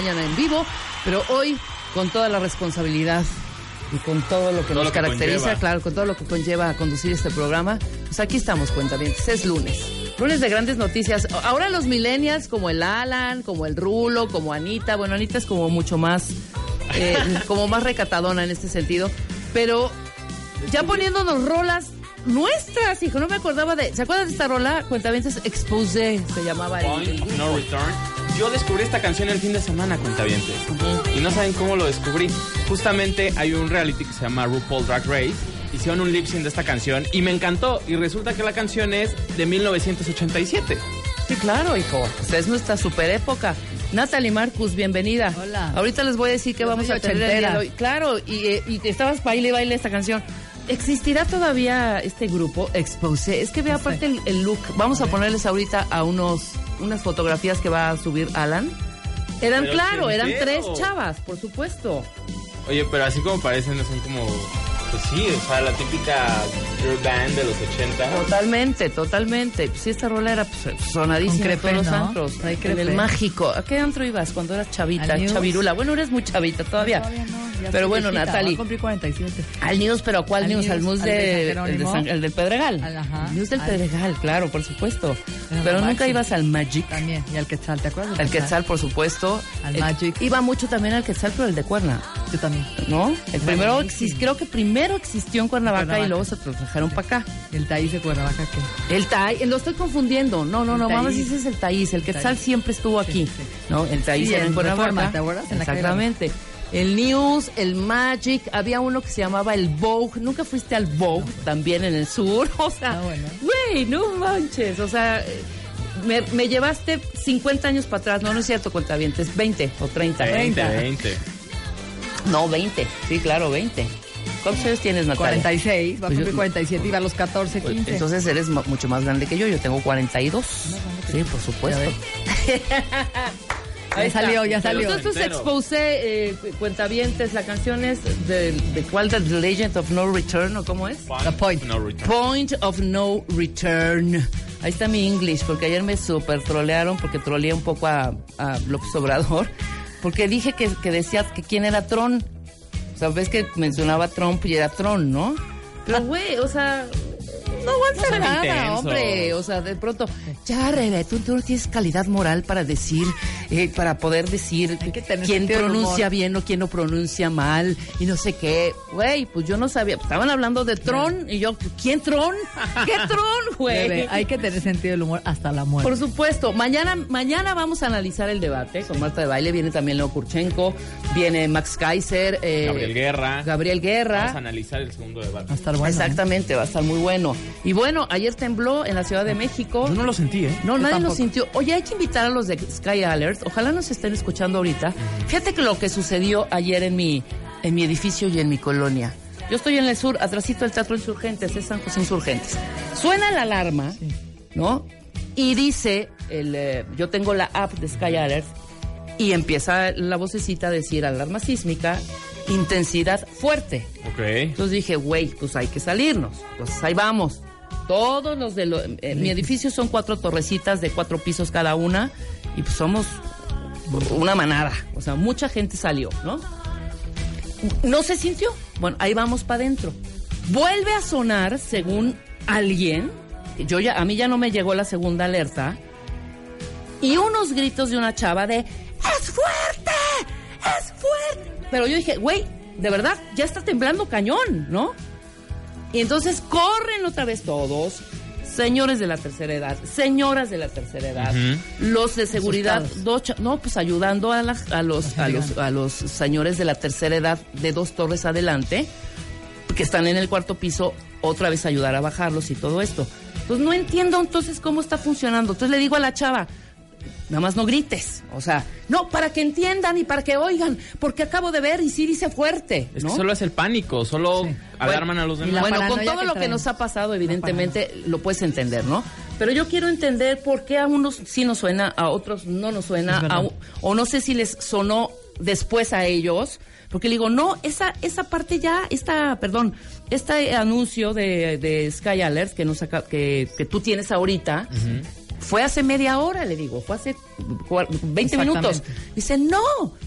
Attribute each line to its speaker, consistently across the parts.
Speaker 1: Mañana en vivo, pero hoy con toda la responsabilidad y con todo lo que
Speaker 2: Todo
Speaker 1: nos
Speaker 2: lo que
Speaker 1: caracteriza,
Speaker 2: conlleva.
Speaker 1: claro, con todo lo que conlleva a conducir este programa. Pues aquí estamos, cuentavientes. Es lunes. Lunes de grandes noticias. Ahora los millennials, como el Alan, como el Rulo, como Anita. Bueno, Anita es como mucho más, eh, como más recatadona en este sentido. Pero ya poniéndonos rolas nuestras, hijo, no me acordaba de. ¿Se acuerdan de esta rola? Cuentavientes Expose se llamaba el.
Speaker 2: No Return. Yo descubrí esta canción el fin de semana, cuentavientes. Y no saben cómo lo descubrí. Justamente hay un reality que se llama RuPaul Drag Race. Hicieron un lip sync de esta canción y me encantó. Y resulta que la canción es de 1987.
Speaker 1: Sí, claro, hijo. Esta es nuestra super época. Natalie Marcus, bienvenida.
Speaker 3: Hola.
Speaker 1: Ahorita les voy a decir que
Speaker 3: Yo
Speaker 1: vamos a tener. Claro, y, eh, y estabas baile y baile esta canción. ¿Existirá todavía este grupo Expose? Es que ve aparte el look. Vamos a, ponerles ahorita a unos unas fotografías que va a subir Alan. Eran,
Speaker 2: Pero
Speaker 1: claro, eran tres chavas, por supuesto.
Speaker 2: Oye, pero así como parecen, son como. Pues sí, o sea, la típica girl band de los 80.
Speaker 1: Totalmente, totalmente. Sí, esta rola era pues, sonadísima en todos los
Speaker 3: ¿no?
Speaker 1: antros.
Speaker 3: Hay
Speaker 1: En el mágico. ¿A qué antro ibas cuando eras chavita, chavirula? Bueno, eres muy chavita todavía.
Speaker 3: Todavía no, ya
Speaker 1: pero bueno, Natalie.
Speaker 3: cumplir 47.
Speaker 1: Al News, pero ¿a cuál
Speaker 3: Al
Speaker 1: News? Al
Speaker 3: News, al de San
Speaker 1: el, del Pedregal.
Speaker 3: Al- ajá.
Speaker 1: News del
Speaker 3: Al-
Speaker 1: Pedregal, claro, por supuesto.
Speaker 3: Pero
Speaker 1: nunca ibas al Magic.
Speaker 3: También. Y al Quetzal, ¿te acuerdas?
Speaker 1: Al Quetzal, por supuesto.
Speaker 3: Al
Speaker 1: Eh,
Speaker 3: Magic.
Speaker 1: Iba mucho también al Quetzal, pero el de Cuerna,
Speaker 3: Yo también.
Speaker 1: ¿no? El primero, creo que primero existió en Cuernavaca, y luego se trajeron para acá.
Speaker 3: El Taís de Cuernavaca, ¿qué?
Speaker 1: El Taís, lo estoy confundiendo. No, no,
Speaker 3: El
Speaker 1: no,
Speaker 3: Taís.
Speaker 1: ese es el Taís. El Quetzal siempre estuvo aquí. ¿No? El Taís en Cuernavaca. Exactamente. El News, el Magic, había uno que se llamaba el Vogue. ¿Nunca fuiste al Vogue también en el sur? O sea,
Speaker 3: Ah, bueno.
Speaker 1: güey, no manches. O sea, me, me llevaste 50 años para atrás. No, no es cierto, cuentavientes. 20 o 30.
Speaker 2: 20,
Speaker 3: 30.
Speaker 2: 20.
Speaker 1: No, 20. Sí, claro, 20. ¿Cuántos años tienes, Natalia?
Speaker 3: 46, va a
Speaker 1: Pues
Speaker 3: cumplir 47, iba a los 14, 15.
Speaker 1: Entonces eres mu- mucho más grande que yo. Yo tengo 42. Sí, por supuesto.
Speaker 3: Ya salió, ya salió.
Speaker 1: Entonces
Speaker 2: Entero.
Speaker 1: expuse eh, cuentavientes. La canción es de, de cuál de The Legend of No Return o cómo es?
Speaker 3: The Point.
Speaker 2: No Return.
Speaker 1: Point of No Return. Ahí está mi English, porque ayer me super trolearon porque troleé un poco a, a López Obrador, porque dije que, que decía que quién era Tron. O sea, ves que mencionaba Trump y era Tron, ¿no? Pero, güey, o sea, no aguanta
Speaker 2: sean
Speaker 1: nada,
Speaker 2: intensos.
Speaker 1: hombre. O sea, de pronto, ya, Rebe, tú, tú no tienes calidad moral para decir, eh, para poder decir quién pronuncia
Speaker 3: humor.
Speaker 1: bien o quién no pronuncia mal y no sé qué. Güey, pues yo no sabía. Estaban hablando de Tron y yo, ¿quién Tron? ¿Qué Tron, güey?
Speaker 3: Hay que tener sentido del humor hasta la muerte.
Speaker 1: Por supuesto, mañana, mañana vamos a analizar el debate con Marta de Baile, viene también Leo Kurchenko, viene Max Kaiser, eh,
Speaker 2: Gabriel Guerra.
Speaker 1: Gabriel
Speaker 2: Vamos a
Speaker 1: Guerra.
Speaker 2: analizar el segundo debate.
Speaker 3: Va a estar bueno. ¿eh?
Speaker 1: Exactamente, va a estar muy bueno. Y bueno, ayer tembló en la Ciudad de México.
Speaker 2: Yo no lo sentí, ¿eh?
Speaker 1: No,
Speaker 3: Yo
Speaker 1: nadie lo sintió. Oye, hay que invitar a los de Sky Alert. Ojalá nos estén escuchando ahorita. Fíjate que lo que sucedió ayer en mi, en mi edificio y en mi colonia. Yo estoy en el sur, atrásito del Teatro Insurgentes, es San José Insurgentes. Suena la alarma, ¿no? Y dice, el, eh, yo tengo la app de Sky Alert, Y empieza la vocecita a decir alarma sísmica, intensidad fuerte.
Speaker 2: Ok.
Speaker 1: Entonces dije, güey, pues hay que salirnos. Pues ahí vamos. Todos los de lo- eh, mi edificio son cuatro torrecitas de cuatro pisos cada una y pues somos una manada. O sea, mucha gente salió, ¿no? No se sintió. Bueno, ahí vamos para adentro. Vuelve a sonar, según alguien, yo ya, a mí ya no me llegó la segunda alerta, y unos gritos de una chava de ¡Es fuerte! ¡Es fuerte! Pero yo dije, güey, de verdad, ya está temblando cañón, ¿no? Y entonces corren otra vez todos, señores de la tercera edad, señoras de la tercera edad, los de seguridad, dos no, pues ayudando a, las- a los, a, los, a los señores de la tercera edad de dos torres adelante, que están en el cuarto piso, otra vez ayudar a bajarlos y todo esto. Pues no entiendo entonces cómo está funcionando. Entonces le digo a la chava, nada más no grites. O sea, no, para que entiendan y para que oigan, porque acabo de ver y sí dice fuerte.
Speaker 2: Es que solo es el pánico, solo
Speaker 3: Sí.
Speaker 2: alarman a los demás.
Speaker 1: Bueno, con todo
Speaker 3: que
Speaker 1: lo que nos ha pasado, evidentemente lo puedes entender, ¿no? Pero yo quiero entender por qué a unos sí nos suena, a otros no nos suena, a o no sé si les sonó después a ellos, porque le digo, no, esa, esa parte ya, esta, perdón, este anuncio de, de Sky Alert que, nos acá- que, que tú tienes ahorita, fue hace media hora, le digo, fue hace cua- 20 minutos. Dice, no,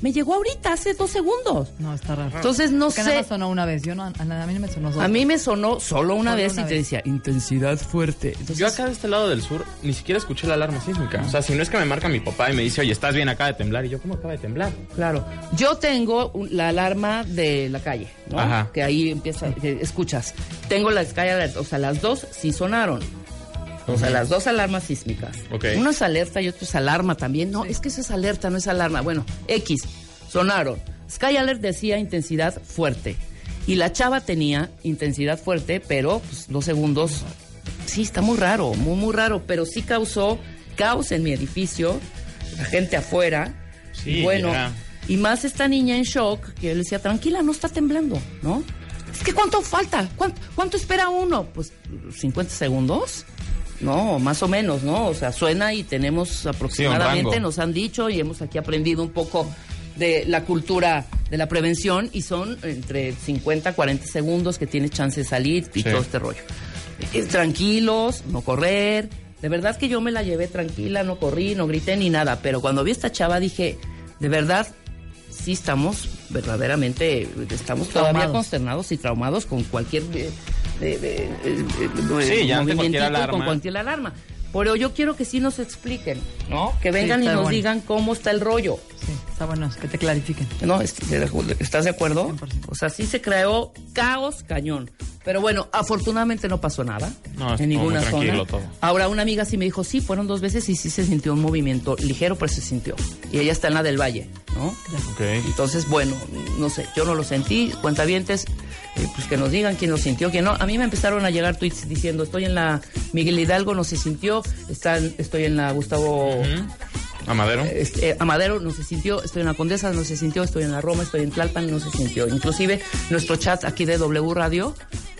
Speaker 1: me llegó ahorita, hace dos segundos.
Speaker 3: No, está raro.
Speaker 1: Entonces no
Speaker 3: Porque nada
Speaker 1: sé.
Speaker 3: más sonó una vez. Yo no, a, a mí no me sonó dos.
Speaker 1: A mí me sonó solo una
Speaker 3: Solo
Speaker 1: vez
Speaker 3: una
Speaker 1: y te decía intensidad fuerte. Entonces,
Speaker 2: Yo acá de este lado del sur ni siquiera escuché la alarma sísmica. O sea, si no es que me marca mi papá y me dice, oye, estás bien, acaba de temblar. Y yo, ¿cómo acaba de temblar?
Speaker 1: claro. Yo tengo un- la alarma de la calle, ¿no?
Speaker 2: Ajá.
Speaker 1: Que ahí empieza, que escuchas. Tengo la Sky Alert, o sea, las dos sí sonaron. O sea, las dos alarmas sísmicas.
Speaker 2: Ok.
Speaker 1: Una es alerta y otra es alarma también. No, es que eso es alerta, no es alarma. Bueno, X, sonaron. Sky Alert decía intensidad fuerte. Y la chava tenía intensidad fuerte, pero pues, dos segundos. Sí, está muy raro, muy, muy raro. Pero sí causó caos en mi edificio, la gente afuera.
Speaker 2: Sí,
Speaker 1: y bueno,
Speaker 2: ya.
Speaker 1: y más esta niña en shock, que yo le decía, tranquila, no está temblando, ¿no? Es que ¿cuánto falta? ¿Cuánto, cuánto espera uno? Pues 50 segundos. No, más o menos, ¿no? O sea, suena y tenemos aproximadamente, nos han dicho y hemos aquí aprendido un poco de la cultura de la prevención y son entre 50 a 40 segundos que tienes chance de salir y
Speaker 2: Sí.
Speaker 1: todo este rollo. Tranquilos, no correr. De verdad que yo me la llevé tranquila, no corrí, no grité ni nada, pero cuando vi a esta chava dije, de verdad, sí estamos verdaderamente, estamos todavía
Speaker 3: Traumados.
Speaker 1: consternados y traumados con cualquier eh, eh,
Speaker 2: Sí, ya ante cualquier
Speaker 1: movimientito,
Speaker 2: alarma.
Speaker 1: con cualquier alarma. Pero yo quiero que sí nos expliquen, ¿no? Que vengan y nos
Speaker 3: bueno.
Speaker 1: digan cómo está el rollo.
Speaker 3: Sí, está bueno que te clarifiquen.
Speaker 1: ¿No? Est- ¿Estás de acuerdo?
Speaker 3: 100%.
Speaker 1: O sea, sí se creó caos cañón. Pero bueno, afortunadamente no pasó nada.
Speaker 2: No,
Speaker 1: en ninguna zona.
Speaker 2: todo.
Speaker 1: Ahora, una amiga sí me dijo, sí, fueron dos veces y sí se sintió un movimiento ligero, pero se sintió. Y ella está en la del Valle, ¿no?
Speaker 2: Ok.
Speaker 1: Entonces, bueno, no sé, yo no lo sentí. Cuentavientes, eh, pues que nos digan quién lo sintió, quién no. A mí me empezaron a llegar tweets diciendo, estoy en la Miguel Hidalgo, no se sintió. Están, estoy en la Gustavo
Speaker 2: Amadero.
Speaker 1: este, eh, Amadero no se sintió, estoy en la Condesa, no se sintió, estoy en la Roma, estoy en Tlalpan, no se sintió. Inclusive nuestro chat aquí de W Radio, eh,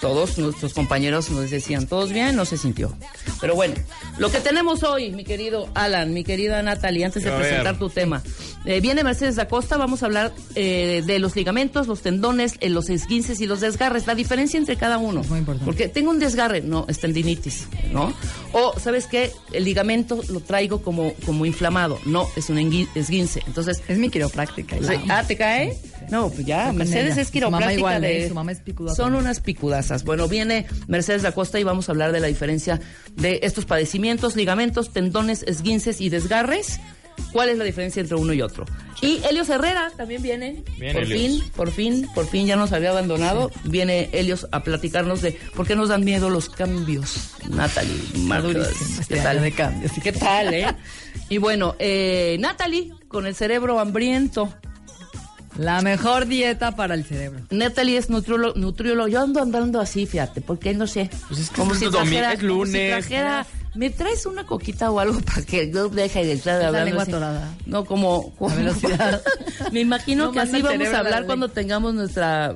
Speaker 1: todos nuestros compañeros nos decían, todos bien, no se sintió. Pero bueno, lo que tenemos hoy, mi querido Alan, mi querida Natalie, antes de
Speaker 2: A ver.
Speaker 1: presentar tu tema, eh, viene Mercedes da Costa, vamos a hablar eh, de los ligamentos, los tendones, eh, los esguinces y los desgarres, la diferencia entre cada uno.
Speaker 3: Es muy importante.
Speaker 1: Porque tengo un desgarre, no, es tendinitis, ¿no? O, ¿sabes qué? El ligamento lo traigo como, como inflamado, no, es un esguince. Entonces,
Speaker 3: Es mi quiropráctica.
Speaker 1: Sí, ah, ¿te cae? No, pues ya, Mercedes
Speaker 3: ella.
Speaker 1: es
Speaker 3: Su
Speaker 1: quiropráctica
Speaker 3: mamá igual,
Speaker 1: de...
Speaker 3: ¿eh? Su mamá es picuda
Speaker 1: Son
Speaker 3: también.
Speaker 1: unas picudazas. Bueno, viene Mercedes da Costa y vamos a hablar de la diferencia de estos padecimientos, ligamentos, tendones, esguinces y desgarres. ¿Cuál es la diferencia entre uno y otro? Y Helios Herrera también viene.
Speaker 2: Viene
Speaker 1: por
Speaker 2: Helios.
Speaker 1: fin, por fin, por fin ya nos había abandonado. Viene Helios a platicarnos de por qué nos dan miedo los cambios. Natalie, Marcos,
Speaker 3: este
Speaker 1: ¿qué tal?
Speaker 3: de cambios.
Speaker 1: ¿Qué tal, eh? Y bueno, eh, Natalie, con el cerebro hambriento.
Speaker 3: La mejor dieta para el cerebro.
Speaker 1: Natalie es nutriólogo, nutriólogo. Yo ando andando así, fíjate, porque no sé.
Speaker 2: Pues es que es domingo, es
Speaker 1: como si
Speaker 2: lunes.
Speaker 1: trajera- ¿Me traes una coquita o algo para que no deje de estar
Speaker 3: la
Speaker 1: hablando
Speaker 3: lengua.
Speaker 1: No, como... como-
Speaker 3: velocidad.
Speaker 1: Me imagino
Speaker 3: No
Speaker 1: que así vamos a
Speaker 3: a la
Speaker 1: hablar cuando tengamos nuestra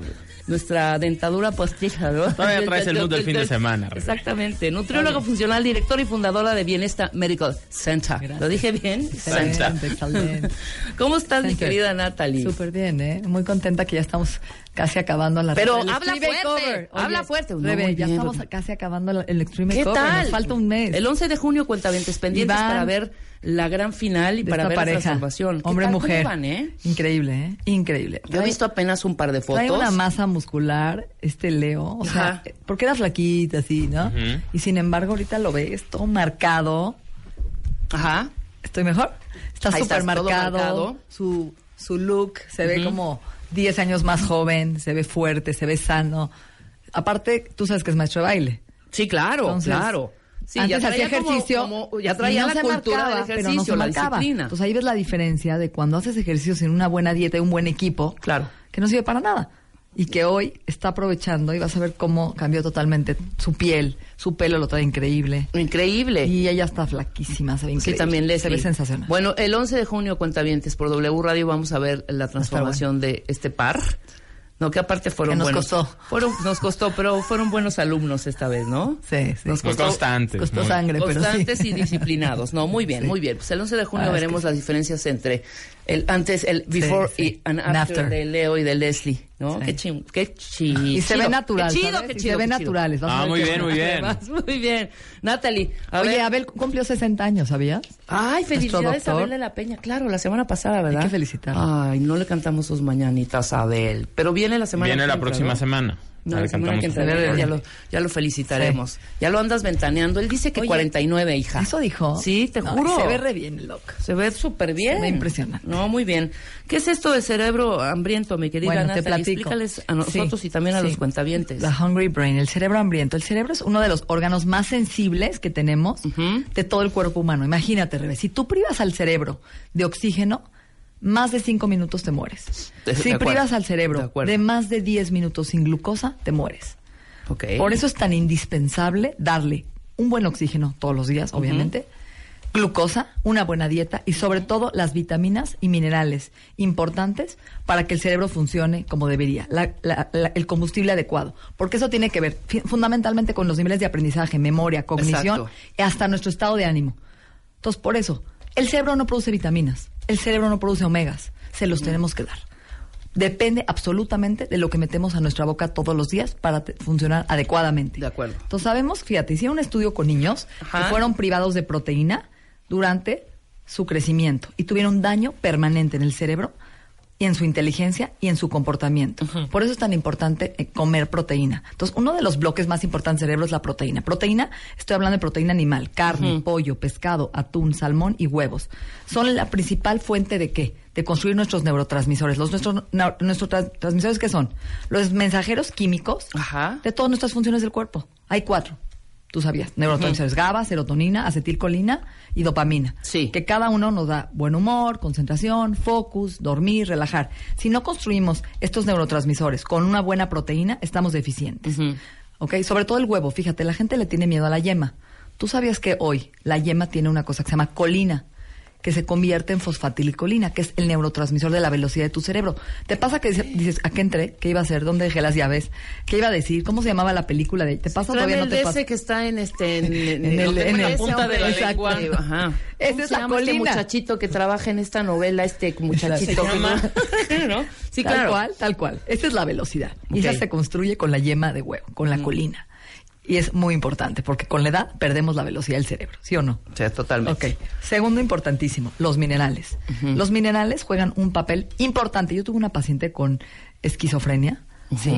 Speaker 1: nuestra dentadura postiza, ¿no?
Speaker 2: Todavía traes el mood del fin de semana, Rebeca.
Speaker 1: Exactamente. Nutrióloga funcional, directora y fundadora de Bienesta Medical Center.
Speaker 3: Gracias.
Speaker 1: ¿Lo dije bien?
Speaker 3: Excelente, excelente.
Speaker 1: ¿Cómo estás, mi querida Natalie?
Speaker 3: Súper bien, ¿eh? Muy contenta que ya estamos casi acabando la
Speaker 1: Pero
Speaker 3: el
Speaker 1: habla fuerte, habla fuerte.
Speaker 3: Rebe,
Speaker 1: muy
Speaker 3: ya
Speaker 1: bien,
Speaker 3: estamos
Speaker 1: Rebe.
Speaker 3: casi acabando el Extreme
Speaker 1: ¿Qué tal?
Speaker 3: Nos falta un mes.
Speaker 1: El 11 de junio, cuentavientes pendientes
Speaker 3: van-
Speaker 1: para ver la gran final y
Speaker 3: de
Speaker 1: para ver la
Speaker 3: pareja.
Speaker 1: ¿Qué
Speaker 3: Hombre mujer.
Speaker 1: ¿Cómo van, eh?
Speaker 3: Increíble, ¿eh? Increíble.
Speaker 1: Yo he visto apenas un par de fotos.
Speaker 3: Trae una masa muscular, este Leo. O sea,
Speaker 1: Ajá.
Speaker 3: porque era flaquita, así, ¿no? Y sin embargo, ahorita lo ves todo marcado.
Speaker 1: Ajá.
Speaker 3: ¿Estoy mejor? Está súper marcado.
Speaker 1: marcado.
Speaker 3: Su, su look se ve como 10 años más joven, se ve fuerte, se ve sano. Aparte, tú sabes que es maestro de baile.
Speaker 1: Sí, claro,
Speaker 3: Entonces,
Speaker 1: claro. Sí,
Speaker 3: antes
Speaker 1: ya traía
Speaker 3: ejercicio.
Speaker 1: como- ya traía
Speaker 3: no
Speaker 1: la
Speaker 3: se
Speaker 1: cultura
Speaker 3: marcaba,
Speaker 1: del
Speaker 3: pero no
Speaker 1: ejercicio,
Speaker 3: se
Speaker 1: la
Speaker 3: marcaba.
Speaker 1: disciplina.
Speaker 3: Entonces ahí ves la diferencia de cuando haces ejercicio sin una buena dieta y un buen equipo.
Speaker 1: Claro.
Speaker 3: Que no sirve para nada. Y que hoy está aprovechando y vas a ver cómo cambió totalmente su piel, su pelo lo trae increíble.
Speaker 1: Increíble.
Speaker 3: Y ella está flaquísima, se ve
Speaker 1: Sí,
Speaker 3: increíble.
Speaker 1: también
Speaker 3: Se
Speaker 1: Leslie.
Speaker 3: ve sensacional.
Speaker 1: Bueno, el 11 de junio, cuentavientes, por W Radio vamos a ver la transformación de este par. No, que aparte fueron
Speaker 3: Que nos
Speaker 1: buenos.
Speaker 3: costó.
Speaker 1: Fueron, nos costó, pero fueron buenos alumnos esta vez, ¿no?
Speaker 3: Sí, sí.
Speaker 1: Nos
Speaker 2: Muy
Speaker 1: costó-
Speaker 2: constantes.
Speaker 3: Costó
Speaker 2: muy-
Speaker 3: sangre, pero sí.
Speaker 1: Constantes y disciplinados. No, muy bien, muy bien. Pues el 11 de junio
Speaker 3: Ah, es
Speaker 1: veremos
Speaker 3: que-
Speaker 1: las diferencias entre el antes, el before
Speaker 3: sí.
Speaker 1: y an
Speaker 3: And
Speaker 1: after,
Speaker 3: after.
Speaker 1: de Leo y de Leslie, ¿no?
Speaker 3: Sí.
Speaker 1: Qué ching, qué chi-
Speaker 3: Y se
Speaker 1: chido,
Speaker 3: ve natural,
Speaker 1: Qué chido,
Speaker 3: ¿sabes?
Speaker 1: qué
Speaker 3: Y
Speaker 1: chido.
Speaker 3: se ve
Speaker 1: chido.
Speaker 3: naturales.
Speaker 2: Ah, muy bien, muy bien.
Speaker 1: Además, Muy bien. Natalie, a
Speaker 3: Oye,
Speaker 1: ver.
Speaker 3: Abel cumplió 60 años, ¿sabías?
Speaker 1: Ay, felicidades a. Abel de la Peña, claro, la semana pasada, ¿verdad?
Speaker 3: que felicitarlo.
Speaker 1: Ay, no le cantamos sus mañanitas a Abel, pero viene la semana
Speaker 2: Viene la próxima
Speaker 1: ¿no?
Speaker 2: semana.
Speaker 1: No,
Speaker 2: Ya
Speaker 1: la semana que entra, ya, lo, ya lo felicitaremos. Ya lo andas ventaneando. Él dice que
Speaker 3: Oye,
Speaker 1: 49, hija.
Speaker 3: ¿Eso dijo?
Speaker 1: Sí, te
Speaker 3: No,
Speaker 1: juro.
Speaker 3: se ve re bien, loco.
Speaker 1: Se ve súper bien.
Speaker 3: Se ve impresionante.
Speaker 1: No, muy bien. ¿Qué es esto de cerebro hambriento, mi querida
Speaker 3: Bueno, te platico.
Speaker 1: Explícales a nosotros
Speaker 3: Sí,
Speaker 1: y también a
Speaker 3: sí.
Speaker 1: los cuentavientes.
Speaker 3: La hungry brain, el cerebro hambriento. El cerebro es uno de los órganos más sensibles que tenemos de todo el cuerpo humano. Imagínate, Rebe, si tú privas al cerebro de oxígeno, más de cinco minutos te mueres.
Speaker 1: De-
Speaker 3: si
Speaker 1: de
Speaker 3: privas al cerebro de más de 10 minutos sin glucosa, te mueres. Por eso es tan indispensable darle un buen oxígeno todos los días, obviamente, glucosa, una buena dieta y sobre todo las vitaminas y minerales importantes para que el cerebro funcione como debería, la- la- la- el combustible adecuado. Porque eso tiene que ver fundamentalmente con los niveles de aprendizaje, memoria, cognición
Speaker 1: Exacto.
Speaker 3: y hasta nuestro estado de ánimo. Entonces, por eso, el cerebro no produce vitaminas, el cerebro no produce omegas, se los tenemos que dar. Depende absolutamente de lo que metemos a nuestra boca todos los días para funcionar adecuadamente.
Speaker 1: De acuerdo.
Speaker 3: Entonces sabemos, fíjate, hicieron un estudio con niños
Speaker 1: Ajá.
Speaker 3: que fueron privados de proteína durante su crecimiento y tuvieron daño permanente en el cerebro y en su inteligencia y en su comportamiento. Por eso es tan importante eh, comer proteína. Entonces, uno de los bloques más importantes del cerebro es la proteína. Proteína, estoy hablando de proteína animal, carne, pollo, pescado, atún, salmón y huevos. Son la principal fuente de qué? De construir nuestros neurotransmisores. Los nuestros, nuestros tra- transmisores, ¿qué son? Los mensajeros químicos
Speaker 1: Ajá.
Speaker 3: de todas nuestras funciones del cuerpo. Hay cuatro. Tú sabías. Neurotransmisores GABA, serotonina, acetilcolina y dopamina.
Speaker 1: Sí.
Speaker 3: Que cada uno nos da buen humor, concentración, focus, dormir, relajar. Si no construimos estos neurotransmisores con una buena proteína, estamos deficientes. ¿Ok? Sobre todo el huevo. Fíjate, la gente le tiene miedo a la yema. Tú sabías que hoy la yema tiene una cosa que se llama colina que se convierte en fosfatilicolina, que es el neurotransmisor de la velocidad de tu cerebro. ¿Te pasa que dice- dices, ¿a qué entré? ¿Qué iba a hacer? ¿Dónde dejé las llaves? ¿Qué iba a decir? ¿Cómo se llamaba la película de ¿Te pasa todavía no te
Speaker 1: de
Speaker 3: pasa?
Speaker 1: ese que está en este en, en-
Speaker 3: En
Speaker 1: lo
Speaker 3: el- en
Speaker 1: la punta de la lengua. Ajá.
Speaker 3: Esa
Speaker 1: ¿Cómo
Speaker 3: es la
Speaker 1: este muchachito que trabaja en esta novela, este muchachito
Speaker 3: Se llama-
Speaker 1: que- ¿no? Sí,
Speaker 3: tal
Speaker 1: claro.
Speaker 3: cual, tal cual. Esa es la velocidad. Y esa se construye con la yema de huevo, con la colina. Y es muy importante porque con la edad perdemos la velocidad del cerebro, ¿sí o no?
Speaker 1: Sí, totalmente.
Speaker 3: Ok. Segundo importantísimo, los minerales. Los minerales juegan un papel importante. Yo tuve una paciente con esquizofrenia, sí,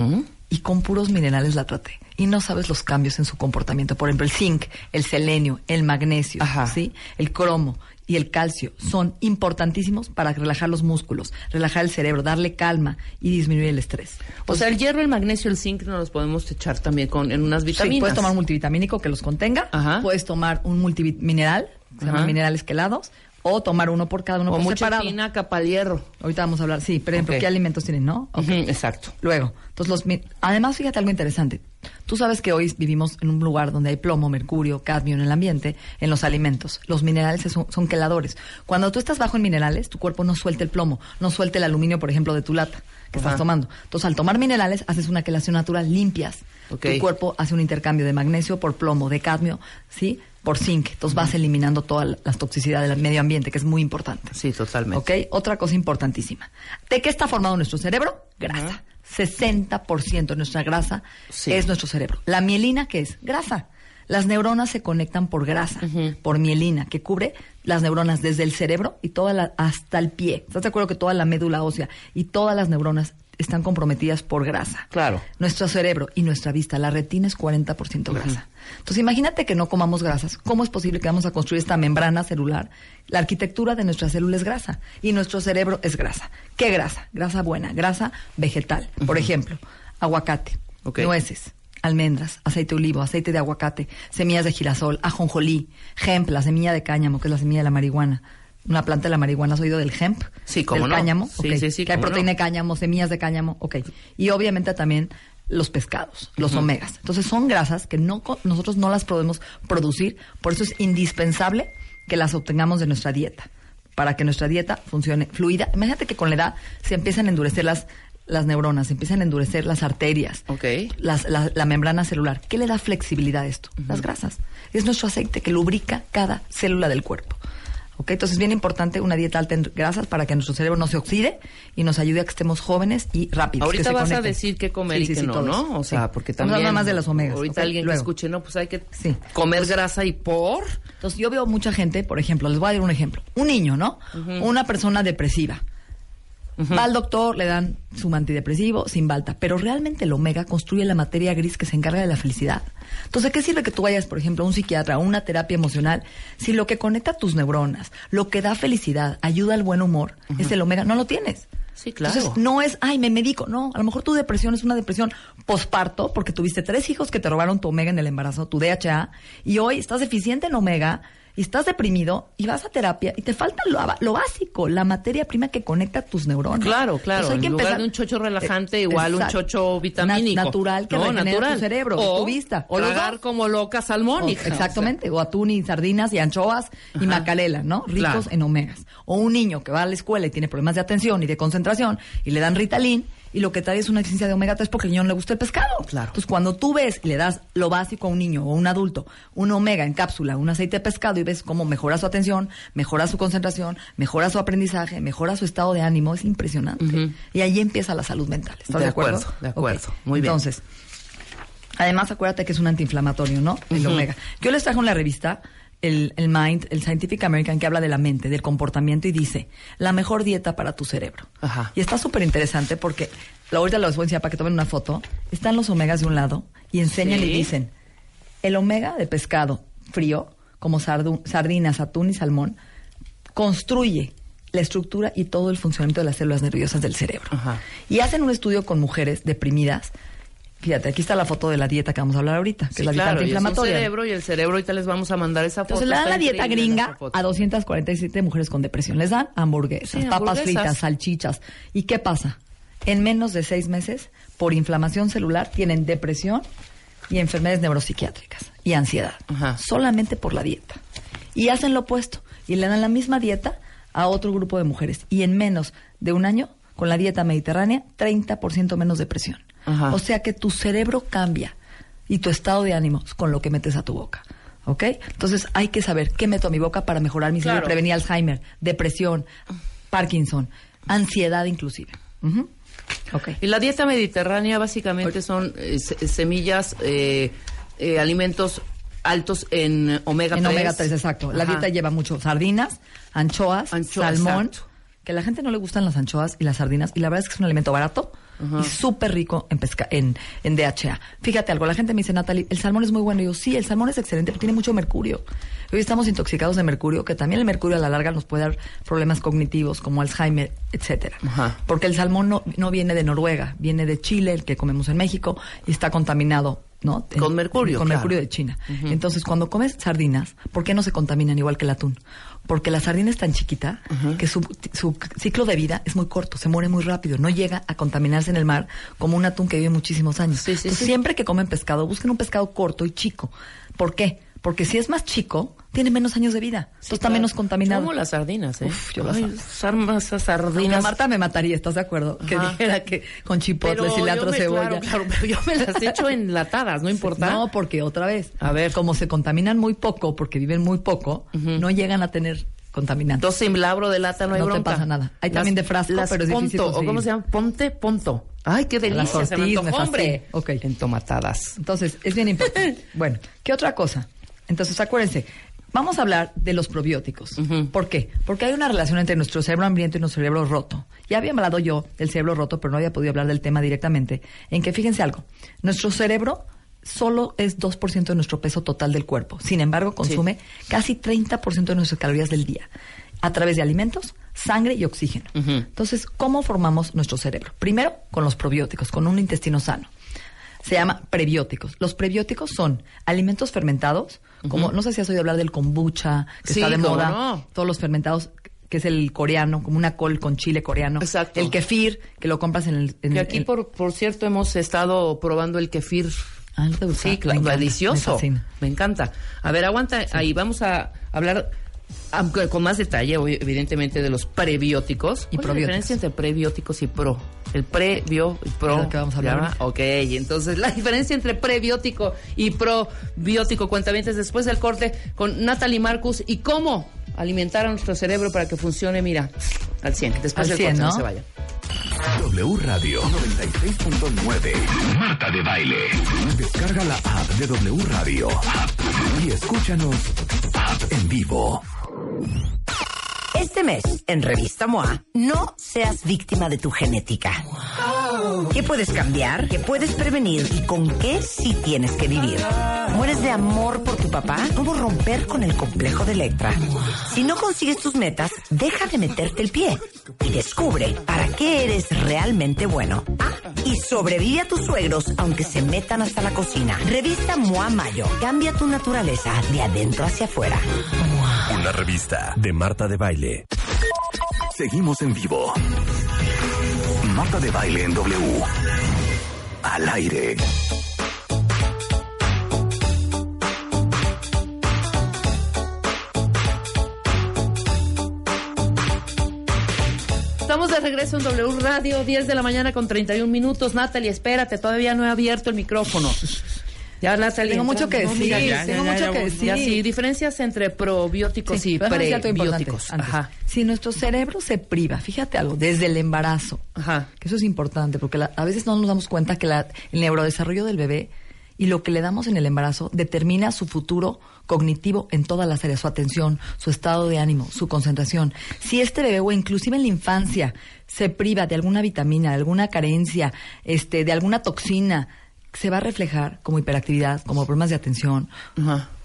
Speaker 3: y con puros minerales la traté. Y no sabes los cambios en su comportamiento. Por ejemplo, el zinc, el selenio, el magnesio,
Speaker 1: Ajá.
Speaker 3: sí, el cromo y el calcio son importantísimos para relajar los músculos, relajar el cerebro, darle calma y disminuir el estrés.
Speaker 1: O sea, el hierro, el magnesio, el zinc nos los podemos echar también con en unas
Speaker 3: Sí,
Speaker 1: vitaminas.
Speaker 3: puedes tomar un multivitamínico que los contenga,
Speaker 1: Ajá.
Speaker 3: puedes tomar un multimineral, que se
Speaker 1: Ajá.
Speaker 3: llaman minerales quelados, o tomar uno por cada uno
Speaker 1: o
Speaker 3: por
Speaker 1: mucha
Speaker 3: separado.
Speaker 1: para el hierro.
Speaker 3: Ahorita vamos a hablar, sí, por ejemplo,
Speaker 1: Ok.
Speaker 3: ¿qué alimentos tienen, no? Ok.
Speaker 1: Ujú, exacto.
Speaker 3: Luego, entonces los además fíjate algo interesante. Tú sabes que hoy vivimos en un lugar donde hay plomo, mercurio, cadmio en el ambiente, en los alimentos. Los minerales son, son queladores. Cuando tú estás bajo en minerales, tu cuerpo no suelta el plomo, no suelta el aluminio, por ejemplo, de tu lata que estás tomando. Entonces, al tomar minerales, haces una quelación natural, limpias. Tu cuerpo hace un intercambio de magnesio por plomo, de cadmio, ¿sí? Por zinc. Entonces, vas eliminando toda la la toxicidad del medio ambiente, que es muy importante.
Speaker 1: Sí, totalmente.
Speaker 3: ¿Ok? Otra cosa importantísima. ¿De qué está formado nuestro cerebro? Grasa. 60% de nuestra grasa
Speaker 1: Sí.
Speaker 3: es nuestro cerebro. La mielina, ¿qué es? Grasa. Las neuronas se conectan por grasa, por mielina, que cubre las neuronas desde el cerebro y toda la, hasta el pie. ¿Estás de acuerdo que toda la médula ósea y todas las neuronas están comprometidas por grasa?
Speaker 1: Claro.
Speaker 3: Nuestro cerebro y nuestra vista, la retina es 40% grasa. Entonces, imagínate que no comamos grasas. ¿Cómo es posible que vamos a construir esta membrana celular? La arquitectura de nuestra célula es grasa y nuestro cerebro es grasa. ¿Qué grasa? Grasa buena, grasa vegetal. Por ejemplo, aguacate, nueces, almendras, aceite de olivo, aceite de aguacate, semillas de girasol, ajonjolí, hemp, la semilla de cáñamo, que es la semilla de la marihuana. Una planta de la marihuana, ¿has oído del hemp?
Speaker 1: Sí, cómo
Speaker 3: del
Speaker 1: no.
Speaker 3: cáñamo.
Speaker 1: Sí, sí, sí,
Speaker 3: Que hay proteína
Speaker 1: no.
Speaker 3: de cáñamo, semillas de cáñamo, ok. Y obviamente también los pescados, los omegas. Entonces son grasas que no nosotros no las podemos producir, por eso es indispensable que las obtengamos de nuestra dieta, para que nuestra dieta funcione fluida. Imagínate que con la edad se empiezan a endurecer las, las neuronas, se empiezan a endurecer las arterias, las- la, la membrana celular. ¿Qué le da flexibilidad a esto? Las grasas. Es nuestro aceite que lubrica cada célula del cuerpo. ¿Ok? Entonces es bien importante una dieta alta en grasas para que nuestro cerebro no se oxide y nos ayude a que estemos jóvenes y rápidos. que
Speaker 1: Ahorita
Speaker 3: se
Speaker 1: vas a decir qué comer
Speaker 3: Sí,
Speaker 1: y qué
Speaker 3: sí,
Speaker 1: no, ¿no? O sea, porque
Speaker 3: Vamos a
Speaker 1: también...
Speaker 3: más de las omegas.
Speaker 1: Ahorita alguien
Speaker 3: Luego.
Speaker 1: que escuche, no, pues hay que comer grasa y por...
Speaker 3: Entonces yo veo mucha gente, por ejemplo, les voy a dar un ejemplo. Un niño, ¿no? Una persona depresiva. Va al doctor, le dan su antidepresivo, sin balta. Pero realmente el omega construye la materia gris que se encarga de la felicidad. Entonces, ¿qué sirve que tú vayas, por ejemplo, a un psiquiatra o una terapia emocional si lo que conecta tus neuronas, lo que da felicidad, ayuda al buen humor, es el omega? No lo tienes.
Speaker 1: Sí, claro.
Speaker 3: Entonces, no es, ay, me medico. No, a lo mejor tu depresión es una depresión posparto porque tuviste tres hijos que te robaron tu omega en el embarazo, tu DHA, y hoy estás deficiente en omega y estás deprimido y vas a terapia y te falta lo, lo básico, la materia prima que conecta tus neuronas.
Speaker 1: Claro, claro.
Speaker 3: Entonces, hay que
Speaker 1: en lugar
Speaker 3: empezar-
Speaker 1: de un chocho relajante,
Speaker 3: Eh,
Speaker 1: igual un chocho vitamínico.
Speaker 3: Na- natural que
Speaker 1: no,
Speaker 3: regenera
Speaker 1: natural.
Speaker 3: tu cerebro,
Speaker 1: o
Speaker 3: tu vista.
Speaker 1: O tragar como loca salmónica.
Speaker 3: exactamente, o atún y sardinas y anchoas y macalela, ¿no? Ricos
Speaker 1: Claro.
Speaker 3: en omegas. O un niño que va a la escuela y tiene problemas de atención y de concentración y le dan Ritalin y lo que trae es una deficiencia de omega 3 porque al niño no le gusta el pescado.
Speaker 1: Claro.
Speaker 3: Entonces, cuando tú ves y le das lo básico a un niño o un adulto, un omega en cápsula, un aceite de pescado y ves cómo mejora su atención, mejora su concentración, mejora su aprendizaje, mejora su estado de ánimo, es impresionante. Y ahí empieza la salud mental. ¿Estás
Speaker 1: De
Speaker 3: de, acuerdo?
Speaker 1: acuerdo, de acuerdo. Muy bien.
Speaker 3: Entonces, Además, acuérdate que es un antiinflamatorio, ¿no? El omega. Yo les traje en la revista el, el Mind, el Scientific American, que habla de la mente, del comportamiento y dice, la mejor dieta para tu cerebro.
Speaker 1: Ajá.
Speaker 3: Y está súper interesante porque, la ahorita los voy a enseñar para que tomen una foto, están los omegas de un lado y enseñan
Speaker 1: Sí.
Speaker 3: y dicen, el omega de pescado frío, como sardu- sardinas, atún y salmón, construye la estructura y todo el funcionamiento de las células nerviosas del cerebro.
Speaker 1: Ajá.
Speaker 3: Y hacen un estudio con mujeres deprimidas. Fíjate, aquí está la foto de la dieta que vamos a hablar ahorita, que
Speaker 1: Sí,
Speaker 3: es la dieta
Speaker 1: claro, y es un
Speaker 3: antiinflamatoria.
Speaker 1: cerebro y el cerebro ahorita les vamos a mandar esa foto.
Speaker 3: Entonces le dan la dieta gringa a 247 mujeres con depresión. Les dan hamburguesas,
Speaker 1: Sí,
Speaker 3: papas
Speaker 1: hamburguesas.
Speaker 3: fritas, salchichas. ¿Y qué pasa? En menos de seis meses, por inflamación celular, tienen depresión y enfermedades neuropsiquiátricas y ansiedad.
Speaker 1: Ajá.
Speaker 3: Solamente por la dieta. Y hacen lo opuesto. Y le dan la misma dieta a otro grupo de mujeres. Y en menos de un año, con la dieta mediterránea, 30% menos depresión.
Speaker 1: Ajá.
Speaker 3: O sea que tu cerebro cambia y tu estado de ánimo con lo que metes a tu boca. ¿Ok? Entonces hay que saber qué meto a mi boca para mejorar mi salud,
Speaker 1: Claro.
Speaker 3: prevenir Alzheimer, depresión, Parkinson, ansiedad inclusive. Ujú. Ok.
Speaker 1: Y la dieta mediterránea básicamente son eh, se- semillas, eh, eh, alimentos altos en omega
Speaker 3: En
Speaker 1: 3.
Speaker 3: omega 3, exacto. La dieta lleva mucho sardinas, anchoas,
Speaker 1: Anchoas,
Speaker 3: salmón.
Speaker 1: exacto.
Speaker 3: Que a la gente no le gustan las anchoas y las sardinas. Y la verdad es que es un alimento barato y súper rico en, pesca, en, en DHA. Fíjate algo, la gente me dice, Natalie, el salmón es muy bueno. Y yo, sí, el salmón es excelente, pero tiene mucho mercurio. Hoy estamos intoxicados de mercurio, que también el mercurio a la larga nos puede dar problemas cognitivos como Alzheimer, etcétera.
Speaker 1: Ajá.
Speaker 3: Porque el salmón no, no viene de Noruega, viene de Chile, el que comemos en México, y está contaminado ¿no?
Speaker 1: Con mercurio,
Speaker 3: Con
Speaker 1: claro.
Speaker 3: mercurio de China. Entonces, cuando comes sardinas, ¿por qué no se contaminan igual que el atún? Porque la sardina es tan chiquita que su, su ciclo de vida es muy corto, se muere muy rápido, no llega a contaminarse en el mar como un atún que vive muchísimos años.
Speaker 1: Sí, sí,
Speaker 3: Entonces,
Speaker 1: sí.
Speaker 3: siempre que comen pescado, busquen un pescado corto y chico. ¿Por qué? Porque si es más chico, tiene menos años de vida. Entonces está
Speaker 1: claro.
Speaker 3: menos contaminado.
Speaker 1: Como las sardinas, ¿eh?
Speaker 3: Uf, yo las
Speaker 1: Ay,
Speaker 3: amo.
Speaker 1: usar más esas sardinas.
Speaker 3: Marta me mataría, ¿estás de acuerdo? Que
Speaker 1: Ajá.
Speaker 3: dijera que con chipotle,
Speaker 1: Pero
Speaker 3: cilantro,
Speaker 1: me-
Speaker 3: cebolla.
Speaker 1: Claro, claro, pero yo me las echo enlatadas, no importa.
Speaker 3: No, porque otra vez,
Speaker 1: A ver.
Speaker 3: como se contaminan muy poco, porque viven muy poco, no llegan a tener contaminantes.
Speaker 1: Entonces, sin labro de lata no hay
Speaker 3: No te
Speaker 1: bronca.
Speaker 3: pasa nada. Hay también de frasco,
Speaker 1: las
Speaker 3: pero es difícil
Speaker 1: ponto, ¿o
Speaker 3: conseguir.
Speaker 1: cómo se llama? Ponte, ponto. Ay, qué delicia,
Speaker 3: Las ortiz, me
Speaker 1: hombre.
Speaker 3: Ok.
Speaker 1: Entomatadas.
Speaker 3: Entonces, es bien importante. bueno, ¿qué otra cosa? Entonces, acuérdense, vamos a hablar de los probióticos. ¿Por qué? Porque hay una relación entre nuestro cerebro hambriento y nuestro cerebro roto. Ya había hablado yo del cerebro roto, pero no había podido hablar del tema directamente. En que, fíjense algo, nuestro cerebro solo es 2% de nuestro peso total del cuerpo. Sin embargo, consume casi 30% de nuestras calorías del día a través de alimentos, sangre y oxígeno. Entonces, ¿cómo formamos nuestro cerebro? Primero, con los probióticos, con un intestino sano se llama prebióticos. Los prebióticos son alimentos fermentados, como no sé si has oído hablar del kombucha, que
Speaker 1: Sí,
Speaker 3: está de moda,
Speaker 1: no.
Speaker 3: todos los fermentados, que es el coreano, como una col con chile coreano.
Speaker 1: Exacto.
Speaker 3: El kefir, que lo compras en el... en
Speaker 1: Que aquí, por, por cierto, hemos estado probando el kefir.
Speaker 3: Ah, ¿no te gusta?
Speaker 1: Sí, claro, delicioso.
Speaker 3: me.
Speaker 1: Me encanta. A ver, aguanta ahí. Vamos a hablar aunque con más detalle, evidentemente, de los prebióticos.
Speaker 3: Y
Speaker 1: ¿Cuál es la
Speaker 3: probióticos.
Speaker 1: diferencia entre prebióticos y pro? El prebio y pro.
Speaker 3: Que vamos a hablar.
Speaker 1: Ok, entonces la diferencia entre prebiótico y probiótico, cuentavientes, después del corte con Natalie Marcus y cómo alimentar a nuestro cerebro para que funcione, mira, al 100. Después
Speaker 3: Al
Speaker 1: del
Speaker 3: 100,
Speaker 1: corte, no
Speaker 3: ¿no?
Speaker 1: se vayan.
Speaker 4: W Radio 96.9. Marta de Baile. Descarga la app de W Radio. Y escúchanos en vivo.
Speaker 5: Este mes, en Revista MOA, no seas víctima de tu genética. ¿Qué puedes cambiar? ¿Qué puedes prevenir? ¿Y con qué sí tienes que vivir? ¿Mueres de amor por tu papá? ¿Cómo romper con el complejo de Electra? Si no consigues tus metas, deja de meterte el pie y descubre para qué eres realmente bueno. Ah, y sobrevive a tus suegros aunque se metan hasta la cocina. Revista MOA Mayo. Cambia tu naturaleza de adentro hacia afuera.
Speaker 6: Una revista de Marta de Baile.
Speaker 4: Seguimos en vivo. Marta de Baile en W. Al aire.
Speaker 1: Estamos de regreso en W Radio, 10 de la mañana con 31 minutos. Natalie, espérate, todavía no he abierto el micrófono. Ya, Natalie.
Speaker 3: Tengo mucho que decir, tengo
Speaker 1: ya,
Speaker 3: mucho
Speaker 1: ya,
Speaker 3: que decir.
Speaker 1: Ya, sí, diferencias entre probióticos
Speaker 3: Sí,
Speaker 1: y prebióticos. Ajá.
Speaker 3: Si nuestro cerebro se priva, fíjate algo, desde el embarazo,
Speaker 1: Ajá.
Speaker 3: que eso es importante, porque la- a veces no nos damos cuenta que la- el neurodesarrollo del bebé y lo que le damos en el embarazo determina su futuro cognitivo en todas las áreas, su atención, su estado de ánimo, su concentración. Si este bebé o inclusive en la infancia se priva de alguna vitamina, de alguna carencia, este, de alguna toxina, se va a reflejar como hiperactividad, como problemas de atención.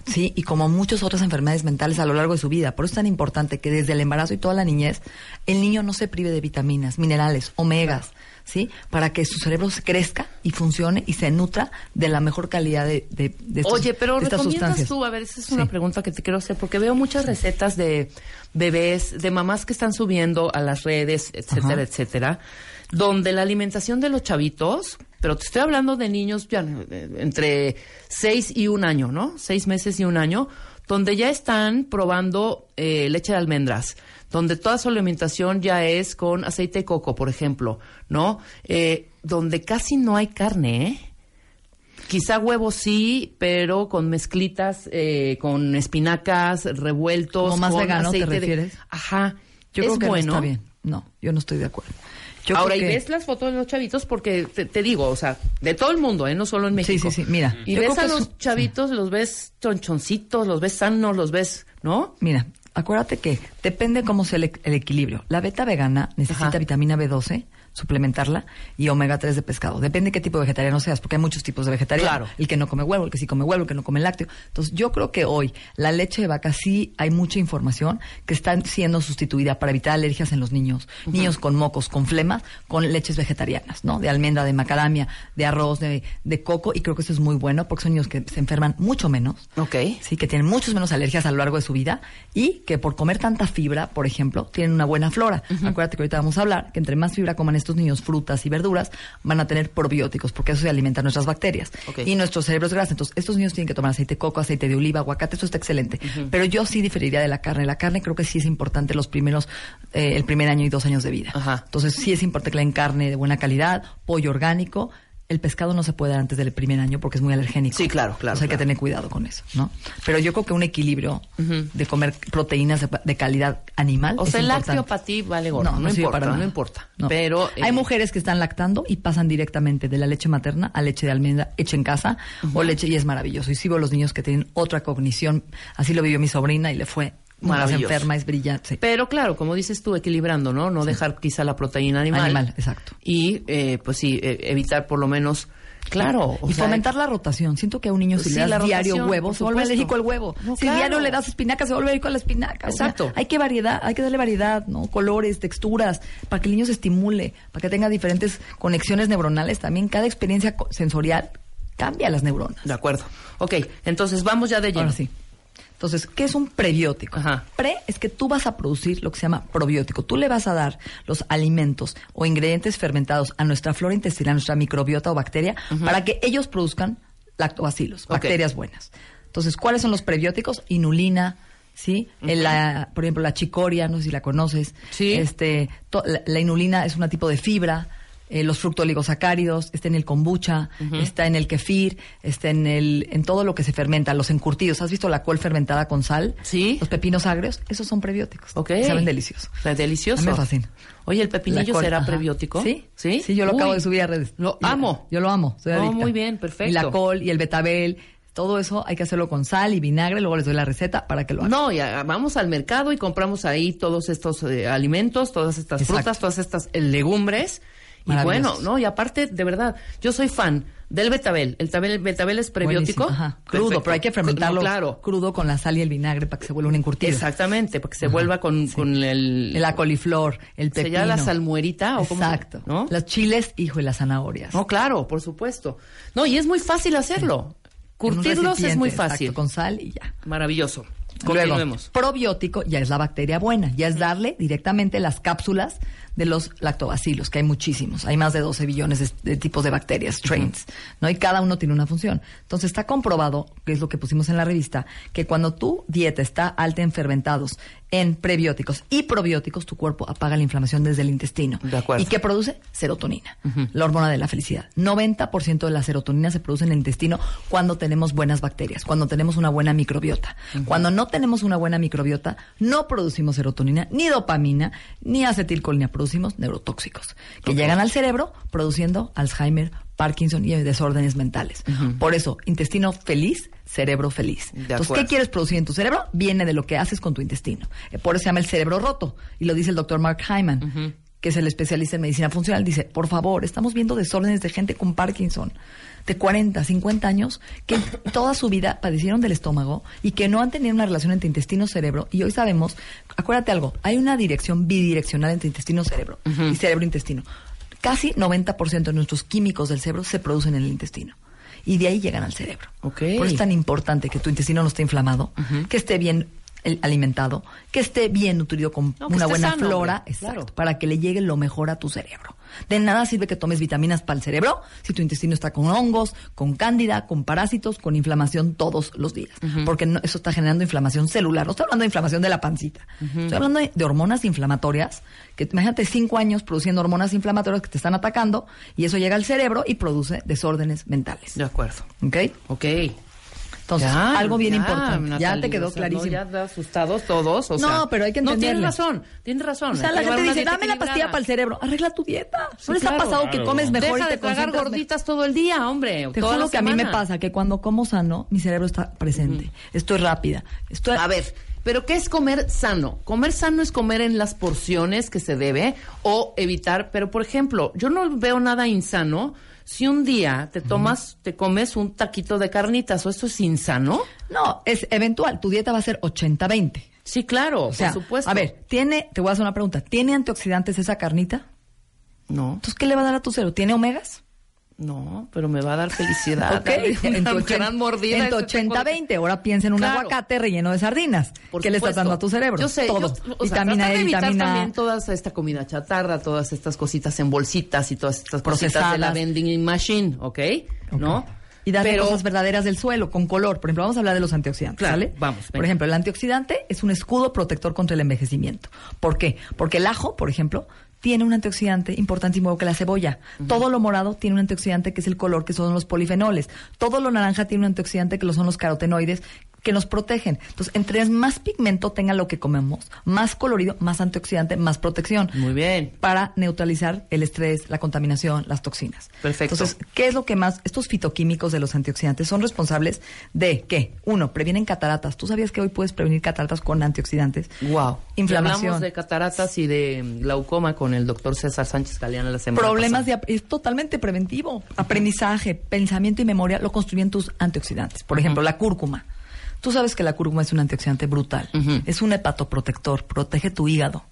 Speaker 3: Sí, y como muchas otras enfermedades mentales a lo largo de su vida. Por eso es tan importante que desde el embarazo y toda la niñez, el niño no se prive de vitaminas, minerales, omegas, ¿sí? Para que su cerebro se crezca y funcione y se nutra de la mejor calidad de, de, de estos-
Speaker 1: Oye, pero
Speaker 3: de estas
Speaker 1: recomiendas
Speaker 3: sustancias.
Speaker 1: tú, a ver, esa es una
Speaker 3: Sí.
Speaker 1: pregunta que te quiero hacer, porque veo muchas recetas de bebés, de mamás que están subiendo a las redes, etcétera,
Speaker 3: Ajá.
Speaker 1: etcétera, donde la alimentación de los chavitos, pero te estoy hablando de niños ya, entre seis y un año, ¿no? Seis meses y un año, donde ya están probando eh, leche de almendras, donde toda su alimentación ya es con aceite de coco, por ejemplo, ¿no? Eh, donde casi no hay carne, ¿eh? Quizá huevos sí, pero con mezclitas, eh, con espinacas, revueltos.
Speaker 3: ¿Como más
Speaker 1: con
Speaker 3: vegano te
Speaker 1: aceite de-
Speaker 3: refieres?
Speaker 1: Ajá.
Speaker 3: Yo
Speaker 1: es
Speaker 3: creo que
Speaker 1: bueno.
Speaker 3: no está bien. No, yo no estoy de acuerdo. Yo
Speaker 1: Ahora, y
Speaker 3: que-
Speaker 1: ves las fotos de los chavitos porque te, te digo, o sea, de todo el mundo, ¿eh? No solo en
Speaker 3: Sí,
Speaker 1: México.
Speaker 3: sí, sí, mira,
Speaker 1: Y
Speaker 3: yo
Speaker 1: ves a los
Speaker 3: es-
Speaker 1: chavitos, los ves chonchoncitos, los ves sanos, los ves, ¿no?
Speaker 3: Mira, acuérdate que depende cómo sea el, el equilibrio. La beta vegana necesita
Speaker 1: Ajá.
Speaker 3: vitamina B12, suplementarla, y omega 3 de pescado. Depende qué tipo de vegetariano seas, porque hay muchos tipos de vegetariano.
Speaker 1: Claro.
Speaker 3: El que no come huevo, el que sí come huevo, el que no come lácteo. Entonces, yo creo que hoy la leche de vaca sí hay mucha información que está siendo sustituida para evitar alergias en los niños, niños con mocos, con flemas, con leches vegetarianas, ¿no? De almendra, de macadamia, de arroz, de, de coco, y creo que eso es muy bueno porque son niños que se enferman mucho menos.
Speaker 1: Ok.
Speaker 3: Sí, que tienen muchos menos alergias a lo largo de su vida y que por comer tanta fibra, por ejemplo, tienen una buena flora. Acuérdate que ahorita vamos a hablar que entre más fibra coman estos niños, frutas y verduras, van a tener probióticos porque eso se alimenta nuestras bacterias y nuestros cerebros grasa. Entonces, estos niños tienen que tomar aceite de coco, aceite de oliva, aguacate, eso está excelente. Pero yo sí diferiría de la carne. La carne creo que sí es importante los primeros, eh, el primer año y dos años de vida.
Speaker 1: Ajá.
Speaker 3: Entonces, sí es importante que le den carne de buena calidad, pollo orgánico. El pescado no se puede dar antes del primer año porque es muy alergénico.
Speaker 1: Sí, claro, claro,
Speaker 3: Entonces hay que tener cuidado con eso, ¿no? Pero yo creo que un equilibrio de comer proteínas de, de calidad animal
Speaker 1: O
Speaker 3: es
Speaker 1: sea, el lácteo para ti vale gorro. No,
Speaker 3: sirve
Speaker 1: importa,
Speaker 3: para
Speaker 1: no importa.
Speaker 3: No.
Speaker 1: Pero eh,
Speaker 3: hay mujeres que están lactando y pasan directamente de la leche materna a leche de almendra hecha en casa o leche y es maravilloso. Y sí veo los niños que tienen otra cognición. Así lo vivió mi sobrina y le fue más enferma, es brillante.
Speaker 1: Pero claro, como dices tú, equilibrando, ¿no? No dejar quizá la proteína animal.
Speaker 3: Animal, exacto.
Speaker 1: Y, eh, pues sí, eh, evitar por lo menos, claro. o
Speaker 3: y
Speaker 1: sea,
Speaker 3: fomentar la rotación. Siento que a un niño si
Speaker 1: Sí,
Speaker 3: le das diario
Speaker 1: rotación,
Speaker 3: huevo, se vuelve alérgico al huevo.
Speaker 1: No,
Speaker 3: si
Speaker 1: claro.
Speaker 3: diario le das espinaca, se vuelve alérgico a la espinaca. O sea,
Speaker 1: Exacto.
Speaker 3: hay que variedad, hay que darle variedad, ¿no? Colores, texturas, para que el niño se estimule, para que tenga diferentes conexiones neuronales. También cada experiencia sensorial cambia las neuronas.
Speaker 1: De acuerdo. Ok, entonces vamos ya de lleno.
Speaker 3: Ahora sí. Entonces, ¿qué es un prebiótico?
Speaker 1: Ajá.
Speaker 3: Pre es que tú vas a producir lo que se llama probiótico. Tú le vas a dar los alimentos o ingredientes fermentados a nuestra flora intestinal, a nuestra microbiota o bacteria, para que ellos produzcan lactobacilos, bacterias buenas. Entonces, ¿cuáles son los prebióticos? Inulina, ¿sí? El, la- por ejemplo, la chicoria, no sé si la conoces.
Speaker 1: Sí.
Speaker 3: Este, to- la, la inulina es un tipo de fibra. Eh, los fructooligosacáridos, está en el kombucha, está en el kefir, está en el en todo lo que se fermenta, los encurtidos. ¿Has visto la col fermentada con sal?
Speaker 1: Sí.
Speaker 3: Los pepinos agrios, esos son prebióticos.
Speaker 1: Ok.
Speaker 3: Saben deliciosos.
Speaker 1: Está delicioso.
Speaker 3: A mí me fascina.
Speaker 1: Oye, ¿el pepinillo
Speaker 3: col,
Speaker 1: será
Speaker 3: ajá.
Speaker 1: prebiótico?
Speaker 3: Sí,
Speaker 1: ¿Sí?
Speaker 3: Sí, yo lo
Speaker 1: Uy,
Speaker 3: acabo de subir a redes.
Speaker 1: Lo amo.
Speaker 3: Yo lo amo, soy
Speaker 1: Oh,
Speaker 3: adicta.
Speaker 1: muy bien, perfecto.
Speaker 3: Y la col y el betabel, todo eso hay que hacerlo con sal y vinagre, luego les doy la receta para que lo hagan.
Speaker 1: No, ya vamos al mercado y compramos ahí todos estos eh, alimentos, todas estas
Speaker 3: Exacto.
Speaker 1: frutas, todas estas eh, legumbres. Y bueno, no, y aparte, de verdad, yo soy fan del betabel. El, tabel, el betabel es prebiótico.
Speaker 3: Ajá. Crudo,
Speaker 1: Perfecto.
Speaker 3: pero hay que fermentarlo
Speaker 1: no, claro.
Speaker 3: crudo con la sal y el vinagre para que se vuelva un encurtido.
Speaker 1: Exactamente, para que se vuelva con, con el...
Speaker 3: La coliflor, el
Speaker 1: ¿Se
Speaker 3: pepino.
Speaker 1: llama la salmuerita o cómo se-
Speaker 3: Exacto.
Speaker 1: ¿no?
Speaker 3: Los chiles, hijo, y las zanahorias.
Speaker 1: No, claro, por supuesto. No, y es muy fácil hacerlo.
Speaker 3: Un
Speaker 1: Curtirlos es muy fácil.
Speaker 3: exacto, con sal y ya.
Speaker 1: Maravilloso.
Speaker 3: Luego, probiótico ya es la bacteria buena, ya es darle directamente las cápsulas de los lactobacilos, que hay muchísimos, hay más de 12 billones de, de tipos de bacterias, strains, ¿no? Y cada uno tiene una función. Entonces está comprobado, que es lo que pusimos en la revista, que cuando tu dieta está alta en fermentados, en prebióticos y probióticos, tu cuerpo apaga la inflamación desde el intestino.
Speaker 1: De acuerdo.
Speaker 3: ¿Y qué produce? Serotonina, la hormona de la felicidad. 90% de la serotonina se produce en el intestino cuando tenemos buenas bacterias, cuando tenemos una buena microbiota. Cuando no tenemos una buena microbiota, no producimos serotonina, ni dopamina, ni acetilcolina, producimos neurotóxicos que llegan al cerebro produciendo Alzheimer, Parkinson y desórdenes mentales. Por eso, intestino feliz, cerebro feliz.
Speaker 1: De
Speaker 3: Entonces,
Speaker 1: acuerdo.
Speaker 3: ¿qué quieres producir en tu cerebro? Viene de lo que haces con tu intestino. Eh, Por eso se llama el cerebro roto. Y lo dice el doctor Mark Hyman, que es el especialista en medicina funcional. Dice, por favor, estamos viendo desórdenes de gente con Parkinson de 40, 50 años que toda su vida padecieron del estómago y que no han tenido una relación entre intestino-cerebro. Y hoy sabemos, acuérdate algo, hay una dirección bidireccional entre intestino-cerebro y cerebro-intestino. Casi 90% de nuestros químicos del cerebro se producen en el intestino. Y de ahí llegan al cerebro. Por eso es tan importante que tu intestino no esté inflamado, que esté bien alimentado, que esté bien nutrido con
Speaker 1: No,
Speaker 3: una buena
Speaker 1: sano,
Speaker 3: flora, exacto,
Speaker 1: claro.
Speaker 3: para que le llegue lo mejor a tu cerebro. De nada sirve que tomes vitaminas para el cerebro si tu intestino está con hongos, con cándida, con parásitos, con inflamación todos los días. Porque no- eso está generando inflamación celular. No estoy hablando de inflamación de la pancita. Estoy hablando de, de hormonas inflamatorias. Que imagínate cinco años produciendo hormonas inflamatorias que te están atacando y eso llega al cerebro y produce desórdenes mentales.
Speaker 1: De acuerdo.
Speaker 3: ¿Ok?
Speaker 1: Ok.
Speaker 3: Entonces,
Speaker 1: Ya,
Speaker 3: algo bien
Speaker 1: ya,
Speaker 3: importante. ya te quedó
Speaker 1: o sea,
Speaker 3: clarísimo.
Speaker 1: No, ya asustados todos. O
Speaker 3: No,
Speaker 1: sea,
Speaker 3: pero hay que
Speaker 1: No, tienes razón. Tienes razón.
Speaker 3: O sea, la gente dice, dame la pastilla
Speaker 1: equilibrada".
Speaker 3: para el cerebro. Arregla tu dieta.
Speaker 1: Sí,
Speaker 3: ¿No les
Speaker 1: claro.
Speaker 3: ha pasado que comes mejor
Speaker 1: Deja
Speaker 3: y te
Speaker 1: de
Speaker 3: mejor?
Speaker 1: gorditas todo el día, hombre.
Speaker 3: Te juro que a mí me pasa que cuando como sano, mi cerebro está presente. Estoy rápida. Estoy...
Speaker 1: A ver, Pero ¿qué es comer sano? Comer sano es comer en las porciones que se debe o evitar, pero por ejemplo, yo no veo nada insano si un día te tomas, te comes un taquito de carnitas, ¿o esto es insano?
Speaker 3: No, es eventual. Tu dieta va a ser 80-20.
Speaker 1: Sí, claro,
Speaker 3: O sea,
Speaker 1: por supuesto.
Speaker 3: a ver, tiene, te voy a hacer una pregunta. ¿Tiene antioxidantes esa carnita?
Speaker 1: No,
Speaker 3: Entonces, ¿qué le va a dar a tu cerebro? ¿Tiene omegas?
Speaker 1: No, pero me va a dar felicidad.
Speaker 3: Ok, en tu,
Speaker 1: gran mordida.
Speaker 3: en tu
Speaker 1: ese taco de-
Speaker 3: 80-20. Ahora piensa en un
Speaker 1: Claro.
Speaker 3: aguacate relleno de sardinas.
Speaker 1: Por
Speaker 3: ¿Qué le estás dando a tu cerebro?
Speaker 1: Yo sé,
Speaker 3: Todo.
Speaker 1: yo- o
Speaker 3: vitamina E,
Speaker 1: de evitar
Speaker 3: vitamina
Speaker 1: también toda esta comida chatarra, todas estas cositas en bolsitas y todas estas cositas de la
Speaker 3: Procesadas.
Speaker 1: vending machine, ¿ok?
Speaker 3: Ok.
Speaker 1: ¿No?
Speaker 3: Y darle
Speaker 1: Pero-
Speaker 3: cosas verdaderas del suelo, con color. Por ejemplo, vamos a hablar de los antioxidantes,
Speaker 1: Claro,
Speaker 3: ¿sale?
Speaker 1: vamos,
Speaker 3: Por ejemplo, el antioxidante es un escudo protector contra el envejecimiento. ¿Por qué? Porque el ajo, por ejemplo, tiene un antioxidante importantísimo que la cebolla. Todo lo morado tiene un antioxidante que es el color, que son los polifenoles. Todo lo naranja tiene un antioxidante que lo son los carotenoides que nos protegen. Entonces, entre más pigmento tenga lo que comemos, más colorido, más antioxidante, más protección
Speaker 1: Muy bien.
Speaker 3: para neutralizar el estrés, la contaminación, las toxinas.
Speaker 1: Perfecto.
Speaker 3: Entonces, ¿qué es lo que más? Estos fitoquímicos de los antioxidantes son responsables de que, uno, previenen cataratas. ¿Tú sabías que hoy puedes prevenir cataratas con antioxidantes?
Speaker 1: Wow.
Speaker 3: Inflamación.
Speaker 1: Hablamos de cataratas y de glaucoma con el doctor César Sánchez Galeana la semana
Speaker 3: Problemas
Speaker 1: pasada.
Speaker 3: de es totalmente preventivo. Aprendizaje, pensamiento y memoria lo construyen tus antioxidantes. Por ejemplo, la cúrcuma. Tú sabes que la cúrcuma es un antioxidante brutal. Es un hepatoprotector, protege tu hígado,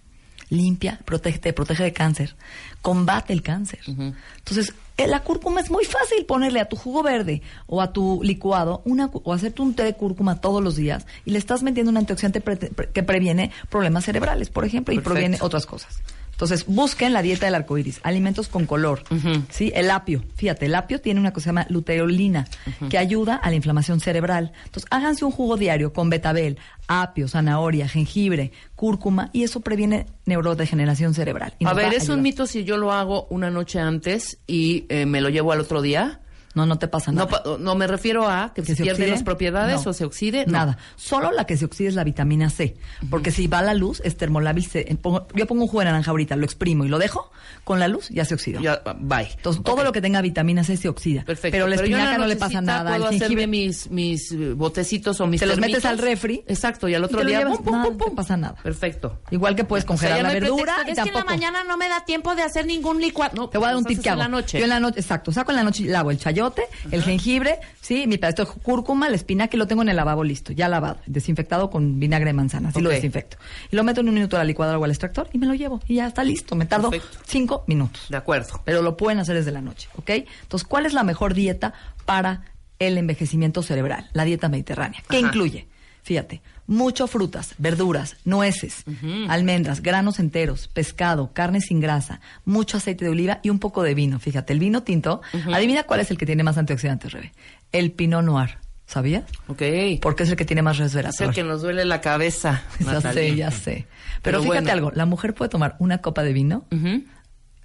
Speaker 3: limpia, protege, te protege de cáncer, combate el cáncer. Entonces, eh, la cúrcuma es muy fácil ponerle a tu jugo verde o a tu licuado una, o hacerte un té de cúrcuma todos los días y le estás metiendo un antioxidante pre- pre- que previene problemas cerebrales, por ejemplo, y previene otras cosas. Entonces, busquen la dieta del arco iris, alimentos con color. ¿sí? El apio, fíjate, el apio tiene una cosa que se llama luteolina, que ayuda a la inflamación cerebral. Entonces, háganse un jugo diario con betabel, apio, zanahoria, jengibre, cúrcuma, y eso previene neurodegeneración cerebral. Y
Speaker 1: A ver, ¿es un mito si yo lo hago una noche antes y eh, me lo llevo al otro día?
Speaker 3: No, no te pasa nada.
Speaker 1: No, no me refiero a que,
Speaker 3: ¿Que
Speaker 1: se, pierden
Speaker 3: oxide?
Speaker 1: las propiedades
Speaker 3: No.
Speaker 1: o se oxide. no.
Speaker 3: Nada. Solo la que se oxida es la vitamina C. Porque si va a la luz, es termolábil. se- eh, pongo- yo pongo un jugo de naranja ahorita, lo exprimo y lo dejo, con la luz ya se oxidó.
Speaker 1: Ya, bye.
Speaker 3: Entonces, todo lo que tenga vitamina C se oxida.
Speaker 1: Perfecto.
Speaker 3: Pero la espinaca no le pasa nada. El
Speaker 1: Puedo hacerme
Speaker 3: jengibre
Speaker 1: mis, mis eh, botecitos o mis
Speaker 3: Te los metes al refri.
Speaker 1: Exacto, y al otro día
Speaker 3: llevas,
Speaker 1: pum, pum,
Speaker 3: nada,
Speaker 1: pum,
Speaker 3: no
Speaker 1: pum.
Speaker 3: pasa nada.
Speaker 1: Perfecto.
Speaker 3: Igual que puedes
Speaker 1: O sea,
Speaker 3: congelar la verdura y
Speaker 1: es que en la mañana no me da tiempo de hacer ningún licuado. No,
Speaker 3: Te voy a dar un
Speaker 1: los
Speaker 3: tip que hago.
Speaker 1: la noche.
Speaker 3: Yo en la noche, exacto, saco en la noche y lavo el chayote, el jengibre, sí, mi pedazo de cúrcuma, la espinaca y lo tengo en el lavabo listo, ya lavado, desinfectado con vinagre de manzana, así lo desinfecto. Y lo meto en un minuto a la licuadora o al extractor y me lo llevo y ya está listo. Me tardo
Speaker 1: Perfecto.
Speaker 3: cinco minutos.
Speaker 1: De acuerdo.
Speaker 3: Pero lo pueden hacer desde la noche, ¿ok? Entonces, ¿cuál es la mejor dieta para el envejecimiento cerebral? La dieta mediterránea. ¿Qué
Speaker 1: Ajá.
Speaker 3: incluye? Fíjate, mucho frutas, verduras, nueces, almendras, granos enteros, pescado, carne sin grasa, mucho aceite de oliva y un poco de vino. Fíjate, el vino tinto, adivina cuál es el que tiene más antioxidantes, Rebe. El Pinot Noir. ¿Sabías?
Speaker 1: Ok.
Speaker 3: Porque es el que tiene más
Speaker 1: Es el
Speaker 3: resveratrol.
Speaker 1: que nos duele la cabeza.
Speaker 3: Ya sé, ya sé. Pero,
Speaker 1: Pero
Speaker 3: fíjate
Speaker 1: bueno.
Speaker 3: algo, la mujer puede tomar una copa de vino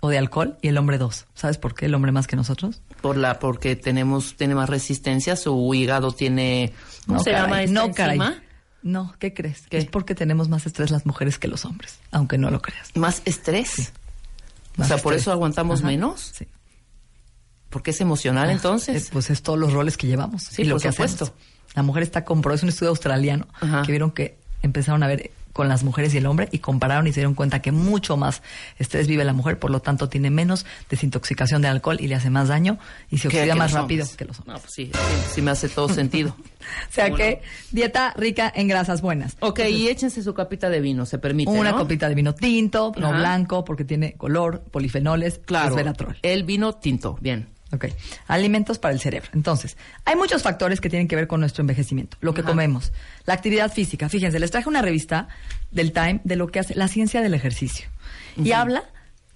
Speaker 3: o de alcohol y el hombre dos. ¿Sabes por qué el hombre más que nosotros?
Speaker 1: Por la, porque tenemos, tiene más resistencia, su hígado tiene, ¿cómo
Speaker 3: no,
Speaker 1: se
Speaker 3: caray,
Speaker 1: llama esta
Speaker 3: no, caray. No, ¿qué crees?
Speaker 1: ¿Qué?
Speaker 3: Es porque tenemos más estrés las mujeres que los hombres, aunque no lo creas.
Speaker 1: Más estrés. O
Speaker 3: Más
Speaker 1: sea, por
Speaker 3: estrés.
Speaker 1: eso aguantamos
Speaker 3: Ajá,
Speaker 1: menos.
Speaker 3: Sí.
Speaker 1: Porque es emocional
Speaker 3: Ah,
Speaker 1: entonces.
Speaker 3: eh, pues es todos los roles que llevamos.
Speaker 1: Sí,
Speaker 3: y lo
Speaker 1: por
Speaker 3: que
Speaker 1: supuesto.
Speaker 3: hacemos. La mujer está comprobado, es un estudio australiano
Speaker 1: Ajá.
Speaker 3: que vieron que empezaron a ver con las mujeres y el hombre y compararon y se dieron cuenta que mucho más estrés vive la mujer, por lo tanto tiene menos desintoxicación de alcohol y le hace más daño y se oxida más rápido
Speaker 1: hombres.
Speaker 3: que los hombres.
Speaker 1: No, pues sí, sí, sí me hace todo sentido.
Speaker 3: O sea que dieta rica en grasas buenas.
Speaker 1: Ok, y échense su capita de vino, se permite,
Speaker 3: Una
Speaker 1: ¿no?
Speaker 3: copita de vino tinto, no
Speaker 1: Ajá.
Speaker 3: blanco, porque tiene color, polifenoles,
Speaker 1: Claro.
Speaker 3: resveratrol.
Speaker 1: El vino tinto, bien.
Speaker 3: Ok. Alimentos para el cerebro. Entonces, hay muchos factores que tienen que ver con nuestro envejecimiento. Lo que
Speaker 1: Ajá.
Speaker 3: comemos, la actividad física. Fíjense, les traje una revista del Time de lo que hace la ciencia del ejercicio. Y habla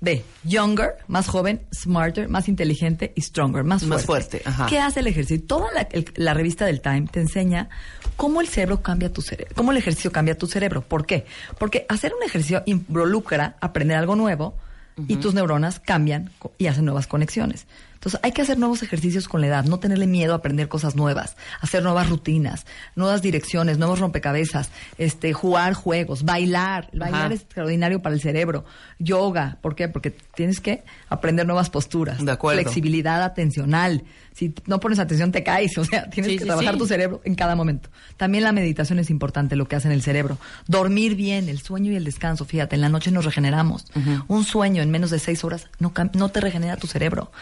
Speaker 3: de younger, más joven, smarter, más inteligente y stronger, más fuerte.
Speaker 1: Más fuerte, ajá.
Speaker 3: ¿Qué hace el ejercicio? Toda la, el- la revista del Time te enseña cómo el cerebro cambia tu cerebro, cómo el ejercicio cambia tu cerebro. ¿Por qué? Porque hacer un ejercicio involucra aprender algo nuevo y tus neuronas cambian y hacen nuevas conexiones. Entonces hay que hacer nuevos ejercicios con la edad, no tenerle miedo a aprender cosas nuevas, hacer nuevas rutinas, nuevas direcciones, nuevos rompecabezas, este, jugar juegos, bailar. El Bailar
Speaker 1: Ajá.
Speaker 3: es extraordinario para el cerebro. Yoga, ¿por qué? Porque tienes que aprender nuevas posturas.
Speaker 1: De acuerdo.
Speaker 3: Flexibilidad atencional. Si no pones atención te caes, o sea, tienes
Speaker 1: Sí,
Speaker 3: que
Speaker 1: sí,
Speaker 3: trabajar
Speaker 1: sí.
Speaker 3: tu cerebro en cada momento. También la meditación es importante, lo que hace en el cerebro. Dormir bien, el sueño y el descanso. Fíjate, en la noche nos regeneramos. Un sueño en menos de seis horas no, no te regenera tu cerebro.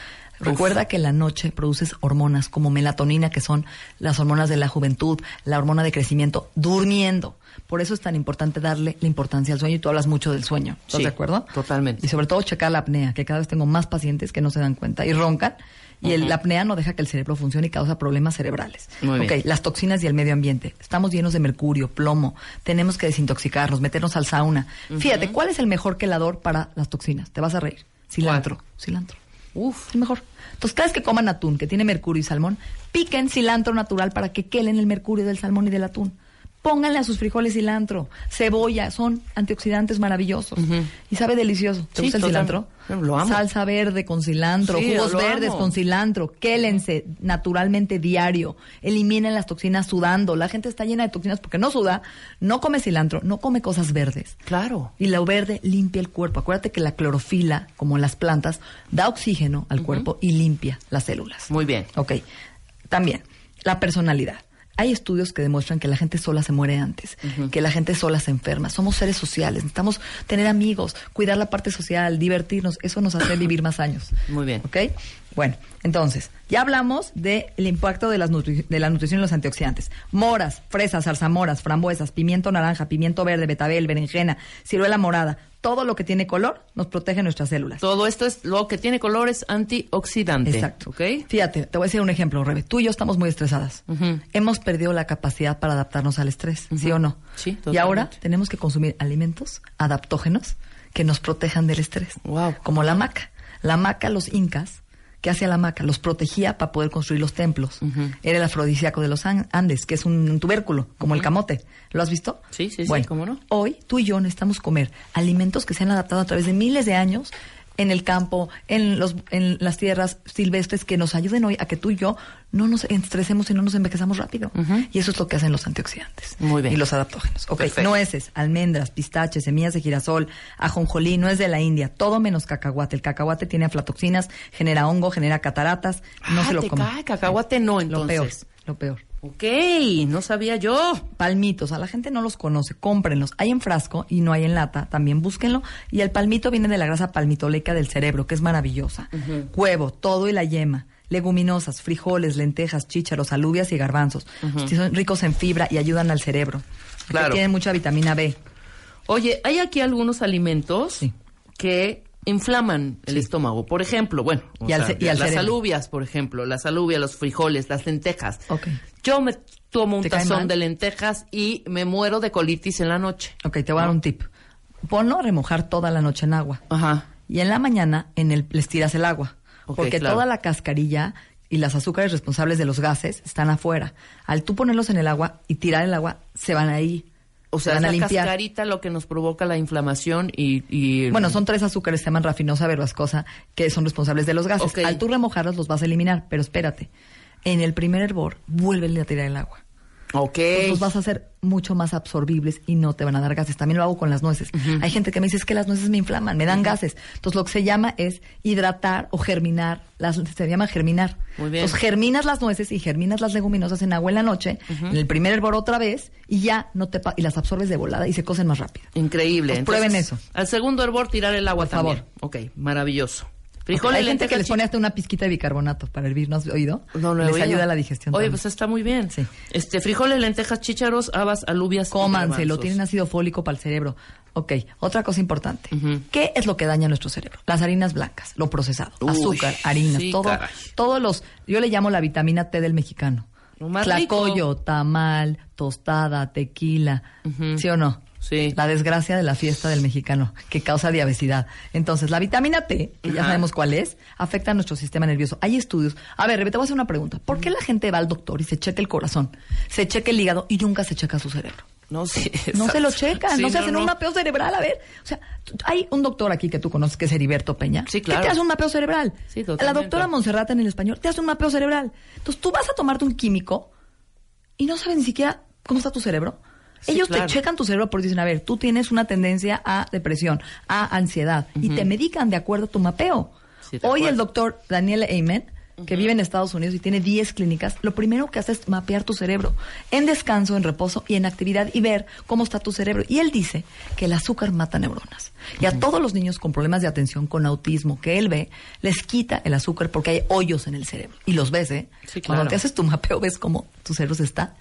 Speaker 3: Recuerda que en la noche produces hormonas como melatonina, que son las hormonas de la juventud, la hormona de crecimiento, durmiendo. Por eso es tan importante darle la importancia al sueño y tú hablas mucho del sueño. ¿Estás
Speaker 1: Sí,
Speaker 3: de acuerdo?
Speaker 1: totalmente.
Speaker 3: Y sobre todo checar la apnea, que cada vez tengo más pacientes que no se dan cuenta y roncan. Y el- la apnea no deja que el cerebro funcione y causa problemas cerebrales.
Speaker 1: Muy bien.
Speaker 3: Ok, las toxinas y el medio ambiente. Estamos llenos de mercurio, plomo. Tenemos que desintoxicarnos, meternos al sauna. Fíjate, ¿cuál es el mejor quelador para las toxinas? Te vas a reír. Cilantro. Cilantro.
Speaker 1: Uf.
Speaker 3: Es mejor. Entonces, cada vez que coman atún, que tiene mercurio y salmón, piquen cilantro natural para que quelen el mercurio del salmón y del atún. Pónganle a sus frijoles cilantro, cebolla, son antioxidantes maravillosos. Y sabe delicioso. ¿Te
Speaker 1: Sí,
Speaker 3: gusta el cilantro?
Speaker 1: Lo amo.
Speaker 3: Salsa verde con cilantro,
Speaker 1: Sí,
Speaker 3: jugos verdes
Speaker 1: amo.
Speaker 3: con cilantro, quélense naturalmente diario, eliminen las toxinas sudando. La gente está llena de toxinas porque no suda, no come cilantro, no come cosas verdes.
Speaker 1: Claro.
Speaker 3: Y lo verde limpia el cuerpo. Acuérdate que la clorofila, como en las plantas, da oxígeno al cuerpo y limpia las células.
Speaker 1: Muy bien.
Speaker 3: Ok. También, la personalidad. Hay estudios que demuestran que la gente sola se muere antes, que la gente sola se enferma. Somos seres sociales, necesitamos tener amigos, cuidar la parte social, divertirnos. Eso nos hace vivir más años.
Speaker 1: Muy bien.
Speaker 3: ¿Ok? Bueno, entonces, ya hablamos del impacto de, las de la nutrición y los antioxidantes. Moras, fresas, zarzamoras, frambuesas, pimiento naranja, pimiento verde, betabel, berenjena, ciruela morada. Todo lo que tiene color nos protege nuestras células.
Speaker 1: Todo esto es lo que tiene colores antioxidante.
Speaker 3: Exacto.
Speaker 1: ¿Ok?
Speaker 3: Fíjate, te voy a decir un ejemplo, Rebe. Tú y yo estamos muy estresadas. Hemos perdido la capacidad para adaptarnos al estrés, ¿sí o no?
Speaker 1: Sí,
Speaker 3: Y ahora tenemos que consumir alimentos adaptógenos que nos protejan del estrés.
Speaker 1: Guau.
Speaker 3: Como la maca. La maca, los incas, ¿qué hacía la maca? Los protegía para poder construir los templos. Era el afrodisíaco de los an- Andes, que es un tubérculo, como el camote. ¿Lo has visto?
Speaker 1: Sí, sí, sí, ¿cómo no?
Speaker 3: Hoy tú y yo necesitamos comer alimentos que se han adaptado a través de miles de años en el campo, en, los, en las tierras silvestres que nos ayuden hoy a que tú y yo no nos estresemos y no nos envejezamos rápido. Y eso es lo que hacen los antioxidantes.
Speaker 1: Muy bien.
Speaker 3: Y los adaptógenos. Ok,
Speaker 1: Perfecto.
Speaker 3: nueces, almendras, pistaches, semillas de girasol, ajonjolí, nuez de la India, todo menos cacahuate. El cacahuate tiene aflatoxinas, genera hongo, genera cataratas. No
Speaker 1: Ah,
Speaker 3: se lo
Speaker 1: te
Speaker 3: coman.
Speaker 1: cae, cacahuate no,
Speaker 3: Lo peor,
Speaker 1: entonces.
Speaker 3: lo peor.
Speaker 1: Ok, no sabía yo.
Speaker 3: Palmitos, a la gente no los conoce, cómprenlos. Hay en frasco y no hay en lata, también búsquenlo. Y el palmito viene de la grasa palmitoleica del cerebro, que es maravillosa. Huevo, todo y la yema. Leguminosas, frijoles, lentejas, chícharos, alubias y garbanzos. Son ricos en fibra y ayudan al cerebro.
Speaker 1: Claro.
Speaker 3: Tienen mucha vitamina B.
Speaker 1: Oye, hay aquí algunos alimentos
Speaker 3: Sí.
Speaker 1: que inflaman el estómago. Por ejemplo, bueno,
Speaker 3: Y al
Speaker 1: sea,
Speaker 3: ce- y al
Speaker 1: las
Speaker 3: cerebro.
Speaker 1: alubias, por ejemplo, las alubias, los frijoles, las lentejas.
Speaker 3: Ok.
Speaker 1: Yo me tomo un
Speaker 3: ¿Te cae
Speaker 1: tazón
Speaker 3: mal?
Speaker 1: de lentejas y me muero de colitis en la noche.
Speaker 3: Ok, te voy a dar un tip. Ponlo a remojar toda la noche en agua.
Speaker 1: Ajá.
Speaker 3: Y en la mañana en el, les tiras el agua. Porque
Speaker 1: claro.
Speaker 3: toda la cascarilla y las azúcares responsables de los gases están afuera. Al tú ponerlos en el agua y tirar el agua, se van ahí.
Speaker 1: O
Speaker 3: se
Speaker 1: sea,
Speaker 3: van a limpiar.
Speaker 1: cascarita lo que nos provoca la inflamación y... y-
Speaker 3: Bueno, son tres azúcares, se llaman rafinosa, verbascosa, que son responsables de los gases. Al tú remojarlos, los vas a eliminar. Pero espérate, en el primer hervor, vuélvele a tirar el agua.
Speaker 1: Ok.
Speaker 3: Los vas a hacer mucho más absorbibles y no te van a dar gases. También lo hago con las nueces. Hay gente que me dice es que las nueces me inflaman, me dan gases. Entonces lo que se llama es hidratar o germinar. Las, se llama germinar.
Speaker 1: Muy bien.
Speaker 3: Entonces germinas las nueces y germinas las leguminosas en agua en la noche, en el primer hervor otra vez y ya no te y las absorbes de volada y se cocen más rápido.
Speaker 1: Increíble.
Speaker 3: Pues prueben
Speaker 1: Entonces,
Speaker 3: eso.
Speaker 1: Al segundo hervor tirar el agua
Speaker 3: Por favor.
Speaker 1: también. Ok, maravilloso. Frijoles,
Speaker 3: Hay gente que les pone hasta una pizquita de bicarbonato para hervir, ¿no has oído?
Speaker 1: No, no
Speaker 3: Les
Speaker 1: oído.
Speaker 3: ayuda a la digestión.
Speaker 1: Oye,
Speaker 3: también.
Speaker 1: pues está muy bien.
Speaker 3: Sí.
Speaker 1: Este, frijoles, lentejas, chícharos, habas, alubias.
Speaker 3: Cómanselo, tienen ácido fólico para el cerebro. Ok, otra cosa importante. ¿Qué es lo que daña nuestro cerebro? Las harinas blancas, lo procesado,
Speaker 1: Uy,
Speaker 3: azúcar, harinas,
Speaker 1: sí,
Speaker 3: todo,
Speaker 1: caray.
Speaker 3: todos los, yo le llamo la vitamina T del mexicano. Tlacoyo, tamal, tostada, tequila, ¿sí o no?
Speaker 1: Sí.
Speaker 3: La desgracia de la fiesta del mexicano, que causa diabesidad. Entonces, la vitamina T, que ya sabemos cuál es, afecta a nuestro sistema nervioso. Hay estudios. A ver, te voy a hacer una pregunta. ¿Por qué la gente va al doctor y se checa el corazón, se checa el hígado y nunca se checa su cerebro?
Speaker 1: No, sí.
Speaker 3: No se lo checan,
Speaker 1: Sí,
Speaker 3: no se hacen un mapeo cerebral. A ver, o sea, hay un doctor aquí que tú conoces que es Heriberto Peña.
Speaker 1: Sí, claro.
Speaker 3: Que te hace un mapeo cerebral.
Speaker 1: Sí,
Speaker 3: La
Speaker 1: totalmente.
Speaker 3: doctora Monserrata en el español te hace un mapeo cerebral. Entonces tú vas a tomarte un químico y no sabes ni siquiera cómo está tu cerebro.
Speaker 1: Sí,
Speaker 3: Ellos
Speaker 1: claro.
Speaker 3: te checan tu cerebro porque dicen, a ver, tú tienes una tendencia a depresión, a ansiedad, y te medican de acuerdo a tu mapeo.
Speaker 1: Sí,
Speaker 3: Hoy el doctor Daniel Amen, que vive en Estados Unidos y tiene 10 clínicas, lo primero que hace es mapear tu cerebro en descanso, en reposo y en actividad y ver cómo está tu cerebro. Y él dice que el azúcar mata neuronas. Y a todos los niños con problemas de atención, con autismo, que él ve, les quita el azúcar porque hay hoyos en el cerebro. Y los ves, ¿eh?
Speaker 1: Sí,
Speaker 3: Cuando te haces tu mapeo, ves cómo tu cerebro se está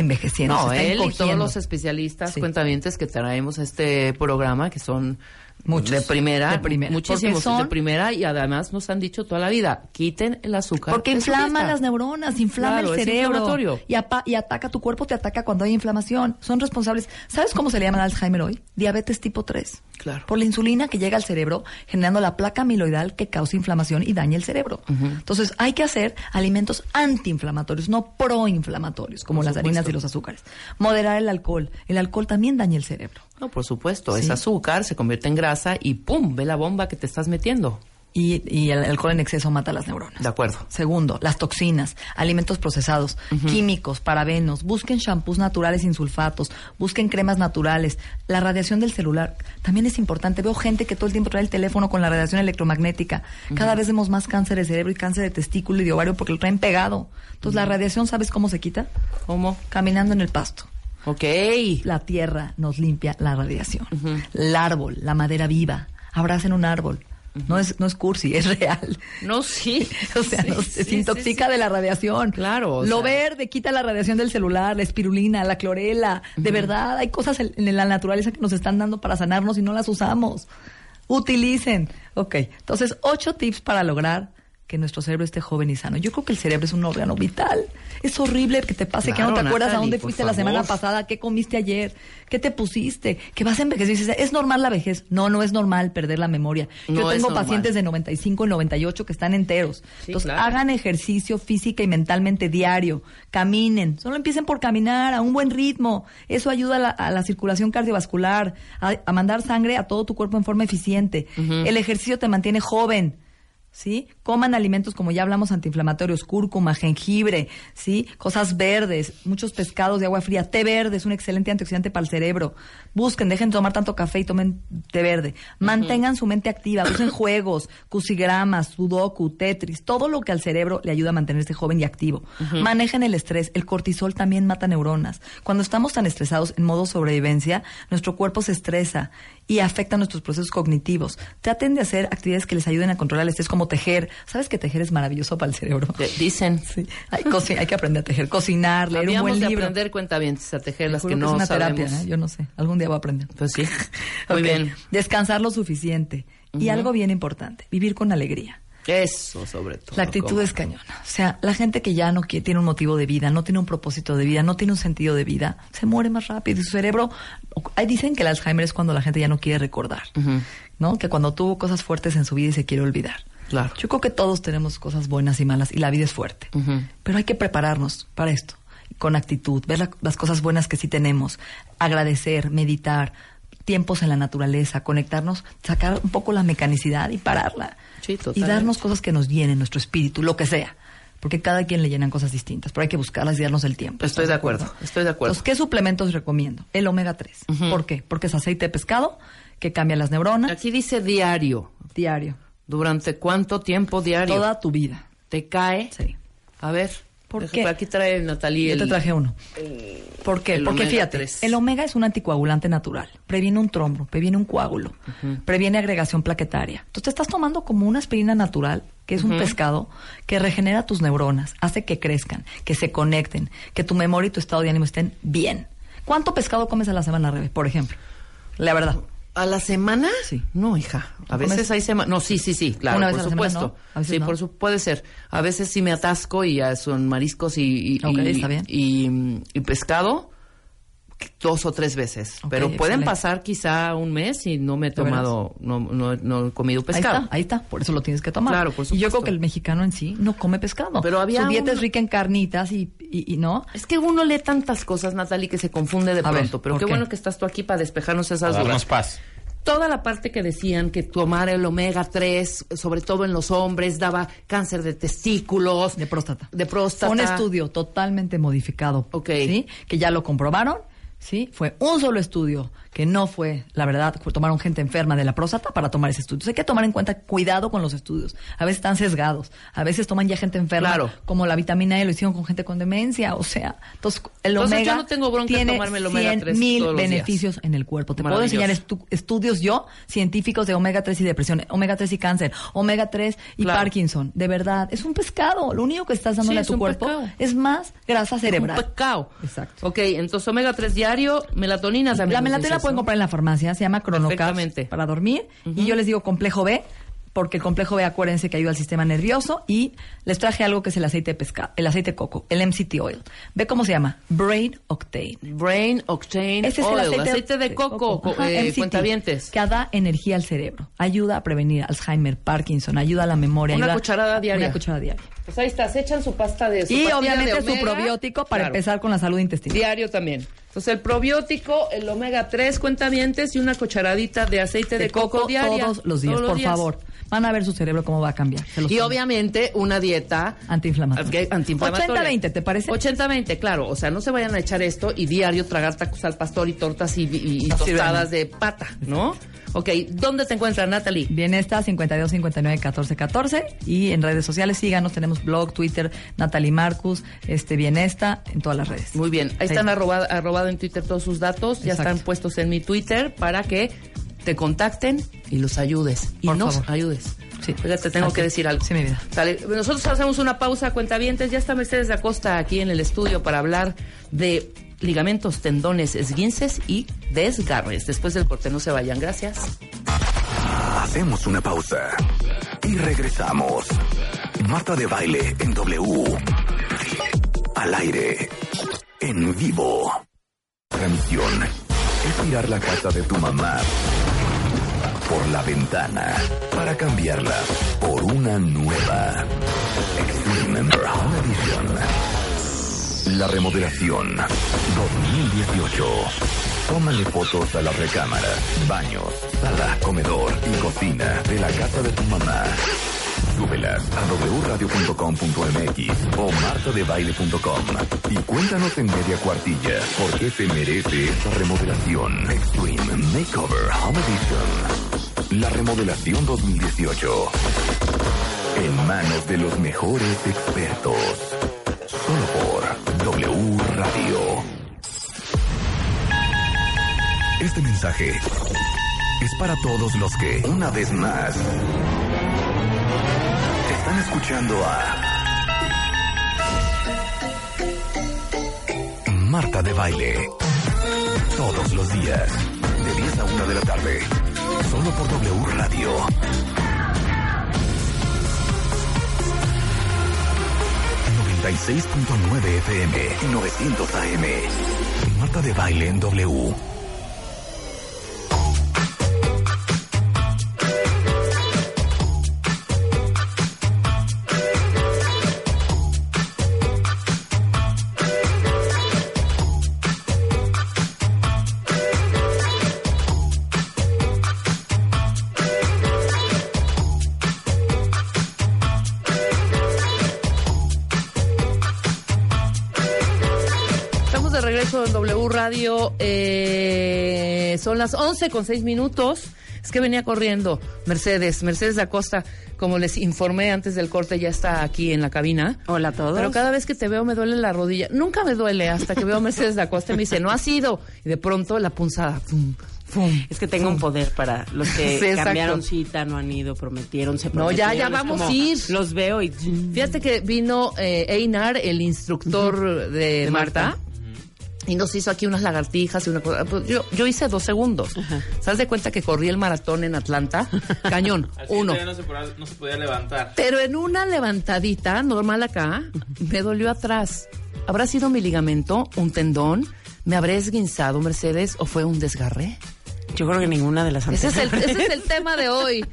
Speaker 3: envejeciendo.
Speaker 1: No,
Speaker 3: se está
Speaker 1: él y todos los especialistas,
Speaker 3: Sí.
Speaker 1: cuentavientes que traemos a este programa, que son
Speaker 3: Muchos.
Speaker 1: de primera,
Speaker 3: De primera.
Speaker 1: muchísimos
Speaker 3: son-
Speaker 1: de primera y además nos han dicho toda la vida, quiten el azúcar.
Speaker 3: Porque inflama las neuronas, inflama
Speaker 1: Claro,
Speaker 3: el cerebro. Y, apa- y ataca tu cuerpo, te ataca cuando hay inflamación. Son responsables. ¿Sabes cómo se le llama al Alzheimer hoy? Diabetes tipo 3.
Speaker 1: Claro.
Speaker 3: Por la insulina que llega al cerebro, generando la placa amiloidal que causa inflamación y daña el cerebro. Entonces, hay que hacer alimentos antiinflamatorios, no proinflamatorios, como
Speaker 1: Por
Speaker 3: las harinas y los azúcares. Moderar el alcohol. El alcohol también daña el cerebro.
Speaker 1: No, por supuesto,
Speaker 3: Sí.
Speaker 1: es azúcar, se convierte en grasa y ¡pum! Ve la bomba que te estás metiendo.
Speaker 3: Y, y el alcohol en exceso mata las neuronas.
Speaker 1: De acuerdo.
Speaker 3: Segundo, las toxinas, alimentos procesados, químicos, parabenos. Busquen shampoos naturales sin sulfatos, busquen cremas naturales. La radiación del celular también es importante. Veo gente que todo el tiempo trae el teléfono con la radiación electromagnética. Cada vez vemos más cáncer de cerebro y cáncer de testículo y de ovario porque lo traen pegado. Entonces, la radiación, ¿sabes cómo se quita?
Speaker 1: ¿Cómo?
Speaker 3: Caminando en el pasto.
Speaker 1: Ok.
Speaker 3: La tierra nos limpia la radiación. El árbol, la madera viva. Abracen un árbol. No es, no es cursi, es real.
Speaker 1: No, sí.
Speaker 3: O sea,
Speaker 1: Sí,
Speaker 3: nos
Speaker 1: sí, sí, sí.
Speaker 3: de la radiación.
Speaker 1: Claro,
Speaker 3: Lo
Speaker 1: sea.
Speaker 3: verde quita la radiación del celular, la espirulina, la clorela. De verdad, hay cosas en, en la naturaleza que nos están dando para sanarnos y no las usamos. Utilicen. Ok, entonces, ocho tips para lograr que nuestro cerebro esté joven y sano. Yo creo que el cerebro es un órgano vital. Es horrible que te pase que no
Speaker 1: Claro,
Speaker 3: te acuerdas a dónde fuiste la semana pasada, qué comiste ayer, qué te pusiste, que vas a envejecer. Dices, ¿Es normal la vejez? No, no es normal perder la memoria.
Speaker 1: No
Speaker 3: Yo tengo pacientes de 95 y 98 que están enteros.
Speaker 1: Sí,
Speaker 3: Entonces,
Speaker 1: claro.
Speaker 3: hagan ejercicio física y mentalmente diario. Caminen. Solo empiecen por caminar a un buen ritmo. Eso ayuda a la, a la circulación cardiovascular, a, a mandar sangre a todo tu cuerpo en forma eficiente. El ejercicio te mantiene joven. ¿Sí? Coman alimentos como ya hablamos antiinflamatorios, cúrcuma, jengibre, ¿sí? Cosas verdes, muchos pescados de agua fría, té verde es un excelente antioxidante para el cerebro. Busquen, dejen de tomar tanto café y tomen té verde. Mantengan su mente activa, usen juegos, cusigramas, sudoku, tetris, todo lo que al cerebro le ayuda a mantenerse joven y activo. Manejen el estrés, el cortisol también mata neuronas. Cuando estamos tan estresados en modo sobrevivencia, nuestro cuerpo se estresa y afecta nuestros procesos cognitivos. Traten de hacer actividades que les ayuden a controlar el estrés, como tejer. ¿Sabes que tejer es maravilloso para el cerebro?
Speaker 1: Dicen.
Speaker 3: Sí. Hay, que aprender a tejer, cocinar, leer un
Speaker 1: Habíamos
Speaker 3: buen
Speaker 1: de
Speaker 3: libro.
Speaker 1: aprender cuentavientes a tejer
Speaker 3: Te
Speaker 1: las que
Speaker 3: que
Speaker 1: no
Speaker 3: es una
Speaker 1: sabemos.
Speaker 3: terapia, ¿eh? yo no sé. Algún día voy a aprender.
Speaker 1: Pues sí. Muy bien.
Speaker 3: Descansar lo suficiente. Y algo bien importante, vivir con alegría.
Speaker 1: Eso sobre todo.
Speaker 3: La actitud
Speaker 1: ¿cómo?
Speaker 3: es cañona. O sea, la gente que ya no quiere- tiene un motivo de vida, no tiene un propósito de vida, no tiene un sentido de vida, se muere más rápido. Y su cerebro, ahí dicen que el Alzheimer es cuando la gente ya no quiere recordar. ¿no? Que cuando tuvo cosas fuertes en su vida y se quiere olvidar.
Speaker 1: Claro.
Speaker 3: Yo creo que todos tenemos cosas buenas y malas y la vida es fuerte. Pero hay que prepararnos para esto, con actitud, ver la- las cosas buenas que sí tenemos, agradecer, meditar, tiempos en la naturaleza, conectarnos, sacar un poco la mecanicidad y pararla.
Speaker 1: Sí,
Speaker 3: y darnos cosas que nos llenen nuestro espíritu, lo que sea. Porque cada quien le llenan cosas distintas, pero hay que buscarlas y darnos el tiempo.
Speaker 1: Estoy
Speaker 3: ¿estás
Speaker 1: de acuerdo, estoy de acuerdo.
Speaker 3: Entonces, ¿qué suplementos recomiendo? El omega 3. ¿Por qué? Porque es aceite de pescado que cambia las neuronas
Speaker 1: Aquí dice diario.
Speaker 3: diario,
Speaker 1: ¿Durante cuánto tiempo diario?
Speaker 3: toda tu vida.
Speaker 1: ¿Te cae?
Speaker 3: Sí.
Speaker 1: A ver.
Speaker 3: ¿Por
Speaker 1: deja-
Speaker 3: qué?
Speaker 1: Aquí trae Natalie
Speaker 3: Yo te traje uno. ¿Por qué? Porque fíjate,
Speaker 1: 3.
Speaker 3: el omega es un anticoagulante natural. Previene un trombo, previene un coágulo, previene agregación plaquetaria. Entonces te estás tomando como una aspirina natural, que es un pescado que regenera tus neuronas, hace que crezcan, que se conecten, que tu memoria y tu estado de ánimo estén bien. ¿Cuánto pescado comes a la semana, Rebe, por ejemplo? La verdad.
Speaker 1: ¿A la semana?
Speaker 3: Sí.
Speaker 1: No, hija. A veces hay semanas. No, sí, sí, sí, claro, por
Speaker 3: semana,
Speaker 1: supuesto.
Speaker 3: ¿no? A veces
Speaker 1: sí,
Speaker 3: no.
Speaker 1: por su puede ser. A veces sí me atasco y ya son mariscos y, y,
Speaker 3: Ok,
Speaker 1: y-
Speaker 3: está bien.
Speaker 1: y- y pescado dos o tres veces. Pero pueden
Speaker 3: excelente.
Speaker 1: pasar quizá un mes y no me he tomado, no, no, no he comido pescado.
Speaker 3: Ahí está, ahí está, por eso lo tienes que tomar.
Speaker 1: Claro, por
Speaker 3: Y yo creo
Speaker 1: supuesto.
Speaker 3: que el mexicano en sí no come pescado.
Speaker 1: Pero había
Speaker 3: Su dieta
Speaker 1: un-
Speaker 3: es rica en carnitas y y, y no.
Speaker 1: Es que uno lee tantas cosas, Natalie, que se confunde de
Speaker 3: A ver,
Speaker 1: pronto. pero
Speaker 3: ¿por
Speaker 1: qué
Speaker 3: qué?
Speaker 1: bueno que estás tú aquí para despejarnos esas
Speaker 2: Para
Speaker 1: dudas.
Speaker 2: darnos paz.
Speaker 1: Toda la parte que decían que tomar el omega 3, sobre todo en los hombres, daba cáncer de testículos,
Speaker 3: De próstata.
Speaker 1: de próstata.
Speaker 3: Un estudio totalmente modificado.
Speaker 1: Ok.
Speaker 3: ¿sí? Que ya lo comprobaron. Sí, fue un solo estudio que no fue, la verdad, tomaron gente enferma de la próstata para tomar ese estudio. Entonces, hay que tomar en cuenta cuidado con los estudios. A veces están sesgados, a veces toman ya gente enferma,
Speaker 1: Claro.
Speaker 3: como la vitamina E lo hicieron con gente con demencia, o sea, entonces el
Speaker 1: Entonces,
Speaker 3: omega
Speaker 1: yo no tengo bronca
Speaker 3: tiene
Speaker 1: tomarme el omega 3
Speaker 3: mil
Speaker 1: todos los días.
Speaker 3: beneficios en el cuerpo. Te puedo enseñar estu- estudios yo, científicos de omega 3 y depresión, omega 3 y cáncer, omega 3 y
Speaker 1: Claro.
Speaker 3: Parkinson. De verdad, es un pescado. Lo único que estás dándole
Speaker 1: Sí,
Speaker 3: a
Speaker 1: es
Speaker 3: tu
Speaker 1: un
Speaker 3: cuerpo
Speaker 1: pescado.
Speaker 3: es más grasa
Speaker 1: Un
Speaker 3: cerebral.
Speaker 1: pecado.
Speaker 3: Exacto.
Speaker 1: Ok, entonces omega 3 diario, melatonina también.
Speaker 3: La melatonina pueden comprar en la farmacia, se llama
Speaker 1: Perfectamente.
Speaker 3: para dormir. Y yo les digo complejo B, porque el complejo B, acuérdense que ayuda al sistema nervioso. Y les traje algo que es el aceite de pescado, el aceite de coco, el MCT oil. Ve cómo se llama, Brain Octane.
Speaker 1: Brain Octane
Speaker 3: Ese es el aceite,
Speaker 1: de coco, co-
Speaker 3: Ajá,
Speaker 1: eh,
Speaker 3: MCT,
Speaker 1: cuentavientes.
Speaker 3: Que da energía al cerebro, ayuda a prevenir Alzheimer, Parkinson, ayuda a la memoria.
Speaker 1: Una
Speaker 3: ayuda-
Speaker 1: cucharada diaria.
Speaker 3: Una cucharada diaria.
Speaker 1: Pues ahí está, se echan su pasta de su
Speaker 3: Y obviamente
Speaker 1: de
Speaker 3: su probiótico para
Speaker 1: Claro.
Speaker 3: empezar con la salud intestinal.
Speaker 1: Diario también. Entonces el probiótico, el omega 3 cuentavientes y una cucharadita de aceite de, coco, diaria.
Speaker 3: todos los días, por favor. Van a ver su cerebro cómo va a cambiar. se los
Speaker 1: Y obviamente una dieta
Speaker 3: Antiinflamatoria.
Speaker 1: Antiinflamatoria.
Speaker 3: 80-20, ¿te parece?
Speaker 1: 80-20, claro. O sea, no se vayan a echar esto y diario tragar tacos al pastor y tortas y, y- y tostadas
Speaker 3: de
Speaker 1: de pata, ¿no? Ok, ¿dónde te encuentras, Natalie?
Speaker 3: Bien, está 52 59 14 14 y en redes sociales síganos, tenemos blog, Twitter, Natalie Marcus, este bien está en todas las redes.
Speaker 1: Muy bien, ahí
Speaker 3: Sí.
Speaker 1: están arroba- arrobado en Twitter todos sus datos, ya están puestos en mi Twitter para que te contacten y los ayudes. Y
Speaker 3: Por
Speaker 1: nos
Speaker 3: favor.
Speaker 1: ayudes.
Speaker 3: Sí.
Speaker 1: Fíjate, tengo
Speaker 3: Así.
Speaker 1: que decir algo.
Speaker 3: Sí, mi vida.
Speaker 1: Sale. Nosotros hacemos una pausa, cuentavientes. Ya está Mercedes Acosta aquí en el estudio para hablar de ligamentos, tendones, esguinces y desgarres. Después del corte, no se vayan. Gracias.
Speaker 4: Hacemos una pausa y regresamos. Marta de baile en W. Al aire. En vivo. Transmisión. Es tirar la casa de tu mamá por la ventana para cambiarla por una nueva. Extreme Home Edition. La remodelación 2018. Tómale fotos a las recámaras, baños, sala, comedor y cocina de la casa de tu mamá. Súbelas a wradio.com.mx o martadebaile.com y cuéntanos en media cuartilla por qué se merece esta remodelación. Extreme Makeover Home Edition. La remodelación 2018. En manos de los mejores expertos. Solo por W Radio. Este mensaje es para todos los que, una vez más, están escuchando a Marta de Baile. Todos los días, de 10 a 1 de la tarde. Solo por W Radio. ...96.9 FM y 900 AM. Marta de Baile en W.
Speaker 1: Radio. eh, son las 11 con 6 minutos. Es que venía corriendo Mercedes, Mercedes da Costa, como les informé antes del corte, ya está aquí en la cabina.
Speaker 7: Hola a todos.
Speaker 1: Pero cada vez que te veo me duele la rodilla. Nunca me duele hasta que veo a Mercedes da Costa y me dice, no ha sido. Y de pronto la punzada. Fum, fum,
Speaker 7: Es que tengo
Speaker 1: fum.
Speaker 7: un poder para los que
Speaker 1: Sí,
Speaker 7: cambiaron cita, no han ido, prometieron, se
Speaker 1: No, ya,
Speaker 7: prometieron.
Speaker 1: ya vamos a ir.
Speaker 7: Los veo y...
Speaker 1: Fíjate que vino eh, Einar, el instructor de,
Speaker 7: De
Speaker 1: Marta,
Speaker 7: Marta.
Speaker 1: Y nos hizo aquí unas lagartijas y una cosa. Pues yo, yo hice dos segundos. ¿Sabes de cuenta que corrí el maratón en Atlanta? Cañón, uno.
Speaker 2: no se, podía, no se podía levantar.
Speaker 1: Pero en una levantadita normal acá, me dolió atrás. ¿Habrá sido mi ligamento, un tendón? ¿Me habré esguinzado, Mercedes, o fue un desgarre?
Speaker 7: Yo creo que ninguna de las
Speaker 1: Ese es el,
Speaker 7: anteriores.
Speaker 1: ese es el tema de hoy.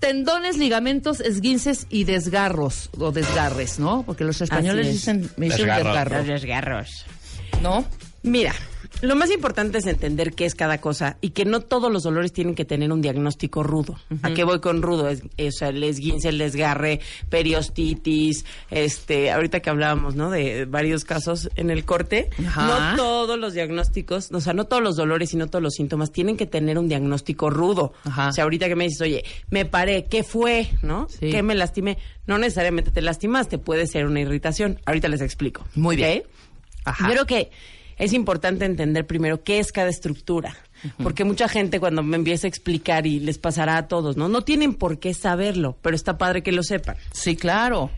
Speaker 1: tendones, ligamentos, esguinces y desgarros o desgarres, ¿no? Porque los españoles
Speaker 7: es.
Speaker 1: dicen, me dicen
Speaker 2: Desgarros.
Speaker 1: desgarro,
Speaker 7: Los desgarros.
Speaker 1: ¿No?
Speaker 7: Mira, lo más importante es entender qué es cada cosa y que no todos los dolores tienen que tener un diagnóstico rudo. ¿A qué voy con rudo? Es, es el esguince, el desgarre, periostitis, este, ahorita que hablábamos, ¿no? De varios casos en el corte. No todos los diagnósticos, o sea, no todos los dolores y no todos los síntomas tienen que tener un diagnóstico rudo.
Speaker 1: Ajá.
Speaker 7: O sea, ahorita que me dices, oye, me paré, ¿qué fue? ¿No?
Speaker 1: Sí.
Speaker 7: ¿Qué me lastimé? No necesariamente te lastimaste, puede ser una irritación. Ahorita les explico.
Speaker 1: Muy bien. Ajá.
Speaker 7: Yo creo que es importante entender primero qué es cada estructura. Porque mucha gente cuando me empieza a explicar y les pasará a todos, ¿no? No tienen por qué saberlo, pero está padre que lo sepan.
Speaker 1: Sí, claro.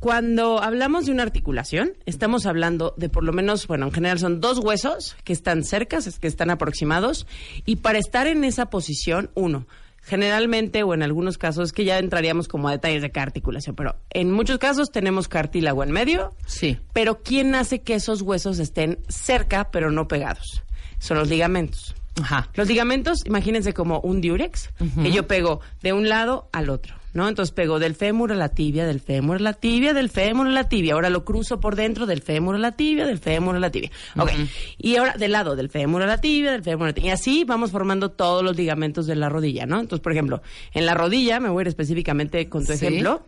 Speaker 7: Cuando hablamos de una articulación, estamos hablando de por lo menos, bueno, en general son dos huesos que están cercas, es que están aproximados, y para estar en esa posición, uno, generalmente o en algunos casos, que ya entraríamos como a detalles de cada articulación, pero en muchos casos tenemos cartílago en medio,
Speaker 1: Sí.
Speaker 7: pero ¿quién hace que esos huesos estén cerca pero no pegados? Son los ligamentos.
Speaker 1: Ajá.
Speaker 7: Los ligamentos, imagínense como un diurex, que yo pego de un lado al otro, ¿no? Entonces pego del fémur a la tibia, del fémur a la tibia, del fémur a la tibia. Ahora lo cruzo por dentro del fémur a la tibia, del fémur a la tibia. Ok. Y ahora del lado del fémur a la tibia, del fémur a la tibia. Y así vamos formando todos los ligamentos de la rodilla, ¿no? Entonces, por ejemplo, en la rodilla, me voy a ir específicamente con tu
Speaker 1: Sí.
Speaker 7: ejemplo.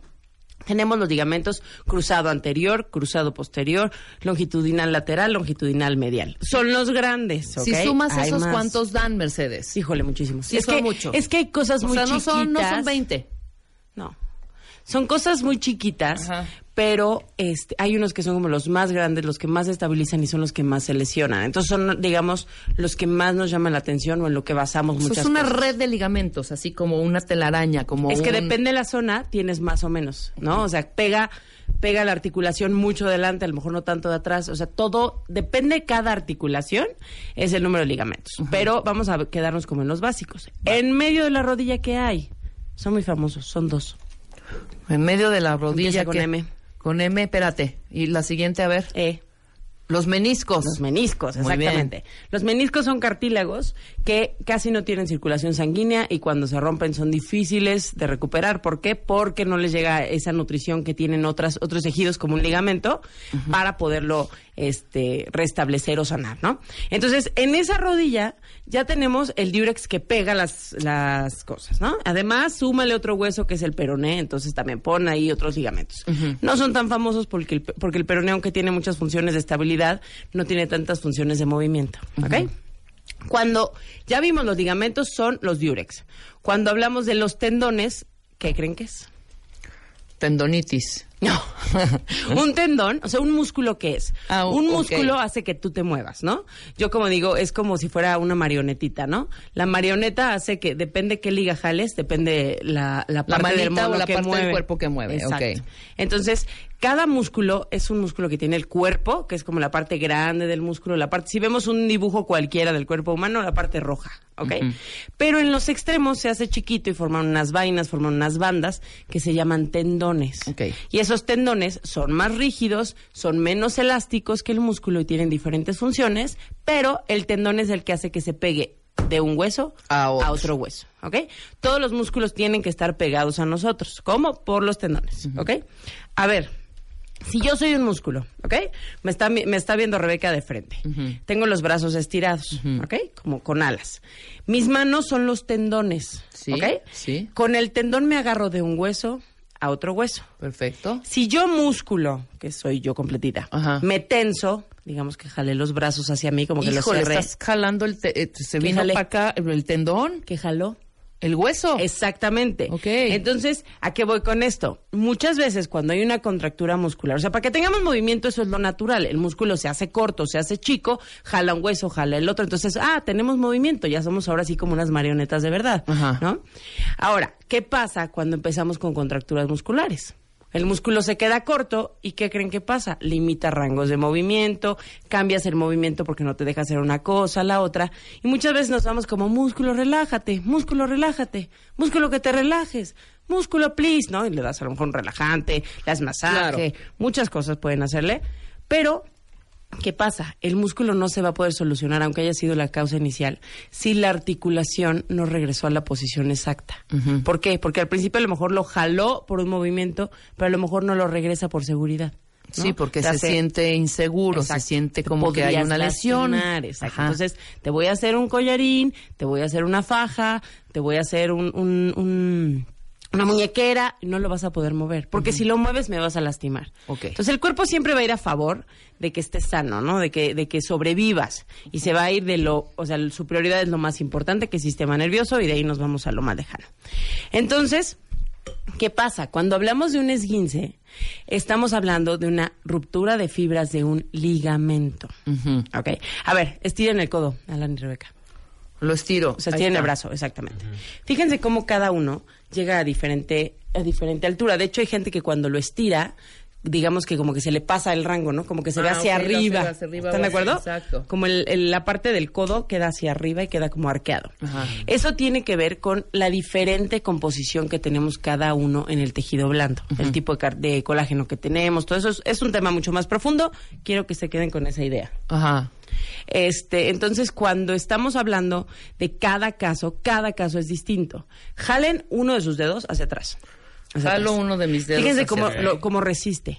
Speaker 7: Tenemos los ligamentos cruzado anterior, cruzado posterior, longitudinal lateral, longitudinal medial. Son los grandes, ¿ok?
Speaker 1: Si sumas
Speaker 7: Hay
Speaker 1: esos,
Speaker 7: más.
Speaker 1: ¿cuántos dan, Mercedes?
Speaker 7: Híjole, muchísimos.
Speaker 1: Sí,
Speaker 7: es
Speaker 1: son
Speaker 7: que,
Speaker 1: muchos.
Speaker 7: Es que hay cosas
Speaker 1: o
Speaker 7: muy
Speaker 1: sea, no
Speaker 7: chiquitas.
Speaker 1: son, no son 20.
Speaker 7: No. Son cosas muy chiquitas,
Speaker 1: Ajá.
Speaker 7: Pero este, hay unos que son como los más grandes, los que más estabilizan y son los que más se lesionan. Entonces son, digamos, los que más nos llaman la atención o en lo que basamos muchas
Speaker 1: es una
Speaker 7: cosas.
Speaker 1: red de ligamentos, así como una telaraña, como
Speaker 7: Es que depende de la zona, tienes más o menos, ¿no? O sea, pega, pega la articulación mucho delante, a lo mejor no tanto de atrás. O sea, todo, depende de cada articulación, es el número de ligamentos. Pero vamos a quedarnos como en los básicos. En medio de la rodilla, ¿qué hay? Son muy famosos, son dos.
Speaker 1: En medio de la rodilla.
Speaker 7: Empieza con
Speaker 1: que-
Speaker 7: M.
Speaker 1: Con M, espérate. Y la siguiente, a ver.
Speaker 7: Eh,
Speaker 1: Los meniscos.
Speaker 7: Los meniscos, exactamente. Los meniscos son cartílagos que casi no tienen circulación sanguínea y cuando se rompen son difíciles de recuperar. ¿Por qué? Porque no les llega esa nutrición que tienen otras, otros tejidos como un ligamento para poderlo este, restablecer o sanar, ¿no? Entonces, en esa rodilla ya tenemos el diurex que pega las, las cosas, ¿no? Además, súmale otro hueso que es el peroné, entonces también pon ahí otros ligamentos. No son tan famosos porque el, porque el peroné, aunque tiene muchas funciones de estabilidad, no tiene tantas funciones de movimiento, ¿ok? Cuando ya vimos los ligamentos, son los diurex. Cuando hablamos de los tendones, ¿qué creen que es?
Speaker 1: Tendonitis.
Speaker 7: No. un tendón, o sea, un músculo ¿qué es?
Speaker 1: Ah,
Speaker 7: un músculo hace que tú te muevas, ¿no? Yo como digo, es como si fuera una marionetita, ¿no? La marioneta hace que, depende qué liga jales, depende la, la parte del
Speaker 1: manita o
Speaker 7: mono
Speaker 1: la
Speaker 7: que
Speaker 1: parte del
Speaker 7: mueve.
Speaker 1: cuerpo que mueve,
Speaker 7: Exacto. Entonces, cada músculo es un músculo que tiene el cuerpo, que es como la parte grande del músculo, la parte, si vemos un dibujo cualquiera del cuerpo humano, la parte roja, ¿ok? Pero en los extremos se hace chiquito y forman unas vainas, forman unas bandas que se llaman tendones.
Speaker 1: Ok.
Speaker 7: Y esos tendones son más rígidos, son menos elásticos que el músculo y tienen diferentes funciones, pero el tendón es el que hace que se pegue de un hueso
Speaker 1: A otro.
Speaker 7: otro hueso, ¿ok? Todos los músculos tienen que estar pegados a nosotros. ¿Cómo? Por los tendones, ¿ok? A ver, si yo soy un músculo, ¿ok? Me está, me está viendo Rebeca de frente. Tengo los brazos estirados, ¿ok? Como con alas. Mis manos son los tendones,
Speaker 1: Sí,
Speaker 7: ¿ok?
Speaker 1: sí.
Speaker 7: Con el tendón me agarro de un hueso a otro hueso.
Speaker 1: Perfecto.
Speaker 7: Si yo músculo, que soy yo completita,
Speaker 1: Ajá.
Speaker 7: me tenso, digamos que jalé los brazos hacia mí como que los cerré.
Speaker 1: estás jalando el... te- eh, se
Speaker 7: ¿Qué
Speaker 1: vino para acá el tendón,
Speaker 7: ¿Qué jaló?
Speaker 1: El hueso.
Speaker 7: Exactamente.
Speaker 1: Ok.
Speaker 7: Entonces, ¿a qué voy con esto? Muchas veces cuando hay una contractura muscular, o sea, para que tengamos movimiento eso es lo natural, el músculo se hace corto, se hace chico, jala un hueso, jala el otro, entonces, ah, tenemos movimiento, ya somos ahora sí como unas marionetas de verdad,
Speaker 1: Ajá.
Speaker 7: ¿no? Ahora, ¿qué pasa cuando empezamos con contracturas musculares? El músculo se queda corto y ¿qué creen que pasa? Limita rangos de movimiento, cambias el movimiento porque no te deja hacer una cosa, la otra. Y muchas veces nos vamos como músculo, relájate, músculo, relájate, músculo que te relajes, músculo, please, ¿no? Y le das a lo mejor un relajante, le das masaje, muchas cosas pueden hacerle. Pero ¿Qué pasa? El músculo no se va a poder solucionar, aunque haya sido la causa inicial, si la articulación no regresó a la posición exacta. ¿Por qué? Porque al principio a lo mejor lo jaló por un movimiento, pero a lo mejor no lo regresa por seguridad. ¿no?
Speaker 1: Sí, porque se
Speaker 7: hace-
Speaker 1: siente inseguro, se siente
Speaker 7: Te
Speaker 1: como que hay una lesión.
Speaker 7: Entonces, te voy a hacer un collarín, te voy a hacer una faja, te voy a hacer un, un- un- una muñequera, no lo vas a poder mover. Porque si lo mueves, me vas a lastimar. Entonces, el cuerpo siempre va a ir a favor de que estés sano, ¿no? De que, de que sobrevivas. Y se va a ir de lo, o sea, su prioridad es lo más importante, que es el sistema nervioso, y de ahí nos vamos a lo más lejano. Entonces, ¿Qué pasa? Cuando hablamos de un esguince, estamos hablando de una ruptura de fibras de un ligamento.
Speaker 1: Ujú.
Speaker 7: ¿Ok? A ver, estiren el codo, Alan y Rebeca.
Speaker 1: Lo estiro.
Speaker 7: O sea, estiren el brazo, exactamente. Fíjense cómo cada uno llega a diferente, a diferente altura. De hecho, hay gente que cuando lo estira, digamos que como que se le pasa el rango, ¿no? Como que se ve
Speaker 1: Ah,
Speaker 7: hacia arriba.
Speaker 1: hace hacia arriba
Speaker 7: ¿Están de acuerdo?
Speaker 1: exacto.
Speaker 7: Como el- el- la parte del codo queda hacia arriba y queda como arqueado.
Speaker 1: Ajá.
Speaker 7: Eso tiene que ver con la diferente composición que tenemos cada uno en el tejido blando, el tipo de, de colágeno que tenemos, todo eso es, es un tema mucho más profundo. Quiero que se queden con esa idea.
Speaker 1: Ajá.
Speaker 7: Este, entonces, cuando estamos hablando de cada caso, cada caso es distinto. Jalen uno de sus dedos hacia atrás. Hacia
Speaker 1: Jalo
Speaker 7: atrás.
Speaker 1: uno de mis dedos
Speaker 7: Fíjense
Speaker 1: hacia
Speaker 7: cómo, lo- cómo resiste.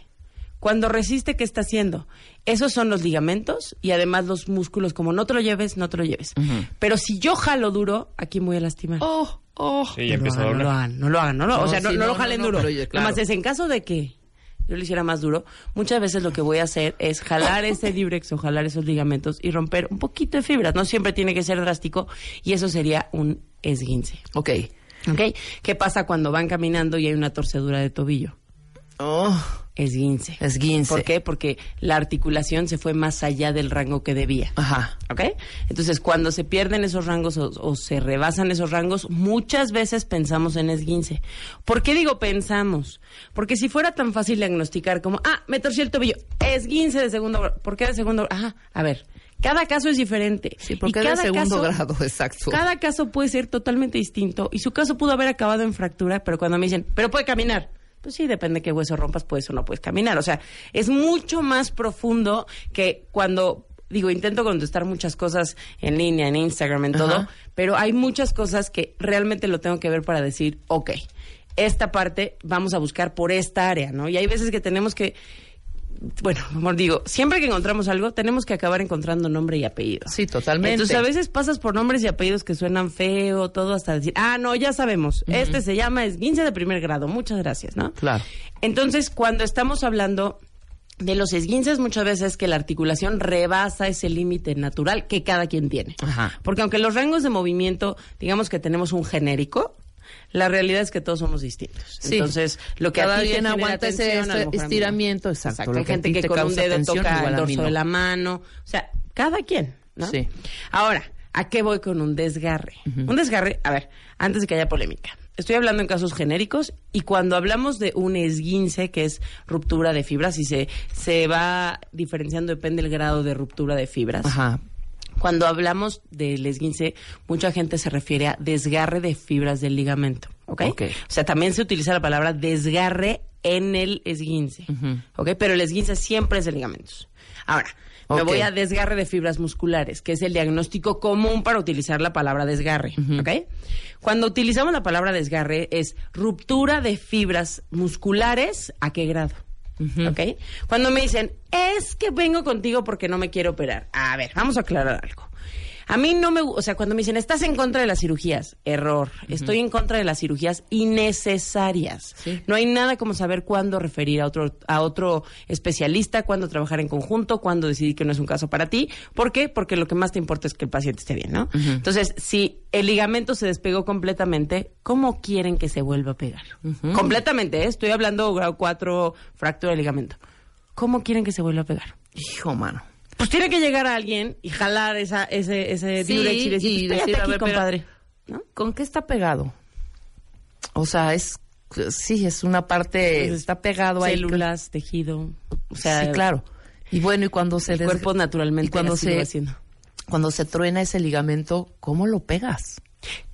Speaker 7: Cuando resiste, ¿qué está haciendo? Esos son los ligamentos y además los músculos, como no te lo lleves, no te lo lleves. Pero si yo jalo duro, aquí me voy a lastimar.
Speaker 1: Oh, oh.
Speaker 2: Sí, ya
Speaker 7: no, lo hagan, no lo hagan, no lo hagan, no lo-
Speaker 1: No,
Speaker 7: o sea, no,
Speaker 1: sí,
Speaker 7: no
Speaker 1: no,
Speaker 7: lo jalen
Speaker 1: no,
Speaker 7: duro.
Speaker 1: pero oye, claro.
Speaker 7: Nomás es en caso de que yo lo hiciera más duro, muchas veces lo que voy a hacer es jalar ese librex o jalar esos ligamentos y romper un poquito de fibras. No siempre tiene que ser drástico y eso sería un esguince.
Speaker 1: Ok.
Speaker 7: ¿Ok? ¿Qué pasa cuando van caminando y hay una torcedura de tobillo?
Speaker 1: Oh,
Speaker 7: Esguince.
Speaker 1: Esguince.
Speaker 7: ¿Por qué? Porque la articulación se fue más allá del rango que debía.
Speaker 1: ajá.
Speaker 7: ¿Ok? Entonces, cuando se pierden esos rangos o, o se rebasan esos rangos, muchas veces pensamos en esguince. ¿Por qué digo pensamos? Porque si fuera tan fácil diagnosticar como, ah, me torcí el tobillo, esguince de segundo grado. ¿Por qué de segundo grado? Ajá, a ver, cada caso es diferente.
Speaker 1: Sí,
Speaker 7: Y
Speaker 1: porque es de
Speaker 7: cada
Speaker 1: segundo
Speaker 7: caso-
Speaker 1: grado, exacto.
Speaker 7: Cada caso puede ser totalmente distinto y su caso pudo haber acabado en fractura, pero cuando me dicen, pero puede caminar. Pues sí, depende de qué hueso rompas, puedes o no puedes caminar. O sea, es mucho más profundo que cuando, digo, intento contestar muchas cosas en línea, en Instagram, en todo, pero hay muchas cosas que realmente lo tengo que ver para decir, ok, esta parte vamos a buscar por esta área, ¿no? Y hay veces que tenemos que, bueno, como digo, siempre que encontramos algo, tenemos que acabar encontrando nombre y apellido.
Speaker 1: Sí, totalmente.
Speaker 7: Entonces a veces pasas por nombres y apellidos que suenan feo, todo hasta decir, ah, no, ya sabemos, este se llama esguince de primer grado, muchas gracias, ¿no?
Speaker 1: Claro.
Speaker 7: Entonces, cuando estamos hablando de los esguinces, muchas veces es que la articulación rebasa ese límite natural que cada quien tiene.
Speaker 1: Ajá.
Speaker 7: Porque aunque los rangos de movimiento, digamos que tenemos un genérico, la realidad es que todos somos distintos.
Speaker 1: Sí.
Speaker 7: Entonces, lo que a
Speaker 1: Cada
Speaker 7: ti te
Speaker 1: aguanta ese
Speaker 7: a a
Speaker 1: estiramiento, exacto,
Speaker 7: Hay
Speaker 1: a
Speaker 7: gente que con un dedo toca el
Speaker 1: a
Speaker 7: dorso
Speaker 1: no.
Speaker 7: de la mano. O sea, cada quien, ¿no?
Speaker 1: Sí.
Speaker 7: Ahora, ¿a qué voy con un desgarre? Un desgarre, a ver, antes de que haya polémica. Estoy hablando en casos genéricos y cuando hablamos de un esguince, que es ruptura de fibras, y se, se va diferenciando, depende del grado de ruptura de fibras.
Speaker 1: Ajá.
Speaker 7: Cuando hablamos del esguince, mucha gente se refiere a desgarre de fibras del ligamento. ¿ok? O sea, también se utiliza la palabra desgarre en el esguince. ¿ok? Pero el esguince siempre es de ligamentos. Ahora, me voy a desgarre de fibras musculares, que es el diagnóstico común para utilizar la palabra desgarre. ¿ok? Cuando utilizamos la palabra desgarre es ruptura de fibras musculares, ¿a qué grado? ¿Ok? Cuando me dicen, es que vengo contigo porque no me quiero operar. A ver, vamos a aclarar algo. A mí no me, o sea, cuando me dicen, estás en contra de las cirugías, error. Estoy en contra de las cirugías innecesarias.
Speaker 1: Sí.
Speaker 7: No hay nada como saber cuándo referir a otro, a otro especialista, cuándo trabajar en conjunto, cuándo decidir que no es un caso para ti. ¿Por qué? Porque lo que más te importa es que el paciente esté bien, ¿no? Entonces, si el ligamento se despegó completamente, ¿cómo quieren que se vuelva a pegar? Completamente, ¿eh? estoy hablando grado 4, fractura de ligamento. ¿Cómo quieren que se vuelva a pegar?
Speaker 1: Hijo, mano.
Speaker 7: Pues tiene que llegar a alguien y jalar esa, ese, ese
Speaker 1: Sí,
Speaker 7: diurex y decir,
Speaker 1: y
Speaker 7: "Pues,
Speaker 1: decir, a
Speaker 7: aquí,
Speaker 1: ver,
Speaker 7: compadre. ¿No?
Speaker 1: ¿Con qué está pegado? O sea, es sí, es una parte está pegado ahí.
Speaker 7: Células, tejido. O sea,
Speaker 1: sí, claro. Y bueno, y cuando se
Speaker 7: El
Speaker 1: des-
Speaker 7: cuerpo naturalmente
Speaker 1: y cuando
Speaker 7: así lo
Speaker 1: se
Speaker 7: va haciendo.
Speaker 1: cuando se truena ese ligamento, ¿cómo lo pegas?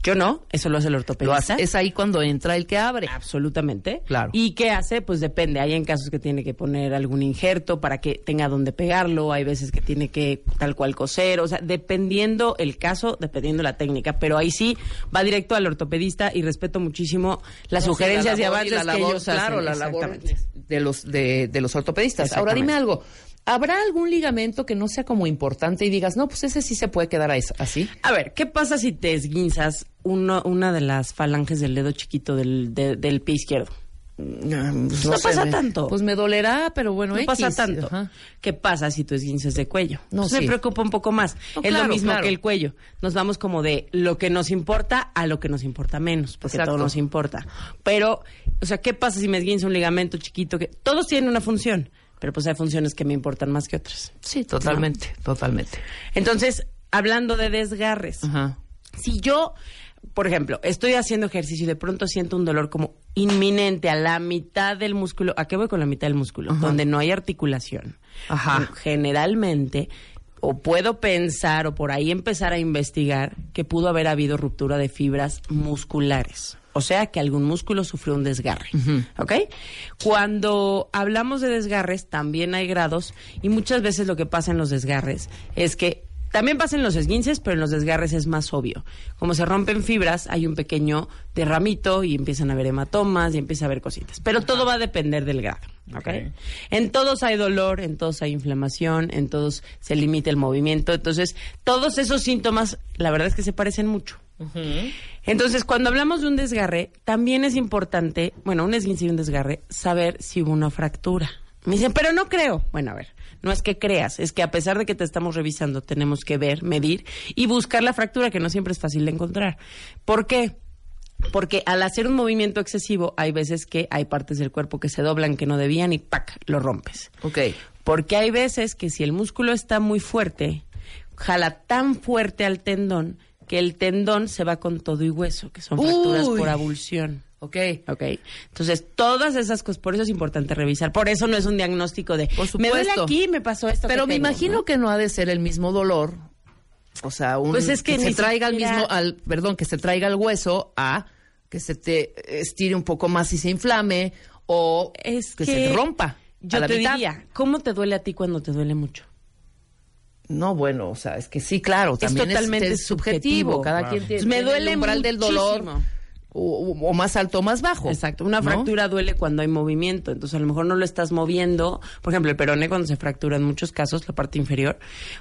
Speaker 7: Yo no, eso lo hace el
Speaker 1: Lo
Speaker 7: ortopedista.
Speaker 1: hace- es ahí cuando entra el que abre.
Speaker 7: Absolutamente.
Speaker 1: Claro.
Speaker 7: ¿Y qué hace? Pues depende. Hay en casos que tiene que poner algún injerto para que tenga donde pegarlo. Hay veces que tiene que tal cual coser. O sea, dependiendo el caso, dependiendo la técnica. Pero ahí sí va directo al ortopedista y respeto muchísimo las
Speaker 1: No, sí,
Speaker 7: sugerencias
Speaker 1: la
Speaker 7: y avances
Speaker 1: la
Speaker 7: que ellos
Speaker 1: claro,
Speaker 7: hacen.
Speaker 1: la labor de los, de, de los ortopedistas. Ahora dime algo. ¿Habrá algún ligamento que no sea como importante y digas, no, pues ese sí se puede quedar así?
Speaker 7: A ver, ¿qué pasa si te esguinzas uno, una de las falanges del dedo chiquito del, de- del pie izquierdo?
Speaker 1: Pues
Speaker 7: No
Speaker 1: sé,
Speaker 7: pasa
Speaker 1: me-
Speaker 7: tanto.
Speaker 1: Pues me dolerá, pero bueno,
Speaker 7: no
Speaker 1: X,
Speaker 7: pasa tanto.
Speaker 1: ajá.
Speaker 7: ¿Qué pasa si tu esguince es de cuello?
Speaker 1: No, sí.
Speaker 7: me preocupa un poco más.
Speaker 1: No,
Speaker 7: es
Speaker 1: claro,
Speaker 7: lo mismo
Speaker 1: claro.
Speaker 7: que el cuello. Nos vamos como de lo que nos importa a lo que nos importa menos, porque
Speaker 1: Exacto.
Speaker 7: todo nos importa. Pero, o sea, ¿qué pasa si me esguince un ligamento chiquito? que Todos tienen una función, pero pues hay funciones que me importan más que otras.
Speaker 1: Sí, totalmente, totalmente.
Speaker 7: Entonces, hablando de desgarres,
Speaker 1: Ajá.
Speaker 7: si yo, por ejemplo, estoy haciendo ejercicio y de pronto siento un dolor como inminente a la mitad del músculo, ¿a qué voy con la mitad del músculo? Donde no hay articulación.
Speaker 1: Ajá.
Speaker 7: Generalmente, o puedo pensar o por ahí empezar a investigar que pudo haber habido ruptura de fibras musculares. O sea, que algún músculo sufrió un desgarre. ¿Ok? Cuando hablamos de desgarres, también hay grados y muchas veces lo que pasa en los desgarres es que también pasa en los esguinces, pero en los desgarres es más obvio. Como se rompen fibras, hay un pequeño derramito y empiezan a haber hematomas y empieza a haber cositas. Pero todo va a depender del grado. ¿ok? En todos hay dolor, en todos hay inflamación, en todos se limita el movimiento. Entonces, todos esos síntomas, la verdad es que se parecen mucho. Entonces, cuando hablamos de un desgarre, también es importante, bueno, un esguince y un desgarre, saber si hubo una fractura. Me dicen, pero no creo. Bueno, a ver, no es que creas, es que a pesar de que te estamos revisando, tenemos que ver, medir y buscar la fractura, que no siempre es fácil de encontrar. ¿Por qué? Porque al hacer un movimiento excesivo, hay veces que hay partes del cuerpo que se doblan que no debían y ¡pac! lo rompes.
Speaker 1: Ok.
Speaker 7: Porque hay veces que si el músculo está muy fuerte, jala tan fuerte al tendón que el tendón se va con todo y hueso, que son fracturas
Speaker 1: Uy.
Speaker 7: por abulsión.
Speaker 1: Ok.
Speaker 7: ¿Ok? Entonces, todas esas cosas, por eso es importante revisar. Por eso no es un diagnóstico de,
Speaker 1: Por
Speaker 7: me duele
Speaker 1: supuesto.
Speaker 7: aquí, me pasó esto.
Speaker 1: Pero me
Speaker 7: tengo",
Speaker 1: imagino
Speaker 7: ¿no?
Speaker 1: que no ha de ser el mismo dolor. O sea, un,
Speaker 7: Pues es que
Speaker 1: se traiga al mismo, al, perdón, que se traiga el hueso a que se te estire un poco más y se inflame o
Speaker 7: Es
Speaker 1: que,
Speaker 7: que,
Speaker 1: se te rompa.
Speaker 7: Yo
Speaker 1: a la
Speaker 7: te
Speaker 1: mitad.
Speaker 7: diría, ¿cómo te duele a ti cuando te duele mucho?
Speaker 1: No, bueno, o sea, es que sí, claro, también es,
Speaker 7: totalmente
Speaker 1: es subjetivo.
Speaker 7: subjetivo.
Speaker 1: Cada quien tiene,
Speaker 7: Pues me
Speaker 1: tiene
Speaker 7: duele
Speaker 1: el umbral del dolor o, más alto o más bajo.
Speaker 7: Exacto. Una
Speaker 1: ¿no?
Speaker 7: fractura duele cuando hay movimiento. Entonces, a lo mejor no lo estás moviendo. Por ejemplo, el peroné cuando se fractura en muchos casos, la parte inferior.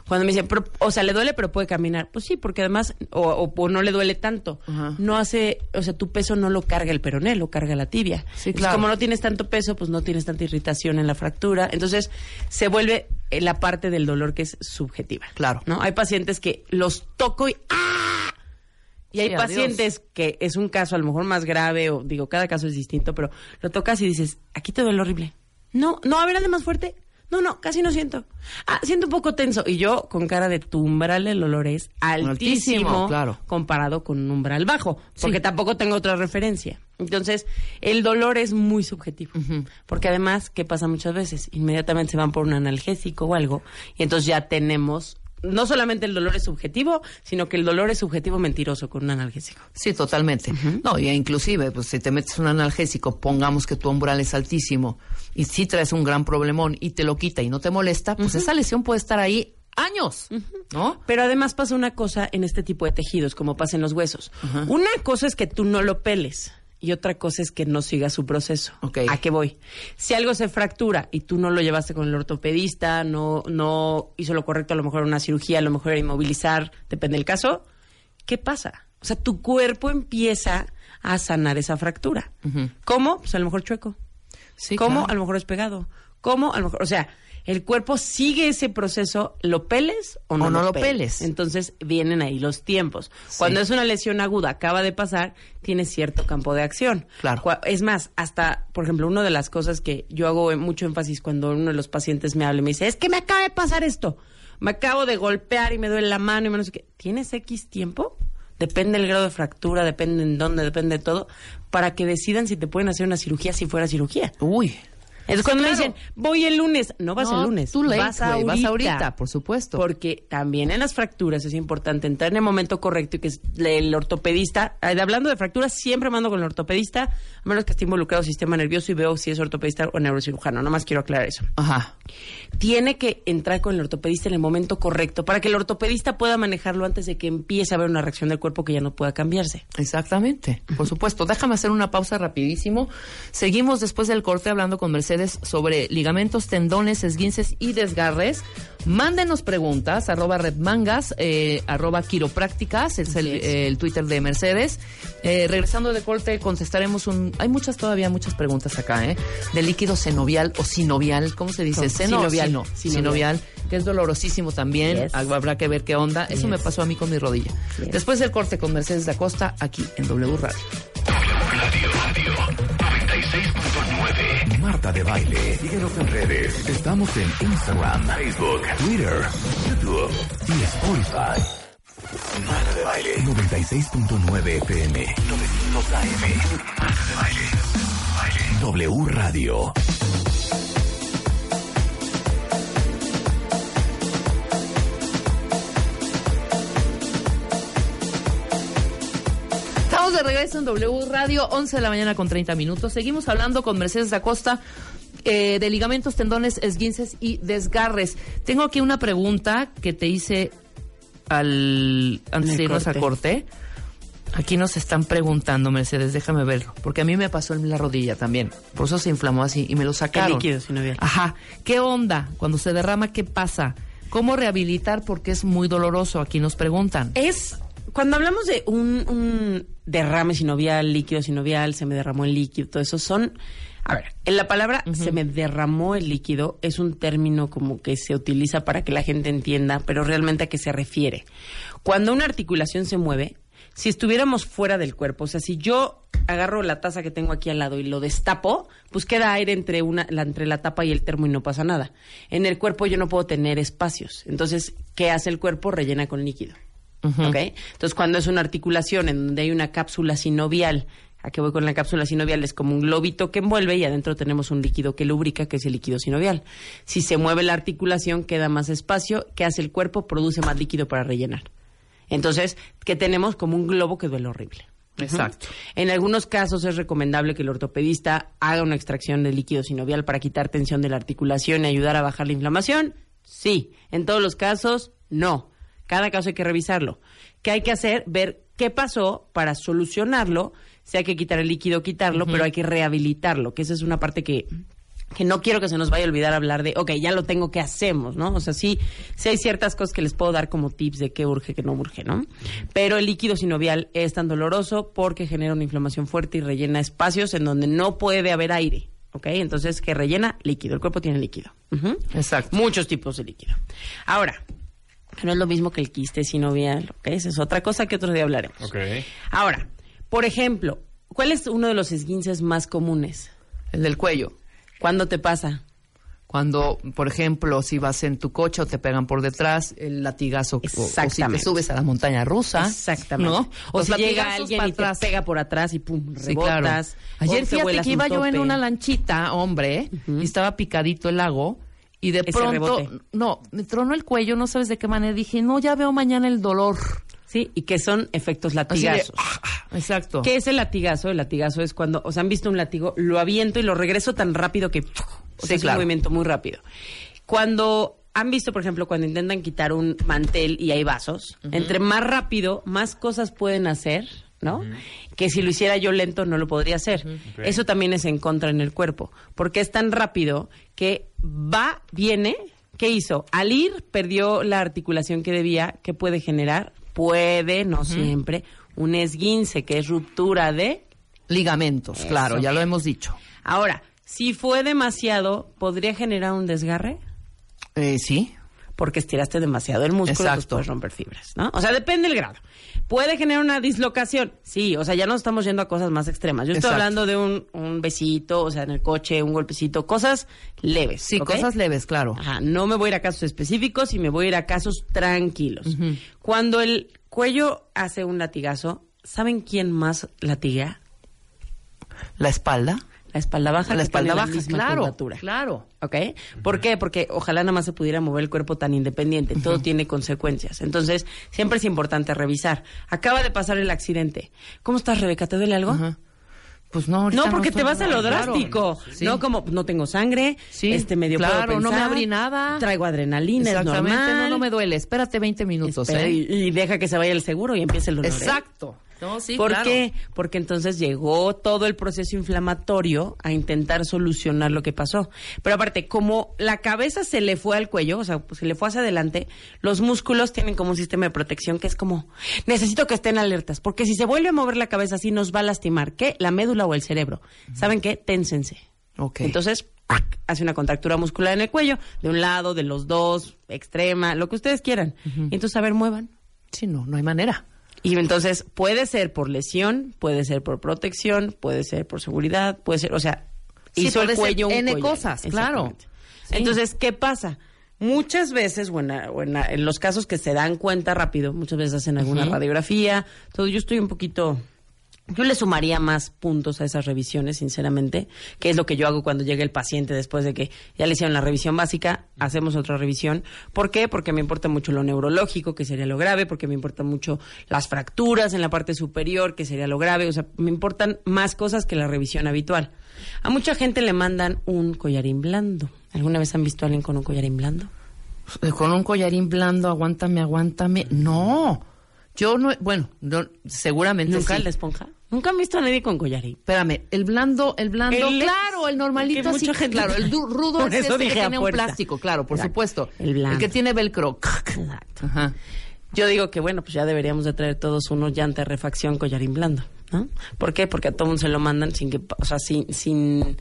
Speaker 7: Cuando me dicen, pero- o sea, le duele, pero puede caminar. Pues sí, porque además, o, o- o no le duele tanto.
Speaker 1: Ajá.
Speaker 7: No hace, o sea, tu peso no lo carga el peroné, lo carga la tibia.
Speaker 1: Sí,
Speaker 7: Entonces,
Speaker 1: claro.
Speaker 7: como no tienes tanto peso, pues no tienes tanta irritación en la fractura. Entonces, se vuelve la parte del dolor que es subjetiva.
Speaker 1: Claro.
Speaker 7: ¿No? Hay pacientes que los toco y ¡ah! Y hay
Speaker 1: Sí, adiós.
Speaker 7: pacientes que es un caso a lo mejor más grave, o digo, cada caso es distinto, pero lo tocas y dices, aquí te duele horrible. No, no, a ver, ande más fuerte. No, no, casi no siento. Ah, siento un poco tenso. Y yo, con cara de tu umbral del olor es altísimo,
Speaker 1: Altísimo, claro.
Speaker 7: comparado con un umbral bajo, porque tampoco tengo otra referencia. Entonces, el dolor es muy subjetivo. Porque además, ¿qué pasa muchas veces? Inmediatamente se van por un analgésico o algo, y entonces ya tenemos, no solamente el dolor es subjetivo, sino que el dolor es subjetivo mentiroso con un analgésico.
Speaker 1: Sí, totalmente. No, y inclusive, pues si te metes un analgésico, pongamos que tu umbral es altísimo y si traes un gran problemón y te lo quita y no te molesta, pues esa lesión puede estar ahí años, ¿no?
Speaker 7: Pero además pasa una cosa en este tipo de tejidos, como pasa en los huesos. Una cosa es que tú no lo peles y otra cosa es que no siga su proceso. ¿A qué voy? Si algo se fractura y tú no lo llevaste con el ortopedista, no, no hizo lo correcto, a lo mejor una cirugía, a lo mejor era inmovilizar, depende del caso, ¿qué pasa? O sea, tu cuerpo empieza a sanar esa fractura. ¿Cómo? Pues a lo mejor chueco.
Speaker 1: Sí,
Speaker 7: ¿Cómo?
Speaker 1: claro.
Speaker 7: A lo mejor es pegado. ¿Cómo? A lo mejor, o sea, el cuerpo sigue ese proceso, lo peles o no,
Speaker 1: O no lo peles.
Speaker 7: Entonces vienen ahí los tiempos. Cuando es una lesión aguda, acaba de pasar, tiene cierto campo de acción.
Speaker 1: Claro.
Speaker 7: Es más, hasta, por ejemplo, una de las cosas que yo hago mucho énfasis cuando uno de los pacientes me habla y me dice, es que me acaba de pasar esto. Me acabo de golpear y me duele la mano y me no sé qué. ¿Tienes X tiempo? Depende del grado de fractura, depende en dónde, depende de todo, para que decidan si te pueden hacer una cirugía si fuera cirugía.
Speaker 1: Uy,
Speaker 7: Entonces cuando
Speaker 1: claro.
Speaker 7: me dicen, voy el lunes, no vas
Speaker 1: No,
Speaker 7: el lunes,
Speaker 1: too late,
Speaker 7: vas, ahorita,
Speaker 1: vas ahorita, por supuesto.
Speaker 7: Porque también en las fracturas es importante entrar en el momento correcto y que es el ortopedista, eh, hablando de fracturas, siempre mando con el ortopedista, a menos que esté involucrado el sistema nervioso y veo si es ortopedista o neurocirujano, nada más quiero aclarar eso.
Speaker 1: Ajá.
Speaker 7: Tiene que entrar con el ortopedista en el momento correcto para que el ortopedista pueda manejarlo antes de que empiece a haber una reacción del cuerpo que ya no pueda cambiarse.
Speaker 1: Exactamente, por supuesto. Déjame hacer una pausa rapidísimo. Seguimos después del corte hablando con Mercedes sobre ligamentos, tendones, esguinces y desgarres. Mándenos preguntas, arroba redmangas, eh, arroba quiroprácticas, es el, eh, el Twitter de Mercedes. Eh, regresando de corte contestaremos un... Hay muchas todavía, muchas preguntas acá, ¿eh? De líquido senovial o sinovial, ¿cómo se dice?
Speaker 7: No,
Speaker 1: Seno,
Speaker 7: sinovial.
Speaker 1: sino,
Speaker 7: Sinovial.
Speaker 1: sinovial, que es dolorosísimo también.
Speaker 7: Yes.
Speaker 1: Habrá que ver qué onda. Eso me pasó a mí con mi rodilla.
Speaker 7: Yes.
Speaker 1: Después del corte con Mercedes da Costa, aquí en W Radio.
Speaker 4: Radio, Radio 96.9. Marta de Baile. Síguenos en redes. Estamos en Instagram, Facebook, Twitter, YouTube y Spotify. Marta de Baile 96.9 FM 900 AM. Marta de Baile. Baile. W Radio.
Speaker 1: Estamos de regreso en W Radio, 11 de la mañana con 30 minutos. Seguimos hablando con Mercedes da Costa eh, de ligamentos, tendones, esguinces y desgarres. Tengo aquí una pregunta que te hice al antes
Speaker 7: el
Speaker 1: de irnos a corte. Aquí nos están preguntando, Mercedes, déjame verlo, porque a mí me pasó en la rodilla también. Por eso se inflamó así y me lo sacaron.
Speaker 7: líquido sinovial.
Speaker 1: Ajá. ¿Qué onda? Cuando se derrama, ¿qué pasa? ¿Cómo rehabilitar? Porque es muy doloroso. Aquí nos preguntan.
Speaker 7: Es cuando hablamos de un, un derrame sinovial, líquido sinovial, se me derramó el líquido, todo eso son. A ver, en la palabra se me derramó el líquido es un término como que se utiliza para que la gente entienda, pero realmente a qué se refiere. Cuando una articulación se mueve, si estuviéramos fuera del cuerpo, o sea, si yo agarro la taza que tengo aquí al lado y lo destapo, pues queda aire entre una la, entre la tapa y el termo y no pasa nada. En el cuerpo yo no puedo tener espacios. Entonces, ¿qué hace el cuerpo? Rellena con líquido. ¿Ok? Entonces, cuando es una articulación en donde hay una cápsula sinovial, ¿a qué voy con la cápsula sinovial? Es como un globito que envuelve y adentro tenemos un líquido que lubrica, que es el líquido sinovial. Si se mueve la articulación, queda más espacio. ¿Qué hace el cuerpo? Produce más líquido para rellenar. Entonces, ¿qué tenemos? Como un globo que duele horrible.
Speaker 1: Exacto.
Speaker 7: En algunos casos es recomendable que el ortopedista haga una extracción de líquido sinovial para quitar tensión de la articulación y ayudar a bajar la inflamación. Sí. En todos los casos, no. Cada caso hay que revisarlo. ¿Qué hay que hacer? Ver qué pasó para solucionarlo. Si hay que quitar el líquido, quitarlo, pero hay que rehabilitarlo, que esa es una parte que que no quiero que se nos vaya a olvidar hablar de, ok, ya lo tengo, ¿qué hacemos? ¿No? O sea, sí, sí hay ciertas cosas que les puedo dar como tips de qué urge, qué no urge, ¿no? Pero el líquido sinovial es tan doloroso porque genera una inflamación fuerte y rellena espacios en donde no puede haber aire, ¿ok? Entonces, que rellena líquido, el cuerpo tiene líquido. Ujú.
Speaker 1: Exacto.
Speaker 7: Muchos tipos de líquido. Ahora, que no es lo mismo que el quiste sinovial, ¿ok? Esa es otra cosa que otro día hablaremos.
Speaker 2: Ok.
Speaker 7: Ahora, por ejemplo, ¿cuál es uno de los esguinces más comunes?
Speaker 1: El del cuello.
Speaker 7: ¿Cuándo te pasa?
Speaker 1: Cuando, por ejemplo, si vas en tu coche o te pegan por detrás, el latigazo. o- O, si te
Speaker 7: Exactamente.
Speaker 1: subes a la montaña rusa.
Speaker 7: Exactamente.
Speaker 1: ¿no?
Speaker 7: O
Speaker 1: Los
Speaker 7: si llega alguien y te
Speaker 1: atrás.
Speaker 7: pega por atrás y pum,
Speaker 1: Sí, claro.
Speaker 7: rebotas.
Speaker 1: Ayer
Speaker 7: te
Speaker 1: fíjate que iba yo en una lanchita, hombre, y estaba picadito el lago. Y de
Speaker 7: Ese
Speaker 1: pronto,
Speaker 7: rebote.
Speaker 1: no, me tronó el cuello, no sabes de qué manera. Dije, no, ya veo mañana el dolor.
Speaker 7: Sí, y que son efectos
Speaker 1: de,
Speaker 7: latigazos.
Speaker 1: ah, exacto.
Speaker 7: ¿Qué es el latigazo? El latigazo es cuando, o sea, han visto un látigo, lo aviento y lo regreso tan rápido que, o sea,
Speaker 1: Sí,
Speaker 7: es
Speaker 1: claro.
Speaker 7: un movimiento muy rápido. Cuando han visto, por ejemplo, cuando intentan quitar un mantel y hay vasos, entre más rápido, más cosas pueden hacer, ¿no? Que si lo hiciera yo lento no lo podría hacer. Eso también es en contra en el cuerpo, porque es tan rápido que va, viene, ¿qué hizo? Al ir perdió la articulación que debía, que puede generar, puede, no siempre, un esguince, que es ruptura de
Speaker 1: Ligamentos, claro, ya lo hemos dicho.
Speaker 7: Ahora, si fue demasiado, ¿podría generar un desgarre?
Speaker 1: Eh, sí.
Speaker 7: Porque estiraste demasiado el músculo, pues
Speaker 1: Exacto.
Speaker 7: puedes romper fibras, ¿no? O sea, depende del grado. ¿Puede generar una dislocación? Sí, o sea, ya no estamos yendo a cosas más extremas. Yo estoy
Speaker 1: Exacto.
Speaker 7: hablando de un, un besito, o sea, en el coche, un golpecito, cosas leves.
Speaker 1: Sí, cosas leves, claro.
Speaker 7: Ajá, no me voy a ir a casos específicos y me voy a ir a casos tranquilos. Cuando el cuello hace un latigazo, ¿saben quién más latiga?
Speaker 1: La espalda.
Speaker 7: La espalda baja,
Speaker 1: La espalda baja,
Speaker 7: misma
Speaker 1: claro,
Speaker 7: curvatura.
Speaker 1: claro.
Speaker 7: ¿Ok? ¿Por qué? Porque ojalá nada más se pudiera mover el cuerpo tan independiente. Todo tiene consecuencias. Entonces, siempre es importante revisar. Acaba de pasar el accidente. ¿Cómo estás, Rebeca? ¿Te duele algo?
Speaker 1: Pues no,
Speaker 7: No, porque te vas a lo
Speaker 1: claro.
Speaker 7: drástico.
Speaker 1: Sí.
Speaker 7: No como no tengo sangre,
Speaker 1: Sí,
Speaker 7: este medio
Speaker 1: claro,
Speaker 7: puedo
Speaker 1: no me abrí nada.
Speaker 7: Traigo adrenalina, es
Speaker 1: Exactamente,
Speaker 7: normal.
Speaker 1: no, no me duele. Espérate 20 minutos,
Speaker 7: Espera,
Speaker 1: ¿eh?
Speaker 7: y, y deja que se vaya el seguro y empiece el dolor. ¿eh?
Speaker 1: No, sí,
Speaker 7: ¿Por
Speaker 1: claro.
Speaker 7: qué? Porque entonces llegó todo el proceso inflamatorio a intentar solucionar lo que pasó. Pero aparte, como la cabeza se le fue al cuello, o sea, pues, se le fue hacia adelante, los músculos tienen como un sistema de protección que es como, necesito que estén alertas, porque si se vuelve a mover la cabeza así nos va a lastimar, ¿qué? La médula o el cerebro. ¿Saben qué? Ténsense.
Speaker 1: Ok.
Speaker 7: Entonces, hace una contractura muscular en el cuello, de un lado, de los dos, extrema, lo que ustedes quieran. Y entonces, a ver, muevan.
Speaker 1: Sí, no, no hay manera.
Speaker 7: Y entonces puede ser por lesión, puede ser por protección, puede ser por seguridad, puede ser, o sea,
Speaker 1: Sí,
Speaker 7: hizo el cuello un
Speaker 1: N cosas, claro. Sí.
Speaker 7: Entonces, ¿qué pasa? Muchas veces, bueno, bueno, en los casos que se dan cuenta rápido, muchas veces hacen alguna radiografía, todo, yo estoy un poquito... Yo le sumaría más puntos a esas revisiones, sinceramente, que es lo que yo hago cuando llega el paciente después de que ya le hicieron la revisión básica, hacemos otra revisión. ¿Por qué? Porque me importa mucho lo neurológico, que sería lo grave, porque me importan mucho las fracturas en la parte superior, que sería lo grave, o sea, me importan más cosas que la revisión habitual. A mucha gente le mandan un collarín blando. ¿Alguna vez han visto a alguien con un collarín blando?
Speaker 1: Eh, Con un collarín blando, aguántame, aguántame. No. Yo no, bueno, no, seguramente
Speaker 7: ¿Nunca
Speaker 1: sí.
Speaker 7: el de esponja? ¿Nunca han visto a nadie con collarín?
Speaker 1: Espérame, el blando, el blando,
Speaker 7: El-
Speaker 1: claro, el normalito así,
Speaker 7: mucha gente
Speaker 1: claro, el du- rudo
Speaker 7: Por
Speaker 1: es
Speaker 7: eso
Speaker 1: este que tiene un plástico, claro, por
Speaker 7: Exacto.
Speaker 1: supuesto.
Speaker 7: El blando.
Speaker 1: que tiene velcro.
Speaker 7: Exacto.
Speaker 1: Ajá.
Speaker 7: Yo digo que, bueno, pues ya deberíamos de traer todos unos llanta de refacción collarín blando, ¿no? ¿Por qué? Porque a todo mundo se lo mandan sin que, o sea, sin, sin,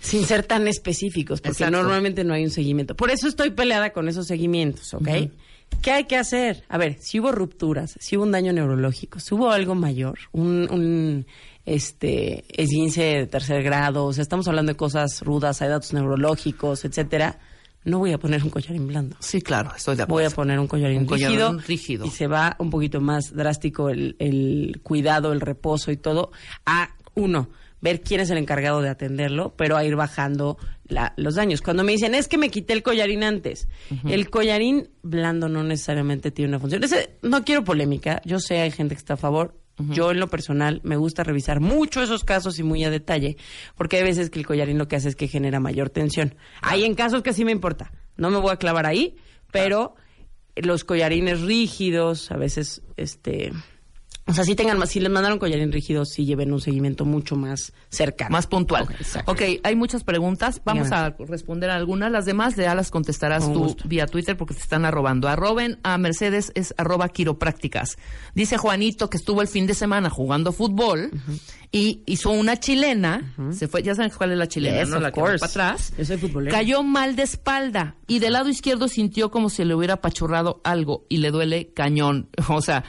Speaker 7: sin ser tan específicos, porque
Speaker 1: Exacto.
Speaker 7: normalmente no hay un seguimiento. Por eso estoy peleada con esos seguimientos, ¿ok? ¿Qué hay que hacer? A ver, si hubo rupturas, si hubo un daño neurológico, si hubo algo mayor, un, un este, esguince de tercer grado, o sea, estamos hablando de cosas rudas, hay datos neurológicos, etcétera, no voy a poner un collarín blando.
Speaker 1: Sí, claro, estoy de
Speaker 7: Voy
Speaker 1: acuerdo.
Speaker 7: a poner un collarín,
Speaker 1: Un collarín
Speaker 7: rígido,
Speaker 1: rígido.
Speaker 7: y se va un poquito más drástico el, el cuidado, el reposo y todo a uno ver quién es el encargado de atenderlo, pero a ir bajando la- los daños. Cuando me dicen, es que me quité el collarín antes, el collarín blando no necesariamente tiene una función. Ese- no quiero polémica, yo sé, hay gente que está a favor. Yo en lo personal me gusta revisar mucho esos casos y muy a detalle, porque hay veces que el collarín lo que hace es que genera mayor tensión. Hay en casos que sí me importa, no me voy a clavar ahí, pero los collarines rígidos, a veces, este, o sea, si tengan más, si les mandaron collarín rígido, sí lleven un seguimiento mucho más cercano.
Speaker 1: Más puntual.
Speaker 7: Ok, exacto.
Speaker 1: ok, hay muchas preguntas. Vamos a responder a algunas. Las demás ya las contestarás
Speaker 7: Con
Speaker 1: tú
Speaker 7: gusto.
Speaker 1: vía Twitter porque te están arrobando. Arroben a Mercedes es arroba quiroprácticas. Dice Juanito que estuvo el fin de semana jugando fútbol y hizo una chilena. Se fue, ya saben cuál es la chilena,
Speaker 7: Yes,
Speaker 1: ¿no? La que va para atrás.
Speaker 7: Yo soy futbolero.
Speaker 1: Cayó mal de espalda y del lado izquierdo sintió como si le hubiera apachurrado algo y le duele cañón. O sea,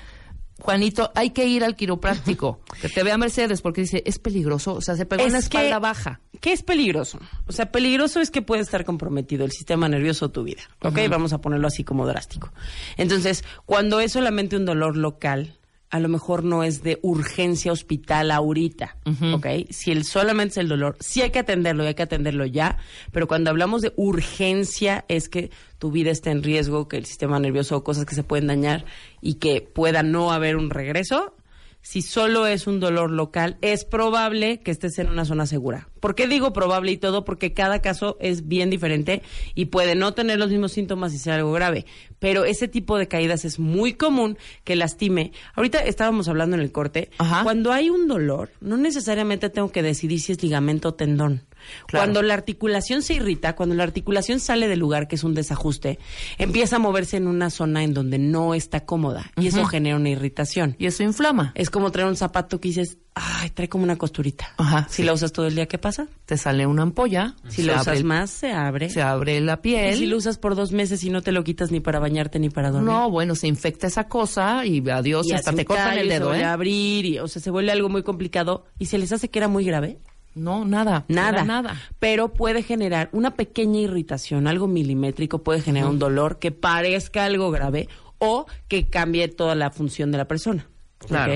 Speaker 1: Juanito, hay que ir al quiropráctico. que te vea Mercedes porque dice, es peligroso. O sea, se pegó
Speaker 7: Es
Speaker 1: una
Speaker 7: que-
Speaker 1: espalda baja.
Speaker 7: ¿Qué es peligroso? O sea, peligroso es que puede estar comprometido el sistema nervioso o tu vida. ¿Ok? Vamos a ponerlo así como drástico. Entonces, cuando es solamente un dolor local, a lo mejor no es de urgencia hospital ahorita. ¿Ok? Si el solamente es el dolor, sí hay que atenderlo y hay que atenderlo ya. Pero cuando hablamos de urgencia, es que tu vida está en riesgo, que el sistema nervioso o cosas que se pueden dañar y que pueda no haber un regreso. Si solo es un dolor local, es probable que estés en una zona segura. ¿Por qué digo probable y todo? Porque cada caso es bien diferente y puede no tener los mismos síntomas y ser algo grave. Pero ese tipo de caídas es muy común que lastime. Ahorita estábamos hablando en el corte.
Speaker 1: Ajá.
Speaker 7: Cuando hay un dolor, no necesariamente tengo que decidir si es ligamento o tendón.
Speaker 1: Claro.
Speaker 7: Cuando la articulación se irrita, cuando la articulación sale del lugar, que es un desajuste, empieza a moverse en una zona en donde no está cómoda y eso genera una irritación.
Speaker 1: Y eso inflama.
Speaker 7: Es como traer un zapato que dices, ay, trae como una costurita.
Speaker 1: Ajá,
Speaker 7: Si
Speaker 1: sí.
Speaker 7: la usas todo el día, ¿qué pasa?
Speaker 1: Te sale una ampolla.
Speaker 7: Si lo usas
Speaker 1: el-
Speaker 7: más, se abre.
Speaker 1: Se abre la
Speaker 7: Y
Speaker 1: piel.
Speaker 7: si lo usas por dos meses y no te lo quitas ni para bañarte ni para dormir.
Speaker 1: No, bueno, se infecta esa cosa y adiós,
Speaker 7: y
Speaker 1: hasta te cortan el
Speaker 7: y se
Speaker 1: dedo,
Speaker 7: vuelve
Speaker 1: ¿eh?
Speaker 7: a abrir, y, o sea, se vuelve algo muy complicado. ¿Y se les hace que era muy grave?
Speaker 1: No, nada.
Speaker 7: Nada.
Speaker 1: Nada.
Speaker 7: Pero puede generar una pequeña irritación, algo milimétrico, puede generar un dolor que parezca algo grave o que cambie toda la función de la persona.
Speaker 1: Claro.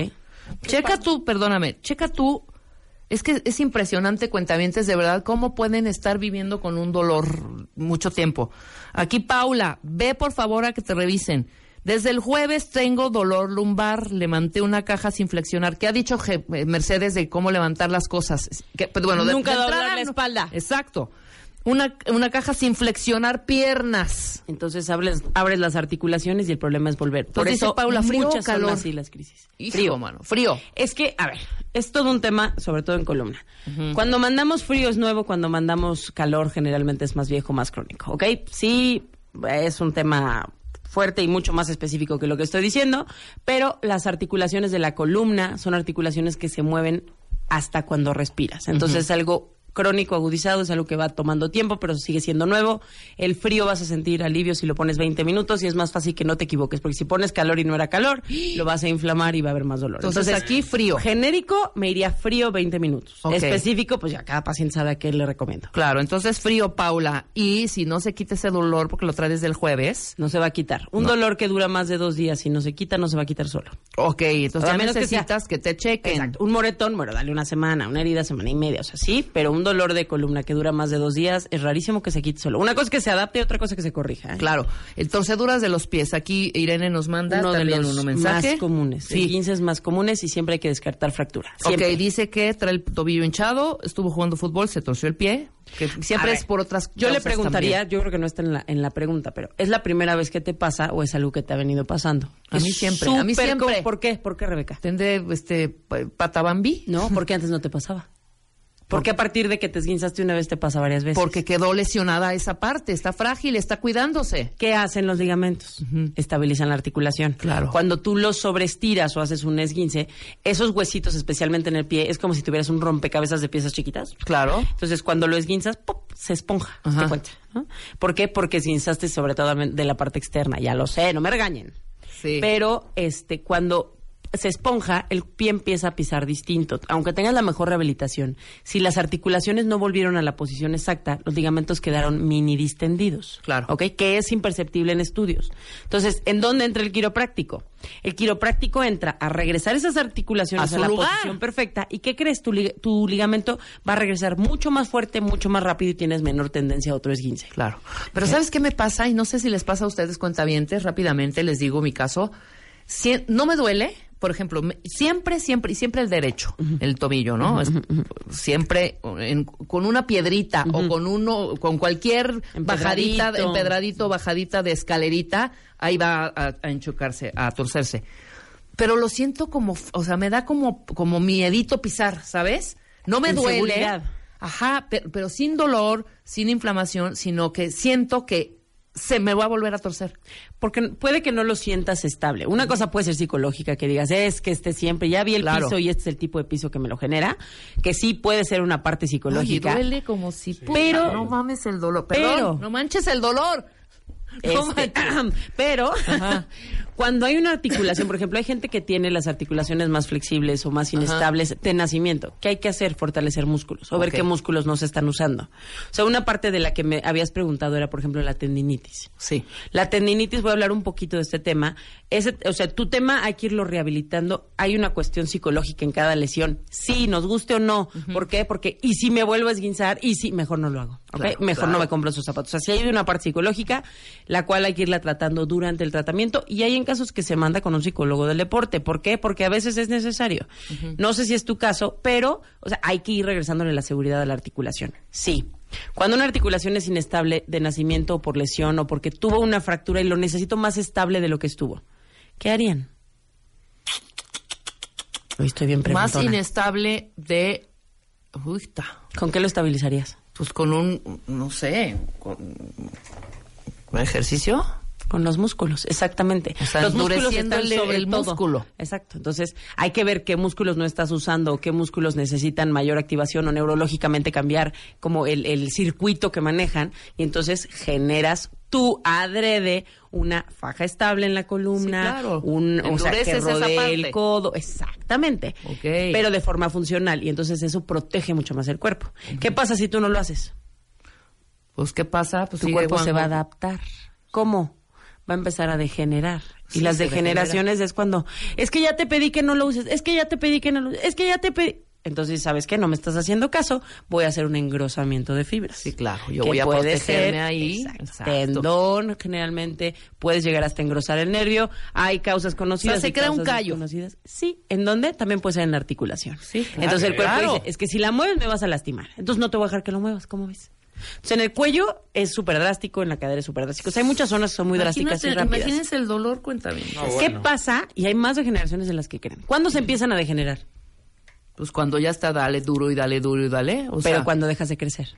Speaker 1: Checa tú, perdóname, checa tú Es que es impresionante, cuentavientes, de verdad, cómo pueden estar viviendo con un dolor mucho tiempo. Aquí, Paula, ve por favor a que te revisen. Desde el jueves tengo dolor lumbar, levanté una caja sin flexionar. ¿Qué ha dicho eh, Mercedes de cómo levantar las cosas? Que, pero bueno, de-
Speaker 7: Nunca
Speaker 1: de
Speaker 7: doblar
Speaker 1: entrada
Speaker 7: la espalda.
Speaker 1: Exacto. Una, una caja sin flexionar piernas.
Speaker 7: Entonces abres, abres las articulaciones y el problema es volver. Por
Speaker 1: Entonces dice
Speaker 7: eso,
Speaker 1: Paula, ¿frío o
Speaker 7: son así las crisis.
Speaker 1: Frío, mano, frío.
Speaker 7: Es que, a ver, es todo un tema, sobre todo en columna. Cuando mandamos frío es nuevo, cuando mandamos calor generalmente es más viejo, más crónico, ¿ok? Sí, es un tema fuerte y mucho más específico que lo que estoy diciendo, pero las articulaciones de la columna son articulaciones que se mueven hasta cuando respiras. Entonces es algo crónico agudizado, es algo que va tomando tiempo, pero sigue siendo nuevo. El frío vas a sentir alivio si lo pones 20 minutos y es más fácil que no te equivoques, porque si pones calor y no era calor, lo vas a inflamar y va a haber más dolor.
Speaker 1: Entonces, aquí frío.
Speaker 7: Genérico me iría frío 20 minutos. Específico, pues ya cada paciente sabe a qué le recomiendo.
Speaker 1: Claro, entonces frío, Paula. Y si no se quita ese dolor porque lo traes desde el jueves.
Speaker 7: No se va a quitar. Un dolor que dura más de dos días y no se quita, no se va a quitar solo.
Speaker 1: Ok, entonces
Speaker 7: A menos que sea-
Speaker 1: necesitas que, te chequen.
Speaker 7: Exacto. Un moretón, bueno, dale una semana, una herida, semana y media, o sea, sí, pero un dolor de columna que dura más de dos días es rarísimo que se quite solo. Una cosa es que se adapte y otra cosa es que se corrija. ¿eh?
Speaker 1: Claro, el torceduras de los pies. Aquí Irene nos manda
Speaker 7: Uno de
Speaker 1: también
Speaker 7: los
Speaker 1: un mensaje.
Speaker 7: más comunes.
Speaker 1: Sí.
Speaker 7: 15 más comunes y siempre hay que descartar fractura. Siempre.
Speaker 1: Ok, dice que trae el tobillo hinchado, estuvo jugando fútbol, se torció el pie, que siempre es por otras
Speaker 7: Yo le preguntaría,
Speaker 1: también.
Speaker 7: yo creo que no está en la, en la pregunta, pero ¿es la primera vez que te pasa o es algo que te ha venido pasando?
Speaker 1: A mí
Speaker 7: Es
Speaker 1: siempre, a mí siempre.
Speaker 7: ¿Por qué? ¿Por qué, Rebeca?
Speaker 1: ¿Tendré este pa- patabambi?
Speaker 7: No, porque antes no te pasaba. Porque a partir de que te esguinzaste una vez te pasa varias veces.
Speaker 1: Porque quedó lesionada esa parte, está frágil, está cuidándose.
Speaker 7: ¿Qué hacen los ligamentos? Estabilizan la articulación.
Speaker 1: Claro.
Speaker 7: Cuando tú los sobreestiras o haces un esguince, esos huesitos, especialmente en el pie, es como si tuvieras un rompecabezas de piezas chiquitas.
Speaker 1: Claro.
Speaker 7: Entonces, cuando lo esguinzas, ¡pop! se esponja.
Speaker 1: Ajá.
Speaker 7: ¿Te cuenta? ¿no? ¿Por qué? Porque esguinzaste sobre todo de la parte externa. Ya lo sé, no me regañen.
Speaker 1: Sí.
Speaker 7: Pero este, cuando se esponja, el pie empieza a pisar distinto. Aunque tengas la mejor rehabilitación, si las articulaciones no volvieron a la posición exacta, los ligamentos quedaron mini distendidos.
Speaker 1: Claro.
Speaker 7: ¿Ok? Que es imperceptible en estudios. Entonces, ¿en dónde entra el quiropráctico? El quiropráctico entra a regresar esas articulaciones
Speaker 1: A
Speaker 7: la
Speaker 1: lugar.
Speaker 7: posición perfecta. ¿Y qué crees? Tu, lig- tu ligamento va a regresar mucho más fuerte, mucho más rápido y tienes menor tendencia a otro esguince.
Speaker 1: Claro. Pero ¿sabes qué me pasa? Y no sé si les pasa a ustedes cuentavientes, rápidamente les digo mi caso. Si- no me duele, por ejemplo, siempre, siempre, y siempre el derecho, el tobillo, ¿no? Es- siempre en- con una piedrita o con uno, con cualquier bajadita,
Speaker 7: Empedradito.
Speaker 1: bajadita de escalerita, ahí va a, a enchocarse, a torcerse. Pero lo siento como, o sea, me da como, como miedito pisar, ¿sabes? No me duele. Ajá, pero, pero sin dolor, sin inflamación, sino que siento que se me va a volver a torcer.
Speaker 7: Porque puede que no lo sientas estable. Una cosa puede ser psicológica, que digas, es que este siempre, ya vi el
Speaker 1: Claro.
Speaker 7: piso y este es el tipo de piso que me lo genera, que sí puede ser una parte psicológica.
Speaker 1: Ay, duele como si... puta,
Speaker 7: Pero-
Speaker 1: No mames el dolor.
Speaker 7: pero-
Speaker 1: no manches el dolor. No
Speaker 7: Este,
Speaker 1: manches.
Speaker 7: pero cuando hay una articulación, por ejemplo, hay gente que tiene las articulaciones más flexibles o más inestables de nacimiento. ¿Qué hay que hacer? Fortalecer músculos o ver qué músculos no se están usando. O sea, una parte de la que me habías preguntado era, por ejemplo, la tendinitis.
Speaker 1: Sí.
Speaker 7: La tendinitis, voy a hablar un poquito de este tema. Ese, o sea, tu tema hay que irlo rehabilitando. Hay una cuestión psicológica en cada lesión. Sí, nos guste o no. ¿Por qué? Porque, y si me vuelvo a esguinzar, y si, mejor no lo hago. ¿ok?
Speaker 1: Claro,
Speaker 7: mejor
Speaker 1: claro.
Speaker 7: no me compro esos zapatos. O sea, sí hay una parte psicológica, la cual hay que irla tratando durante el tratamiento. Y hay en casos que se manda con un psicólogo del deporte. ¿Por qué? Porque a veces es necesario. No sé si es tu caso, pero, o sea, hay que ir regresándole la seguridad a la articulación. Sí. Cuando una articulación es inestable de nacimiento o por lesión o porque tuvo una fractura y lo necesito más estable de lo que estuvo, ¿qué harían? Hoy estoy bien
Speaker 1: Más
Speaker 7: preguntona.
Speaker 1: inestable de... Uy, ta.
Speaker 7: ¿Con qué lo estabilizarías?
Speaker 1: Pues con un, no sé, con, con ejercicio.
Speaker 7: Con los músculos, exactamente.
Speaker 1: O sea,
Speaker 7: los músculos
Speaker 1: endureciendo
Speaker 7: están
Speaker 1: el-
Speaker 7: sobre
Speaker 1: el músculo.
Speaker 7: Exacto. Entonces, hay que ver qué músculos no estás usando o qué músculos necesitan mayor activación o neurológicamente cambiar como el, el circuito que manejan. Y entonces generas tú adrede una faja estable en la columna,
Speaker 1: Sí, claro.
Speaker 7: un, o sea, que rodee el codo, exactamente.
Speaker 1: Ok.
Speaker 7: Pero de forma funcional y entonces eso protege mucho más el cuerpo. ¿Qué pasa si tú no lo haces?
Speaker 1: Pues, ¿qué pasa? Pues
Speaker 7: tu cuerpo se va a adaptar. ¿Cómo? Va a empezar a degenerar. y las degeneraciones es cuando, es que ya te pedí que no lo uses, es que ya te pedí que no lo uses, es que ya te pedí. Entonces, ¿sabes qué? No me estás haciendo caso, voy a hacer un engrosamiento de fibras.
Speaker 1: Sí, claro. Yo voy a
Speaker 7: puede
Speaker 1: protegerme
Speaker 7: ser,
Speaker 1: ahí.
Speaker 7: exacto,
Speaker 1: Exacto.
Speaker 7: Tendón, generalmente puedes llegar hasta engrosar el nervio. Hay causas conocidas.
Speaker 1: O sea, se crea un callo.
Speaker 7: desconocidas. Sí, ¿en dónde? También puede ser en la articulación.
Speaker 1: Sí, claro.
Speaker 7: Entonces el cuerpo
Speaker 1: Claro.
Speaker 7: dice, es que si la mueves me vas a lastimar. Entonces no te voy a dejar que lo muevas, ¿cómo ves? En el cuello es súper drástico, en la cadera es súper drástico. O sea, hay muchas zonas que son muy drásticas y rápidas.
Speaker 1: Imagínense el dolor, cuéntame.
Speaker 7: ¿Qué pasa? Y hay más degeneraciones de las que creen. ¿Cuándo se empiezan a degenerar?
Speaker 1: Pues cuando ya está, dale duro y dale duro y dale. O
Speaker 7: Pero
Speaker 1: sea,
Speaker 7: cuando dejas de crecer.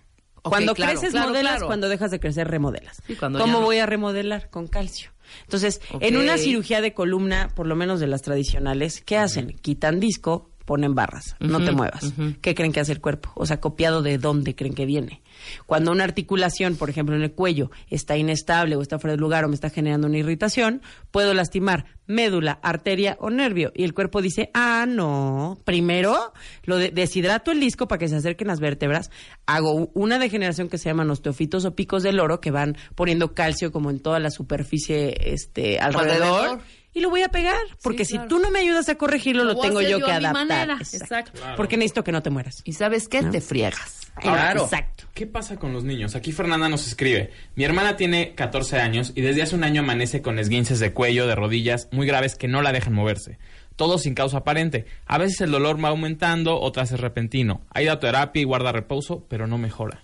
Speaker 7: Cuando
Speaker 1: claro,
Speaker 7: creces,
Speaker 1: claro,
Speaker 7: modelas.
Speaker 1: claro.
Speaker 7: Cuando dejas de crecer, remodelas.
Speaker 1: Sí,
Speaker 7: ¿Cómo
Speaker 1: no-
Speaker 7: voy a remodelar? Con calcio. Entonces, en una cirugía de columna, por lo menos de las tradicionales, ¿qué hacen? Quitan disco, ponen barras. No te muevas. ¿Qué creen que hace el cuerpo? O sea, copiado de dónde creen que viene. Cuando una articulación, por ejemplo, en el cuello, está inestable o está fuera de lugar o me está generando una irritación, puedo lastimar médula, arteria o nervio. Y el cuerpo dice, ah, no, primero lo de- deshidrato el disco para que se acerquen las vértebras, hago una degeneración que se llaman osteofitos o picos del oro, que van poniendo calcio como en toda la superficie este, alrededor.
Speaker 1: Alrededor.
Speaker 7: Y lo voy a pegar, porque
Speaker 1: claro.
Speaker 7: si tú no me ayudas a corregirlo, lo, tengo yo
Speaker 1: yo
Speaker 7: que
Speaker 1: a mi
Speaker 7: adaptar.
Speaker 1: manera. Exacto.
Speaker 7: Porque necesito que no te mueras.
Speaker 1: ¿Y sabes qué? Te friegas.
Speaker 7: Claro. Exacto.
Speaker 2: ¿Qué pasa con los niños? Aquí Fernanda nos escribe. Mi hermana tiene 14 años y desde hace un año amanece con esguinces de cuello, de rodillas, muy graves que no la dejan moverse. Todo sin causa aparente. A veces el dolor va aumentando, otras es repentino. Hay dado terapia y guarda reposo, pero no mejora.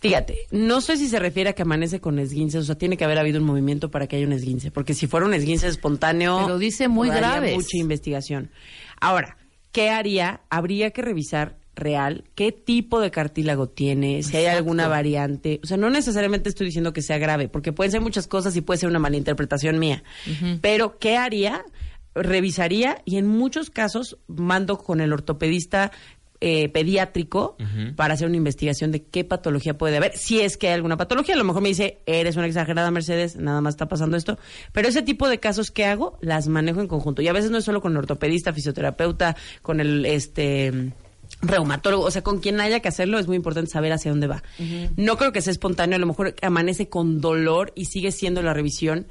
Speaker 7: Fíjate, no sé si se refiere a que amanece con esguinces, o sea, tiene que haber habido un movimiento para que haya un esguince, porque si fuera un esguince espontáneo...
Speaker 1: Pero dice muy
Speaker 7: haría
Speaker 1: graves.
Speaker 7: mucha investigación. Ahora, ¿qué haría? Habría que revisar real qué tipo de cartílago tiene, si hay alguna variante. O sea, no necesariamente estoy diciendo que sea grave, porque pueden ser muchas cosas y puede ser una malinterpretación mía. Pero, ¿qué haría? Revisaría y en muchos casos mando con el ortopedista eh, pediátrico para hacer una investigación de qué patología puede haber. Si es que hay alguna patología, a lo mejor me dice, eres una exagerada, Mercedes, nada más está pasando esto. Pero ese tipo de casos que hago, las manejo en conjunto. Y a veces no es solo con el ortopedista, fisioterapeuta, con el este reumatólogo, o sea, con quien haya que hacerlo es muy importante saber hacia dónde va. No creo que sea espontáneo, a lo mejor amanece con dolor y sigue siendo la revisión.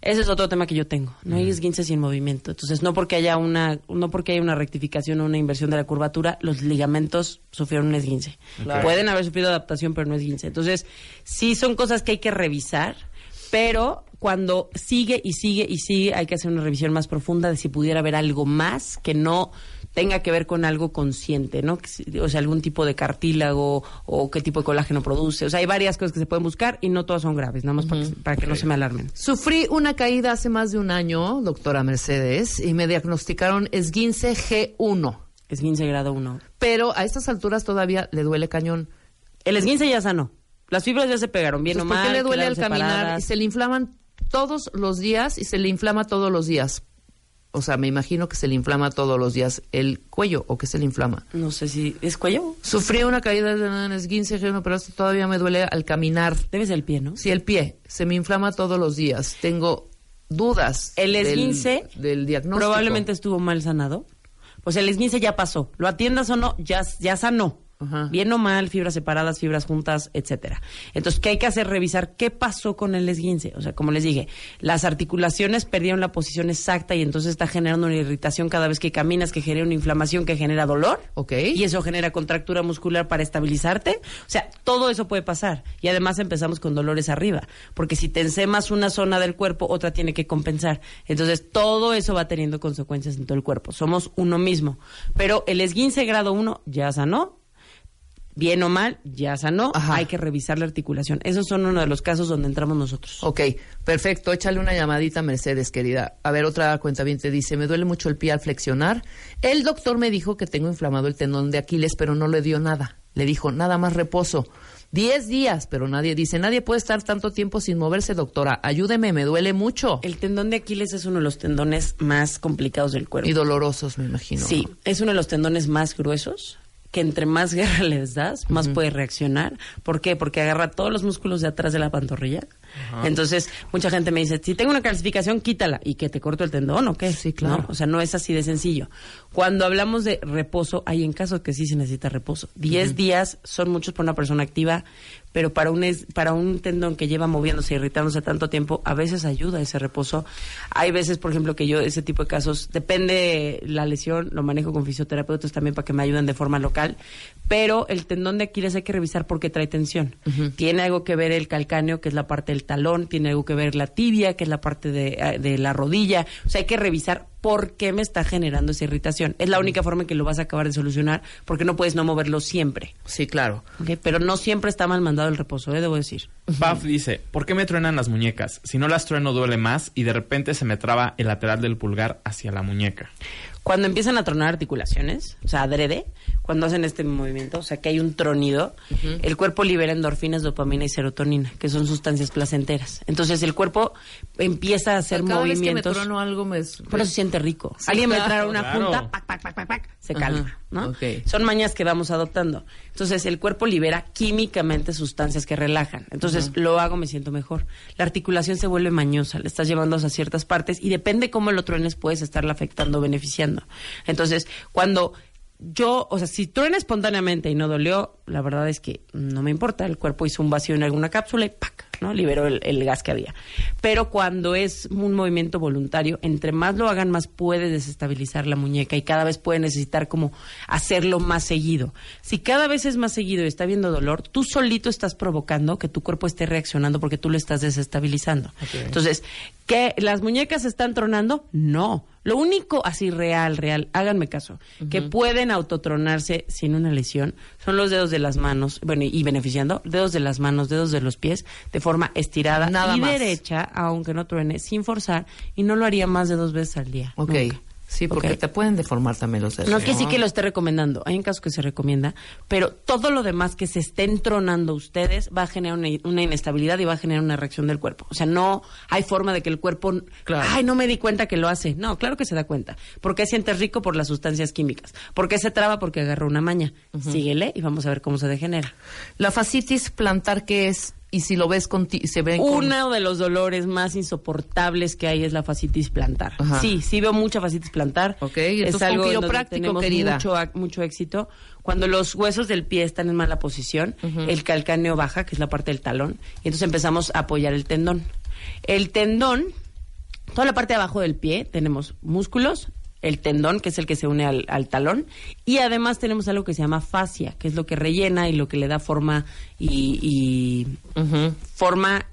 Speaker 7: Ese es otro tema que yo tengo. No hay esguince sin movimiento. Entonces, no porque haya una, no porque haya una rectificación o una inversión de la curvatura, los ligamentos sufrieron un esguince. Pueden haber sufrido adaptación, pero no esguince. Entonces, sí son cosas que hay que revisar, pero cuando sigue y sigue y sigue, hay que hacer una revisión más profunda de si pudiera haber algo más que no tenga que ver con algo consciente, ¿no? Que si- O sea, algún tipo de cartílago o qué tipo de colágeno produce. O sea, hay varias cosas que se pueden buscar y no todas son graves, nada más para, que, para que no se me alarmen.
Speaker 1: Sufrí una caída hace más de un año, doctora Mercedes, y me diagnosticaron esguince G1.
Speaker 7: Esguince grado 1.
Speaker 1: Pero a estas alturas todavía le duele cañón.
Speaker 7: El esguince ya sanó. Las fibras ya se pegaron bien
Speaker 1: Entonces,
Speaker 7: o mal.
Speaker 1: ¿Por qué le duele al caminar? Y se le inflaman todos los días y se le inflama todos los días. O sea, me imagino que se le inflama todos los días el cuello o que se le inflama.
Speaker 7: No sé si es cuello.
Speaker 1: Sufrí una caída de esguince, G1, pero esto todavía me duele al caminar.
Speaker 7: Debe ser el pie, ¿no?
Speaker 1: Sí, el pie. Se me inflama todos los días. Tengo dudas.
Speaker 7: El
Speaker 1: del-
Speaker 7: esguince
Speaker 1: del, diagnóstico.
Speaker 7: Probablemente estuvo mal sanado. Pues el esguince ya pasó. Lo atiendas o no, ya, ya sanó.
Speaker 1: Ajá.
Speaker 7: Bien o mal, fibras separadas, fibras juntas, etcétera. Entonces, ¿qué hay que hacer? Revisar qué pasó con el esguince. O sea, como les dije, las articulaciones perdieron la posición exacta y entonces está generando una irritación cada vez que caminas, que genera una inflamación, que genera dolor.
Speaker 1: Ok.
Speaker 7: Y eso genera contractura muscular para estabilizarte. O sea, todo eso puede pasar. Y además empezamos con dolores arriba. Porque si te ensemas una zona del cuerpo, otra tiene que compensar. Entonces, todo eso va teniendo consecuencias en todo el cuerpo. Somos uno mismo. Pero el esguince grado 1 ya sanó. Bien o mal, ya sanó.
Speaker 1: Ajá.
Speaker 7: Hay que revisar la articulación. Esos son uno de los casos donde entramos nosotros.
Speaker 1: Ok, perfecto. Échale una llamadita, Mercedes, querida. A ver, otra cuenta bien te dice, me duele mucho el pie al flexionar. El doctor me dijo que tengo inflamado el tendón de Aquiles, pero no le dio nada. Le dijo, nada más reposo. Diez días, pero nadie dice, nadie puede estar tanto tiempo sin moverse, doctora. Ayúdeme, me duele mucho.
Speaker 7: El tendón de Aquiles es uno de los tendones más complicados del cuerpo.
Speaker 1: Y dolorosos, me imagino.
Speaker 7: Sí, es uno de los tendones más gruesos que entre más guerra les das, más puede reaccionar. ¿Por qué? Porque agarra todos los músculos de atrás de la pantorrilla Entonces, mucha gente me dice, si tengo una calcificación, quítala. ¿Y que te corto el tendón o qué?
Speaker 1: Sí, claro.
Speaker 7: ¿No? O sea, no es así de sencillo. Cuando hablamos de reposo, hay en casos que sí se necesita reposo. Diez días son muchos para una persona activa, pero para un, es- para un tendón que lleva moviéndose, irritándose tanto tiempo, a veces ayuda ese reposo. Hay veces, por ejemplo, que yo ese tipo de casos, depende la lesión, lo manejo con fisioterapeutas también para que me ayuden de forma local, pero el tendón de Aquiles hay que revisar porque trae tensión. Tiene algo que ver el calcáneo, que es la parte del talón, tiene algo que ver la tibia, que es la parte de, eh, de la rodilla. O sea, hay que revisar por qué me está generando esa irritación. Es la única forma en que lo vas a acabar de solucionar, porque no puedes no moverlo siempre.
Speaker 1: Sí, claro.
Speaker 7: Pero no siempre está mal mandado el reposo, ¿eh? debo decir.
Speaker 2: Paf dice, ¿por qué me truenan las muñecas? Si no las trueno duele más y de repente se me traba el lateral del pulgar hacia la muñeca.
Speaker 7: Cuando empiezan a tronar articulaciones, o sea, adrede, cuando hacen este movimiento, o sea, que hay un tronido, el cuerpo libera endorfinas, dopamina y serotonina, que son sustancias placenteras. Entonces, el cuerpo empieza a hacer
Speaker 1: Cada vez que me
Speaker 7: movimientos.
Speaker 1: trono algo me...
Speaker 7: Por eso se siente rico.
Speaker 1: Sí,
Speaker 7: Alguien me trae una
Speaker 2: claro.
Speaker 7: junta, pac, pac, pac, pac, pac, se calma, ¿no? Son mañas que vamos adoptando. Entonces, el cuerpo libera químicamente sustancias que relajan. Entonces, lo hago, me siento mejor. La articulación se vuelve mañosa, le estás llevando a ciertas partes y depende cómo lo truenes, puedes estarla afectando o beneficiando. Entonces, cuando yo, o sea, si truena espontáneamente y no dolió, la verdad es que no me importa. El cuerpo hizo un vacío en alguna cápsula y ¡pac! ¿No? Liberó el, el gas que había. Pero cuando es un movimiento voluntario, entre más lo hagan, más puede desestabilizar la muñeca y cada vez puede necesitar como hacerlo más seguido. Si cada vez es más seguido y está viendo dolor, tú solito estás provocando que tu cuerpo esté reaccionando porque tú lo estás desestabilizando. Entonces, ¿que las muñecas están tronando? No. Lo único así real, real, háganme caso, que pueden autotronarse sin una lesión son los dedos de las manos, bueno, y beneficiando, dedos de las manos, dedos de los pies, de forma estirada
Speaker 1: Nada
Speaker 7: y
Speaker 1: más.
Speaker 7: derecha, aunque no truene, sin forzar, y no lo haría más de dos veces al día.
Speaker 1: Ok.
Speaker 7: nunca.
Speaker 1: Sí, porque te pueden deformar también los dedos.
Speaker 7: No que sí que lo esté recomendando, hay un caso que se recomienda, pero todo lo demás que se estén tronando ustedes va a generar una, una inestabilidad y va a generar una reacción del cuerpo. O sea, no hay forma de que el cuerpo,
Speaker 1: Claro.
Speaker 7: ay, no me di cuenta que lo hace. No, claro que se da cuenta. ¿Por qué sientes rico? Por las sustancias químicas. ¿Por qué se traba? Porque agarró una maña. Síguele y vamos a ver cómo se degenera.
Speaker 1: La fascitis plantar, ¿qué es? Y si lo ves con... se ve con-
Speaker 7: Uno de los dolores más insoportables que hay es la fascitis plantar.
Speaker 1: Ajá.
Speaker 7: Sí, sí veo mucha fascitis plantar.
Speaker 1: Ok, entonces
Speaker 7: es
Speaker 1: con
Speaker 7: algo
Speaker 1: quiropráctico,
Speaker 7: tenemos
Speaker 1: querida.
Speaker 7: mucho, mucho éxito. Cuando los huesos del pie están en mala posición, el calcáneo baja, que es la parte del talón, y entonces empezamos a apoyar el tendón. El tendón, toda la parte de abajo del pie, tenemos músculos, el tendón, que es el que se une al, al talón, y además tenemos algo que se llama fascia, que es lo que rellena y lo que le da forma y, y forma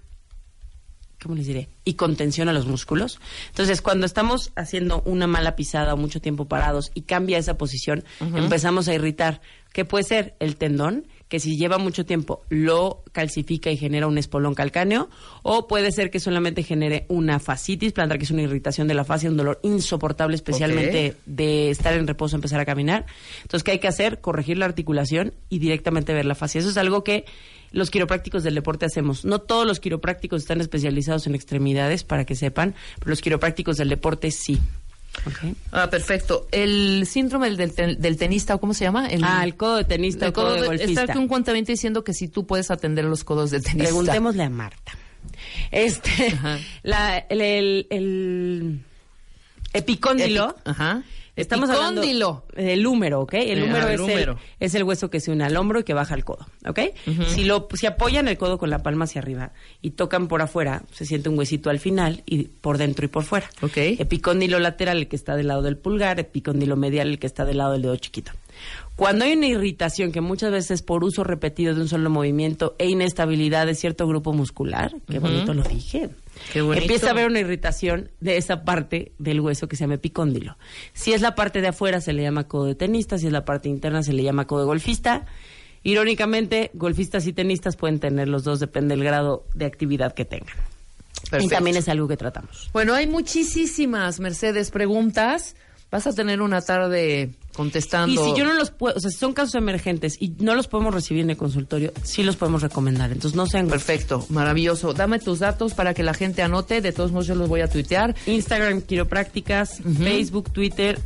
Speaker 7: ¿cómo les diré? Y contención a los músculos. Entonces, cuando estamos haciendo una mala pisada o mucho tiempo parados y cambia esa posición, empezamos a irritar. ¿Qué puede ser? El tendón, que si lleva mucho tiempo lo calcifica y genera un espolón calcáneo, o puede ser que solamente genere una fascitis plantar, que es una irritación de la fascia, un dolor insoportable, especialmente de estar en reposo, empezar a caminar. Entonces, ¿qué hay que hacer? Corregir la articulación y directamente ver la fascia. Eso es algo que los quiroprácticos del deporte hacemos. No todos los quiroprácticos están especializados en extremidades, para que sepan, pero los quiroprácticos del deporte sí.
Speaker 1: Ah, perfecto. El síndrome del, del, del tenista, ¿o ¿cómo se llama?
Speaker 7: Ah, el codo de tenista,
Speaker 1: el
Speaker 7: el codo de
Speaker 1: de-
Speaker 7: golfista.
Speaker 1: Está un cuentamiento diciendo que si tú puedes atender los codos del tenista.
Speaker 7: Preguntémosle a Marta. Este,
Speaker 1: Ajá.
Speaker 7: la, el, el- el epicóndilo.
Speaker 1: Epi- Ajá.
Speaker 7: Estamos
Speaker 1: Epicóndilo.
Speaker 7: hablando del húmero, ¿ok? El
Speaker 1: Eh,
Speaker 7: húmero,
Speaker 1: ah, el
Speaker 7: es,
Speaker 1: húmero.
Speaker 7: El, es el hueso que se une al hombro y que baja al codo, ¿ok? si, lo, si apoyan el codo con la palma hacia arriba y tocan por afuera, se siente un huesito al final y por dentro y por fuera.
Speaker 1: Ok.
Speaker 7: Epicóndilo lateral, el que está del lado del pulgar, epicóndilo medial, el que está del lado del dedo chiquito. Cuando hay una irritación que muchas veces por uso repetido de un solo movimiento e inestabilidad de cierto grupo muscular, qué bonito lo dije. Empieza a haber una irritación de esa parte del hueso que se llama epicóndilo. Si es la parte de afuera se le llama codo de tenista, si es la parte interna se le llama codo de golfista. Irónicamente, golfistas y tenistas pueden tener los dos, depende del grado de actividad que tengan. Y también es algo que tratamos.
Speaker 1: Bueno, hay muchísimas, Mercedes, preguntas. Vas a tener una tarde contestando.
Speaker 7: Y si yo no los puedo, o sea, si son casos emergentes y no los podemos recibir en el consultorio, sí los podemos recomendar. Entonces no sean
Speaker 1: Perfecto, maravilloso. Dame tus datos para que la gente anote. De todos modos, yo los voy a tuitear.
Speaker 7: Instagram quiroprácticas, Facebook, Twitter,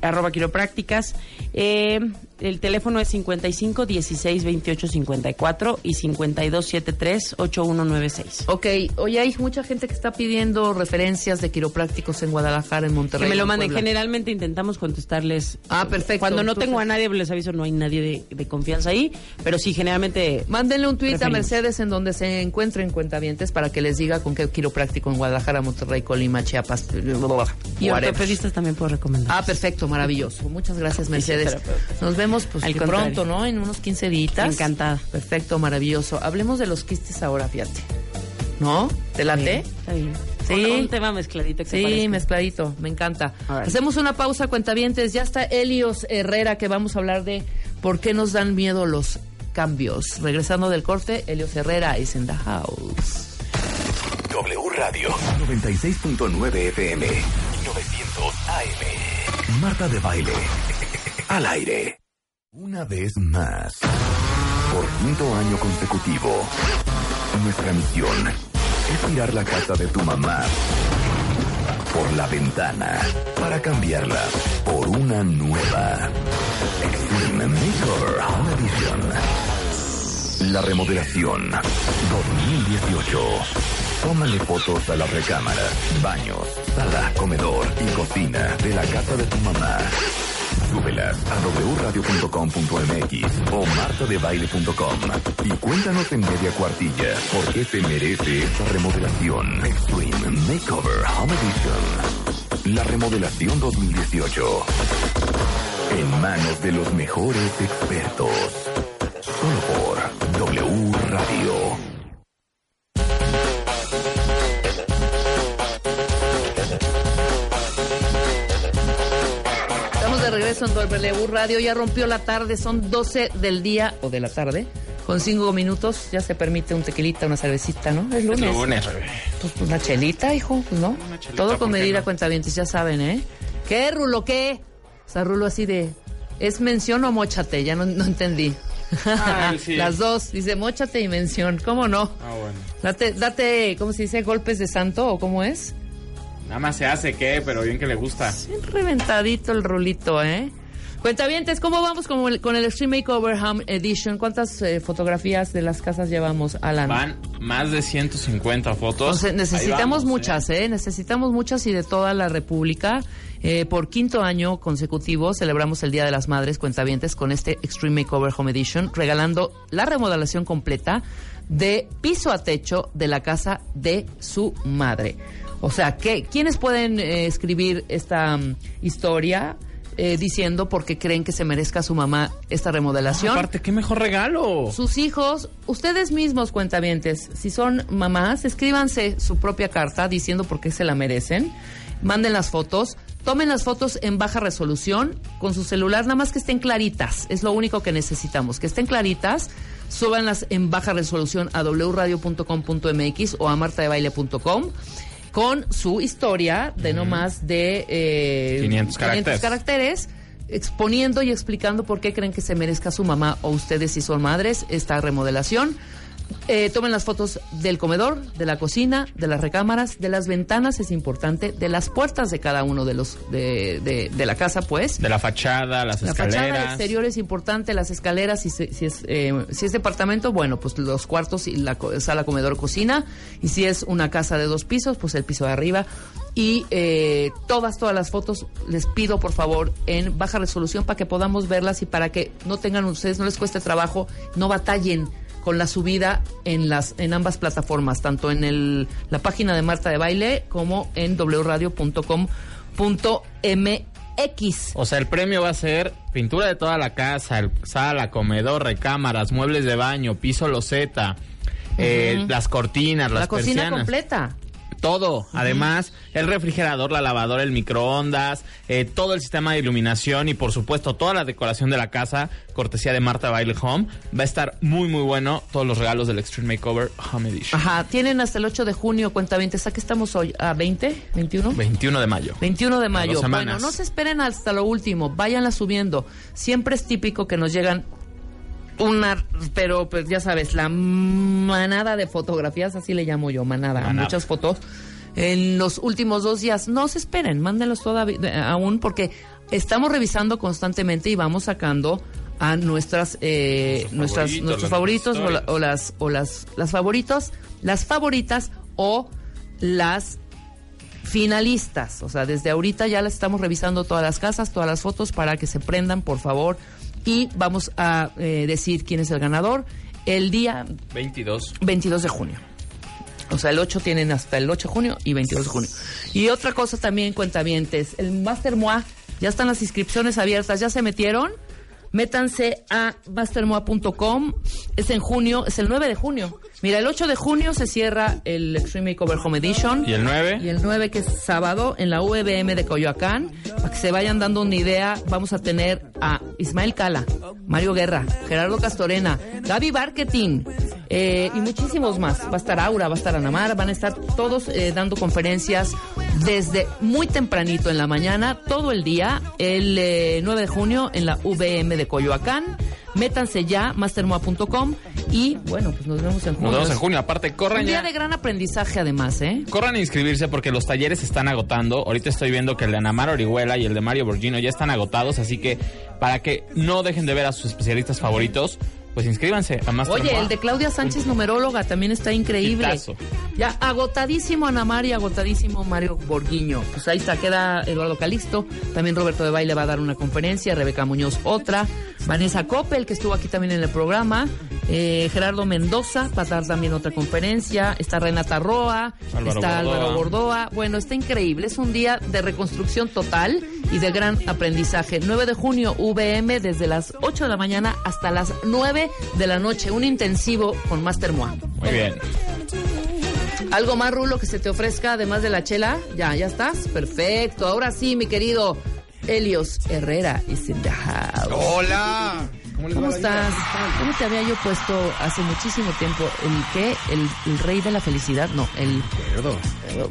Speaker 7: arroba quiroprácticas. Eh, el teléfono es 55 16 28 54 y 52 73 8196.
Speaker 1: Ok, oye, hay mucha gente que está pidiendo referencias de quiroprácticos en Guadalajara, en Monterrey.
Speaker 7: Que me lo
Speaker 1: en
Speaker 7: manden. Generalmente intentamos contestarles.
Speaker 1: Ah, perfecto.
Speaker 7: Cuando no
Speaker 1: Entonces-
Speaker 7: tengo a nadie, les aviso, no hay nadie de, de confianza ahí. Pero sí, generalmente.
Speaker 1: Mándenle un tuit a. Mercedes en donde se encuentren cuentavientes para que les diga con qué quiropráctico en Guadalajara, Monterrey, Colima, Chiapas,
Speaker 7: Y
Speaker 1: whatever.
Speaker 7: ortopedistas también puedo recomendar.
Speaker 1: Ah, perfecto, maravilloso. Muchas gracias, Mercedes. Nos vemos pues
Speaker 7: Al
Speaker 1: que
Speaker 7: contrario.
Speaker 1: pronto, ¿no? En unos 15 días.
Speaker 7: Encantada.
Speaker 1: Perfecto, maravilloso. Hablemos de los quistes ahora, fíjate. ¿No? ¿Te late?
Speaker 7: Está bien.
Speaker 1: Sí.
Speaker 7: Un, un tema mezcladito que
Speaker 1: Sí,
Speaker 7: parezca.
Speaker 1: mezcladito, me encanta. Hacemos una pausa, cuentavientes. Ya está Helios Herrera, que vamos a hablar de por qué nos dan miedo los cambios. Regresando del corte, Helios Herrera is in the house.
Speaker 4: W Radio 96.9 FM y 900 AM. Marta de Baile. Al aire. Una vez más. Por quinto año consecutivo. Nuestra misión es tirar la casa de tu mamá por la ventana para cambiarla por una nueva. Extreme Makeover Home Edition. La remodelación 2018. Tómale fotos a las recámaras, baños, sala, comedor y cocina de la casa de tu mamá. Súbelas a wradio.com.mx o martadebaile.com y cuéntanos en media cuartilla por qué se merece esta remodelación. Extreme Makeover Home Edition. La remodelación 2018. En manos de los mejores expertos. Solo por W Radio.
Speaker 1: Regreso en W Radio. Ya rompió la tarde, son 12 del día o de la tarde. Con 5 minutos ya se permite un tequilita, una cervecita, ¿no? Es lunes.
Speaker 2: Lunes, bebé.
Speaker 1: Pues, pues, una chelita, hijo, pues no.
Speaker 2: Una chelita,
Speaker 1: Todo
Speaker 2: ¿por
Speaker 1: con medida,
Speaker 2: no?
Speaker 1: cuentavientes, ya saben, ¿eh? ¿Qué, Rulo, qué? O sea, Rulo así de... ¿Es mención o mochate? Ya no, no entendí.
Speaker 2: Ay, sí.
Speaker 1: Las dos, dice mochate y mención, ¿cómo no?
Speaker 2: Ah, bueno.
Speaker 1: Date, date, ¿cómo se dice? ¿Golpes de santo o cómo es?
Speaker 2: Nada más se hace que, pero bien que le gusta.
Speaker 1: Bien reventadito el rulito, ¿eh? Cuentavientes, ¿cómo vamos con el, con el Extreme Makeover Home Edition? ¿Cuántas eh, fotografías de las casas llevamos, Alan?
Speaker 2: Van más de 150 fotos.
Speaker 1: Entonces, necesitamos
Speaker 2: vamos,
Speaker 1: muchas, ¿eh? Necesitamos muchas y de toda la República. Eh, por quinto año consecutivo celebramos el Día de las Madres Cuentavientes con este Extreme Makeover Home Edition, regalando la remodelación completa de piso a techo de la casa de su madre. O sea, ¿qué, ¿quiénes pueden eh, escribir esta mm, historia eh, diciendo por qué creen que se merezca a su mamá esta remodelación?
Speaker 2: Aparte, qué mejor regalo.
Speaker 1: sus hijos, ustedes mismos cuentavientes, si son mamás, escríbanse su propia carta diciendo por qué se la merecen, manden las fotos, tomen las fotos en baja resolución con su celular, nada más que estén claritas, es lo único que necesitamos, que estén claritas, súbanlas en baja resolución a wradio.com.mx o a martadebaile.com con su historia de no más de eh,
Speaker 2: 500 caracteres.
Speaker 1: caracteres, exponiendo y explicando por qué creen que se merezca su mamá o ustedes si son madres esta remodelación. Eh, tomen las fotos del comedor, de la cocina, de las recámaras, de las ventanas, es importante, de las puertas de cada uno de los de, de- de la casa, pues.
Speaker 2: De la fachada, las
Speaker 1: La fachada
Speaker 2: escaleras.
Speaker 1: exterior es importante, las escaleras, si, si es, eh, si es departamento, bueno, pues los cuartos y la sala, comedor, cocina. Y si es una casa de dos pisos, pues el piso de arriba. Y eh, todas, todas las fotos les pido, por favor, en baja resolución para que podamos verlas y para que no tengan ustedes, no les cueste trabajo, no batallen con la subida en las en ambas plataformas, tanto en el, la página de Marta de Baile como en wradio.com.mx.
Speaker 2: O sea, el premio va a ser pintura de toda la casa, el- sala, comedor, recámaras, muebles de baño, piso loseta, eh, las cortinas, las
Speaker 1: La cocina completa.
Speaker 2: Todo. Además, el refrigerador, la lavadora, el microondas, eh, todo el sistema de iluminación y, por supuesto, toda la decoración de la casa, cortesía de Marta Baile Home. Va a estar muy, muy bueno. Todos los regalos del Extreme Makeover Home Edition.
Speaker 1: Ajá, tienen hasta el 8 de junio, cuenta 20. ¿A qué estamos hoy? ¿A 20? ¿21?
Speaker 2: 21 de mayo.
Speaker 1: 21 de mayo. Bueno, no se esperen hasta lo último, váyanla subiendo. Siempre es típico que nos llegan una, pero pues ya sabes, la manada de fotografías, así le llamo yo, manada, muchas fotos. En los últimos dos días, no se esperen, mándenlos todavía aún porque estamos revisando constantemente y vamos sacando a nuestras, eh, nuestras nuestros favoritos o, la- o las o las las favoritos, las favoritas o las finalistas. O sea, desde ahorita ya las estamos revisando todas las casas, todas las fotos para que se prendan, por favor. Y vamos a eh, decir quién es el ganador el día
Speaker 2: 22.
Speaker 1: 22 de junio. O sea, el 8 tienen hasta el 8 de junio y 22 de junio. Y otra cosa también, cuentavientes, el Master Moa, ya están las inscripciones abiertas, ¿ya se metieron? Métanse a mastermoa.com, es en junio, es el 9 de junio. Mira, el 8 de junio se cierra el Extreme Makeover Home Edition.
Speaker 2: ¿Y el 9?
Speaker 1: Y el 9, que es sábado, en la UVM de Coyoacán. Para que se vayan dando una idea, vamos a tener a Ismael Cala, Mario Guerra, Gerardo Castorena, Gaby Barketing eh, y muchísimos más. Va a estar Aura, va a estar Anamar, van a estar todos eh, dando conferencias desde muy tempranito en la mañana, todo el día, el eh, 9 de junio en la de Coyoacán. Métanse ya, mastermoa.com y bueno, pues nos vemos en junio.
Speaker 2: Nos vemos en junio. Aparte, corran
Speaker 1: Un día
Speaker 2: ya.
Speaker 1: de gran aprendizaje además, ¿eh?
Speaker 2: Corran a inscribirse porque los talleres se están agotando. Ahorita estoy viendo que el de Anamar Orihuela y el de Mario Borgino ya están agotados, así que para que no dejen de ver a sus especialistas favoritos, pues inscríbanse a Master
Speaker 1: Oye, el de Claudia Sánchez, numeróloga, también está increíble. Ya agotadísimo Ana María, agotadísimo Mario Borguiño. Pues ahí está, queda Eduardo Calixto. También Roberto de Baile va a dar una conferencia, Rebeca Muñoz otra. Vanessa Coppel, que estuvo aquí también en el programa. Eh, Gerardo Mendoza va a dar también otra conferencia. Está Renata Roa.
Speaker 2: Álvaro
Speaker 1: está
Speaker 2: Bordoa.
Speaker 1: Álvaro Bordoa. Bueno, está increíble. Es un día de reconstrucción total y de gran aprendizaje. 9 de junio, VM, desde las 8 de la mañana hasta las 9 de la noche. Un intensivo con Master Moa.
Speaker 2: Muy bien.
Speaker 1: ¿Algo más, Rulo, que se te ofrezca además de la chela? Ya, ya estás. Perfecto. Ahora sí, mi querido Helios Herrera is in the house.
Speaker 8: Hola. ¿Cómo
Speaker 1: ¿Cómo estás? ¿Cómo te había yo puesto hace muchísimo tiempo el qué? El, el rey de la felicidad, no, el
Speaker 8: Perdón.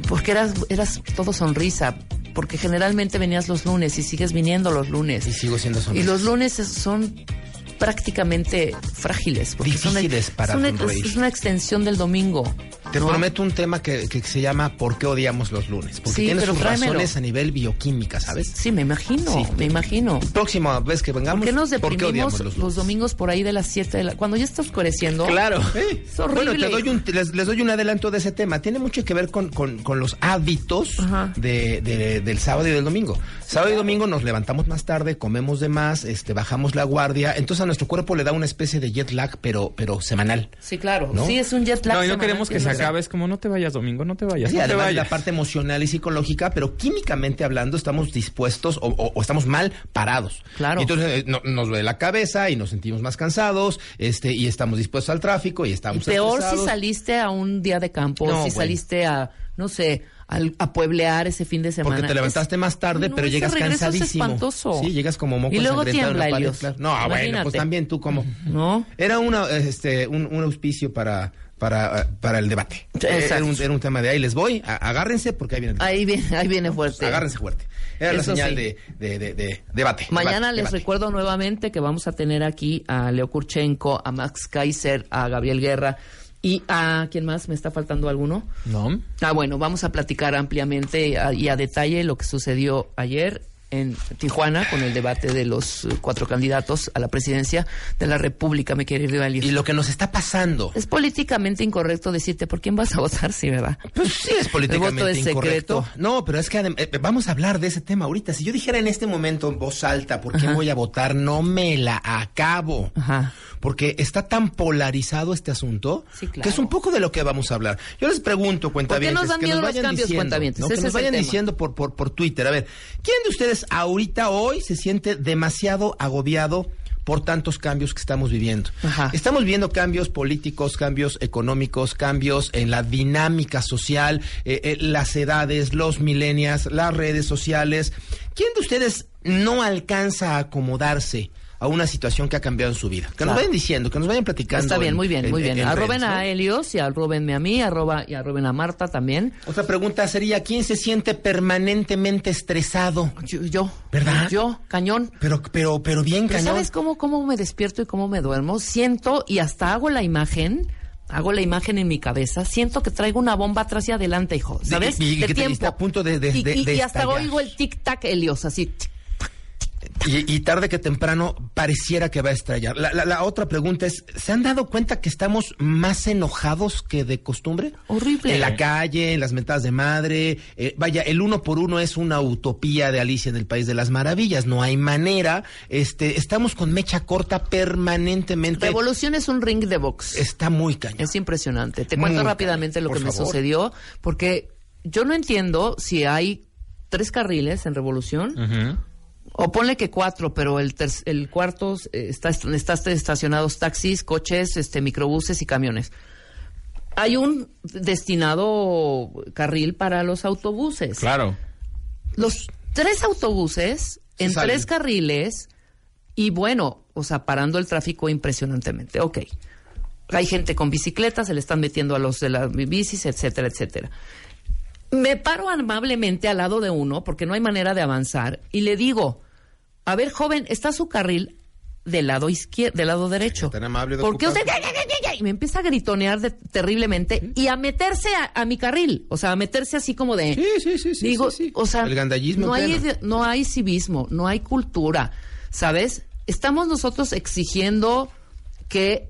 Speaker 1: porque eras eras todo sonrisa, porque generalmente venías los lunes y sigues viniendo los lunes.
Speaker 8: Y sigo siendo
Speaker 1: Y los lunes es- son prácticamente frágiles. Porque son-
Speaker 8: Difíciles para
Speaker 1: es una, es una extensión del domingo.
Speaker 8: Te
Speaker 1: ¿no?
Speaker 8: prometo un tema que, que se llama ¿Por qué odiamos los lunes? Porque
Speaker 1: Sí,
Speaker 8: tiene sus
Speaker 1: tráemelo.
Speaker 8: razones a nivel bioquímica, ¿sabes?
Speaker 1: Sí, me imagino,
Speaker 8: Sí.
Speaker 1: me imagino.
Speaker 8: Próxima vez que vengamos,
Speaker 1: ¿Por qué nos
Speaker 8: ¿por qué
Speaker 1: deprimimos
Speaker 8: odiamos
Speaker 1: los,
Speaker 8: los lunes?
Speaker 1: domingos por ahí de las 7 de la... Cuando ya está oscureciendo.
Speaker 2: Claro.
Speaker 1: Es horrible.
Speaker 8: Bueno, te doy un- les, les doy un adelanto de ese tema. Tiene mucho que ver con, con- con los hábitos de, de- del sábado y del domingo. Sábado y domingo nos levantamos más tarde, comemos de más, este, bajamos la guardia. Entonces a nuestro cuerpo le da una especie de jet lag, pero, pero semanal.
Speaker 1: Sí, claro.
Speaker 8: ¿No?
Speaker 1: Sí, es un jet lag.
Speaker 2: No, y no queremos que se acabe. Es como, no te vayas domingo, no te vayas.
Speaker 8: Sí,
Speaker 2: no te vayas.
Speaker 8: la parte emocional y psicológica, pero químicamente hablando estamos dispuestos o, o- o estamos mal parados.
Speaker 1: Claro.
Speaker 8: Y entonces eh, no- nos duele la cabeza y nos sentimos más cansados, este, y estamos dispuestos al tráfico y
Speaker 1: Y
Speaker 8: estamos
Speaker 1: peor si saliste a un día de campo,
Speaker 8: No,
Speaker 1: si
Speaker 8: bueno.
Speaker 1: saliste a, no sé, al- a pueblear ese fin de semana.
Speaker 8: Porque te levantaste
Speaker 1: Es-
Speaker 8: más tarde,
Speaker 1: No,
Speaker 8: pero llegas
Speaker 1: regreso es
Speaker 8: cansadísimo.
Speaker 1: espantoso.
Speaker 8: Sí, llegas como moco
Speaker 1: Y luego tiembla.
Speaker 8: No, bueno, pues también tú como.
Speaker 1: ¿No?
Speaker 8: Era una, este, un, un auspicio para, para, eh, para el debate.
Speaker 1: Exacto.
Speaker 8: Era un, era un tema de ahí les voy, a- agárrense porque ahí viene el
Speaker 1: Ahí viene, ahí viene fuerte.
Speaker 8: Agárrense fuerte. Era la señal
Speaker 1: sí.
Speaker 8: de, de, de, de debate.
Speaker 1: Mañana
Speaker 8: debate,
Speaker 1: les
Speaker 8: debate.
Speaker 1: recuerdo nuevamente que vamos a tener aquí a Leo Kurchenko, a Max Kaiser, a Gabriel Guerra y a ¿quién más? ¿Me está faltando alguno?
Speaker 2: No.
Speaker 1: Ah, bueno, vamos a platicar ampliamente y a, y a detalle lo que sucedió ayer en Tijuana con el debate de los eh, cuatro candidatos a la presidencia de la República, me querido Elio.
Speaker 8: Y lo que nos está pasando.
Speaker 1: Es políticamente incorrecto decirte por quién vas a votar, sí, ¿verdad?
Speaker 8: Pues sí, es políticamente
Speaker 1: voto es
Speaker 8: incorrecto.
Speaker 1: secreto.
Speaker 8: No, pero es que eh, vamos a hablar de ese tema ahorita. Si yo dijera en este momento en voz alta por qué
Speaker 1: Ajá.
Speaker 8: voy a votar, no me la acabo.
Speaker 1: Ajá.
Speaker 8: Porque está tan polarizado este asunto
Speaker 1: Sí, claro.
Speaker 8: que es un poco de lo que vamos a hablar. Yo les pregunto, cuentavientes,
Speaker 1: nos dan
Speaker 8: que
Speaker 1: miedo
Speaker 8: nos
Speaker 1: los
Speaker 8: vayan
Speaker 1: cambios,
Speaker 8: diciendo, que nos vayan diciendo por, por, por Twitter. A ver, ¿quién de ustedes ahorita, hoy, se siente demasiado agobiado por tantos cambios que estamos viviendo?
Speaker 1: Ajá.
Speaker 8: Estamos viendo cambios políticos, cambios económicos, cambios en la dinámica social, eh, eh, las edades, los millennials, las redes sociales. ¿Quién de ustedes no alcanza a acomodarse a una situación que ha cambiado en su vida? Que nos vayan diciendo, que nos vayan platicando.
Speaker 1: Está bien,
Speaker 8: en-
Speaker 1: muy bien,
Speaker 8: en-
Speaker 1: muy bien.
Speaker 8: en- en
Speaker 1: Arroben
Speaker 8: redes, ¿no?
Speaker 1: a Helios y arrobenme a mí, arroba, y arroben a Marta también.
Speaker 8: Otra pregunta sería, ¿quién se siente permanentemente estresado?
Speaker 1: Yo, yo
Speaker 8: ¿Verdad?
Speaker 1: Yo, cañón.
Speaker 8: Pero, pero, pero bien
Speaker 1: Pero
Speaker 8: cañón.
Speaker 1: ¿Sabes cómo, cómo me despierto y cómo me duermo? Siento y hasta hago la imagen. Hago la imagen en mi cabeza, siento que traigo una bomba atrás y adelante, hijo, ¿sabes?
Speaker 8: Y- y
Speaker 1: de
Speaker 8: que te
Speaker 1: tiempo.
Speaker 8: está a punto de- de-
Speaker 1: y,
Speaker 8: de-
Speaker 1: hasta oigo el tic-tac, Helios, así. tic,
Speaker 8: Y, y tarde que temprano pareciera que va a estrellar. La, la- la otra pregunta es, ¿se han dado cuenta que estamos más enojados que de costumbre?
Speaker 1: Horrible.
Speaker 8: En la calle, en las mentadas de madre. eh, vaya, el uno por uno es una utopía de Alicia en el País de las Maravillas. No hay manera. Este, estamos con mecha corta permanentemente.
Speaker 1: Revolución es un ring de box.
Speaker 8: Está muy cañón.
Speaker 1: Es impresionante. Te
Speaker 8: Muy
Speaker 1: cuento
Speaker 8: cañón.
Speaker 1: rápidamente lo
Speaker 8: Por
Speaker 1: que me sucedió, porque yo no entiendo si hay tres carriles en Revolución, o ponle que cuatro, pero el, ter- el cuarto eh, está, está estacionados taxis, coches, este, microbuses y camiones. Hay un destinado carril para los autobuses.
Speaker 2: Claro.
Speaker 1: Los tres autobuses en
Speaker 8: salen.
Speaker 1: tres carriles y bueno, o sea, parando el tráfico impresionantemente. Ok. Hay gente con bicicletas, se le están metiendo a los de las bicis, etcétera, etcétera. Me paro amablemente al lado de uno porque no hay manera de avanzar y le digo, a ver, joven, está su carril del lado izquierdo, del lado derecho.
Speaker 8: Tan amable de
Speaker 1: ¿Por qué usted
Speaker 8: ocupar.
Speaker 1: ya, ya, ya, ya? Y me empieza a gritonear de- terriblemente y a meterse a, a mi carril, o sea, a meterse así como de
Speaker 8: Sí, sí, sí, sí,
Speaker 1: digo,
Speaker 8: sí, sí.
Speaker 1: o sea,
Speaker 8: El gandallismo
Speaker 1: no hay no hay civismo, no hay cultura, ¿sabes? Estamos nosotros exigiendo que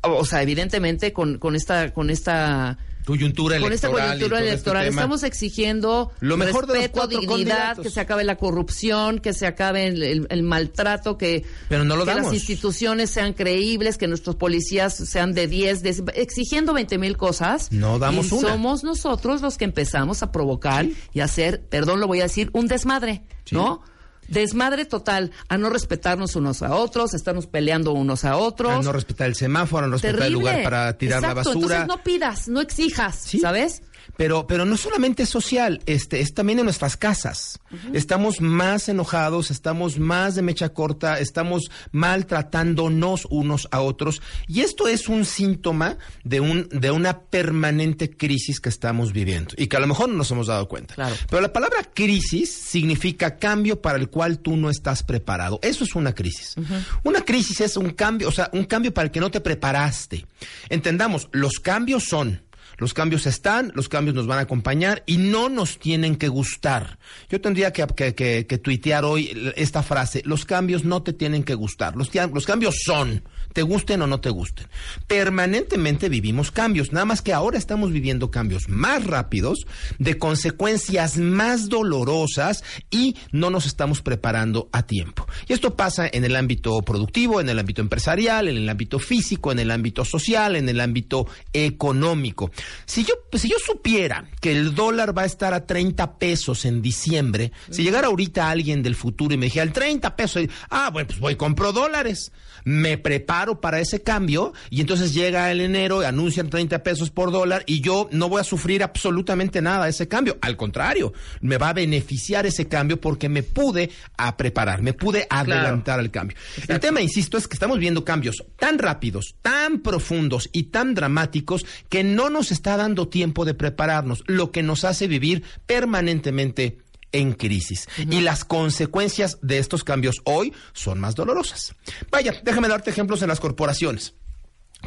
Speaker 1: o sea, evidentemente con, con esta con esta
Speaker 8: Coyuntura
Speaker 1: con esta
Speaker 8: electoral.
Speaker 1: coyuntura
Speaker 8: este
Speaker 1: electoral estamos exigiendo
Speaker 8: Lo mejor
Speaker 1: respeto, dignidad,
Speaker 8: candidatos.
Speaker 1: que se acabe la corrupción, que se acabe el, el- el maltrato, que,
Speaker 8: Pero no lo
Speaker 1: que las instituciones sean creíbles, que nuestros policías sean de 10, de- exigiendo 20 mil cosas.
Speaker 8: No damos
Speaker 1: y
Speaker 8: una.
Speaker 1: somos nosotros los que empezamos a provocar y hacer, perdón, lo voy a decir, un desmadre, ¿no? Desmadre total, a no respetarnos unos a otros, estarnos peleando unos a otros.
Speaker 8: A no respetar el semáforo, a no respetar el
Speaker 1: Terrible.
Speaker 8: lugar para tirar
Speaker 1: Exacto,
Speaker 8: la basura.
Speaker 1: Entonces no pidas, no exijas,
Speaker 8: Sí.
Speaker 1: ¿sabes?
Speaker 8: Pero, pero no solamente es social, este, es también en nuestras casas. Estamos más enojados, estamos más de mecha corta, estamos maltratándonos unos a otros. Y esto es un síntoma de un, de una permanente crisis que estamos viviendo. Y que a lo mejor no nos hemos dado cuenta.
Speaker 1: Claro.
Speaker 8: Pero la palabra crisis significa cambio para el cual tú no estás preparado. Eso es una crisis. Una crisis es un cambio, o sea, un cambio para el que no te preparaste. Entendamos, los cambios son los cambios están, los cambios nos van a acompañar y no nos tienen que gustar. Yo tendría que, que, que- tuitear hoy esta frase, los cambios no te tienen que gustar, los, los cambios son, te gusten o no te gusten. Permanentemente vivimos cambios, nada más que ahora estamos viviendo cambios más rápidos, de consecuencias más dolorosas y no nos estamos preparando a tiempo. Y esto pasa en el ámbito productivo, en el ámbito empresarial, en el ámbito físico, en el ámbito social, en el ámbito económico. Si yo, si yo supiera que el dólar va a estar a 30 pesos en diciembre, si llegara ahorita alguien del futuro y me dijera el 30 pesos, ah, bueno, pues voy compro dólares, me preparo para ese cambio y entonces llega el enero, anuncian 30 pesos por dólar y yo no voy a sufrir absolutamente nada de ese cambio. Al contrario, me va a beneficiar ese cambio porque me pude a preparar, me pude adelantar al cambio. El tema, insisto, es que estamos viendo cambios tan rápidos, tan profundos y tan dramáticos que no nos está dando tiempo de prepararnos, lo que nos hace vivir permanentemente en crisis. Y las consecuencias de estos cambios hoy son más dolorosas. Vaya, déjame darte ejemplos en las corporaciones.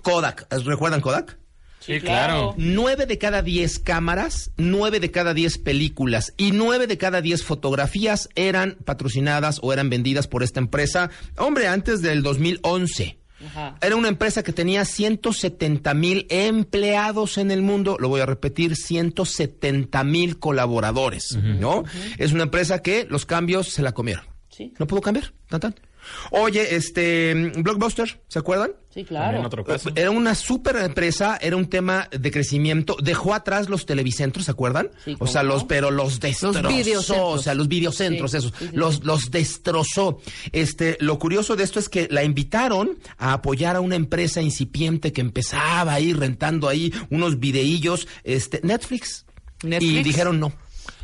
Speaker 8: Kodak, ¿recuerdan Kodak?
Speaker 2: Sí, claro.
Speaker 8: Nueve de cada diez cámaras, nueve de cada diez películas y nueve de cada diez fotografías eran patrocinadas o eran vendidas por esta empresa, hombre, antes del 2011. Era una empresa que tenía 170 mil empleados en el mundo, lo voy a repetir, 170 mil colaboradores, ¿no? Es una empresa que los cambios se la comieron.
Speaker 1: Sí.
Speaker 8: No pudo cambiar, tan tan. Oye, este, Blockbuster, ¿se acuerdan?
Speaker 1: Sí,
Speaker 2: En
Speaker 1: claro.
Speaker 2: otro caso.
Speaker 8: Era una super empresa, era un tema de crecimiento. Dejó atrás los televicentros, ¿se acuerdan?
Speaker 1: Sí,
Speaker 8: o
Speaker 1: ¿cómo
Speaker 8: sea, los, pero los destrozó.
Speaker 1: videocentros.
Speaker 8: O sea, los videocentros,
Speaker 1: Sí,
Speaker 8: esos.
Speaker 1: sí, sí,
Speaker 8: los, los destrozó. Este, lo curioso de esto es que la invitaron a apoyar a una empresa incipiente que empezaba ahí rentando ahí unos videillos, este, Netflix.
Speaker 1: Netflix.
Speaker 8: Y dijeron no.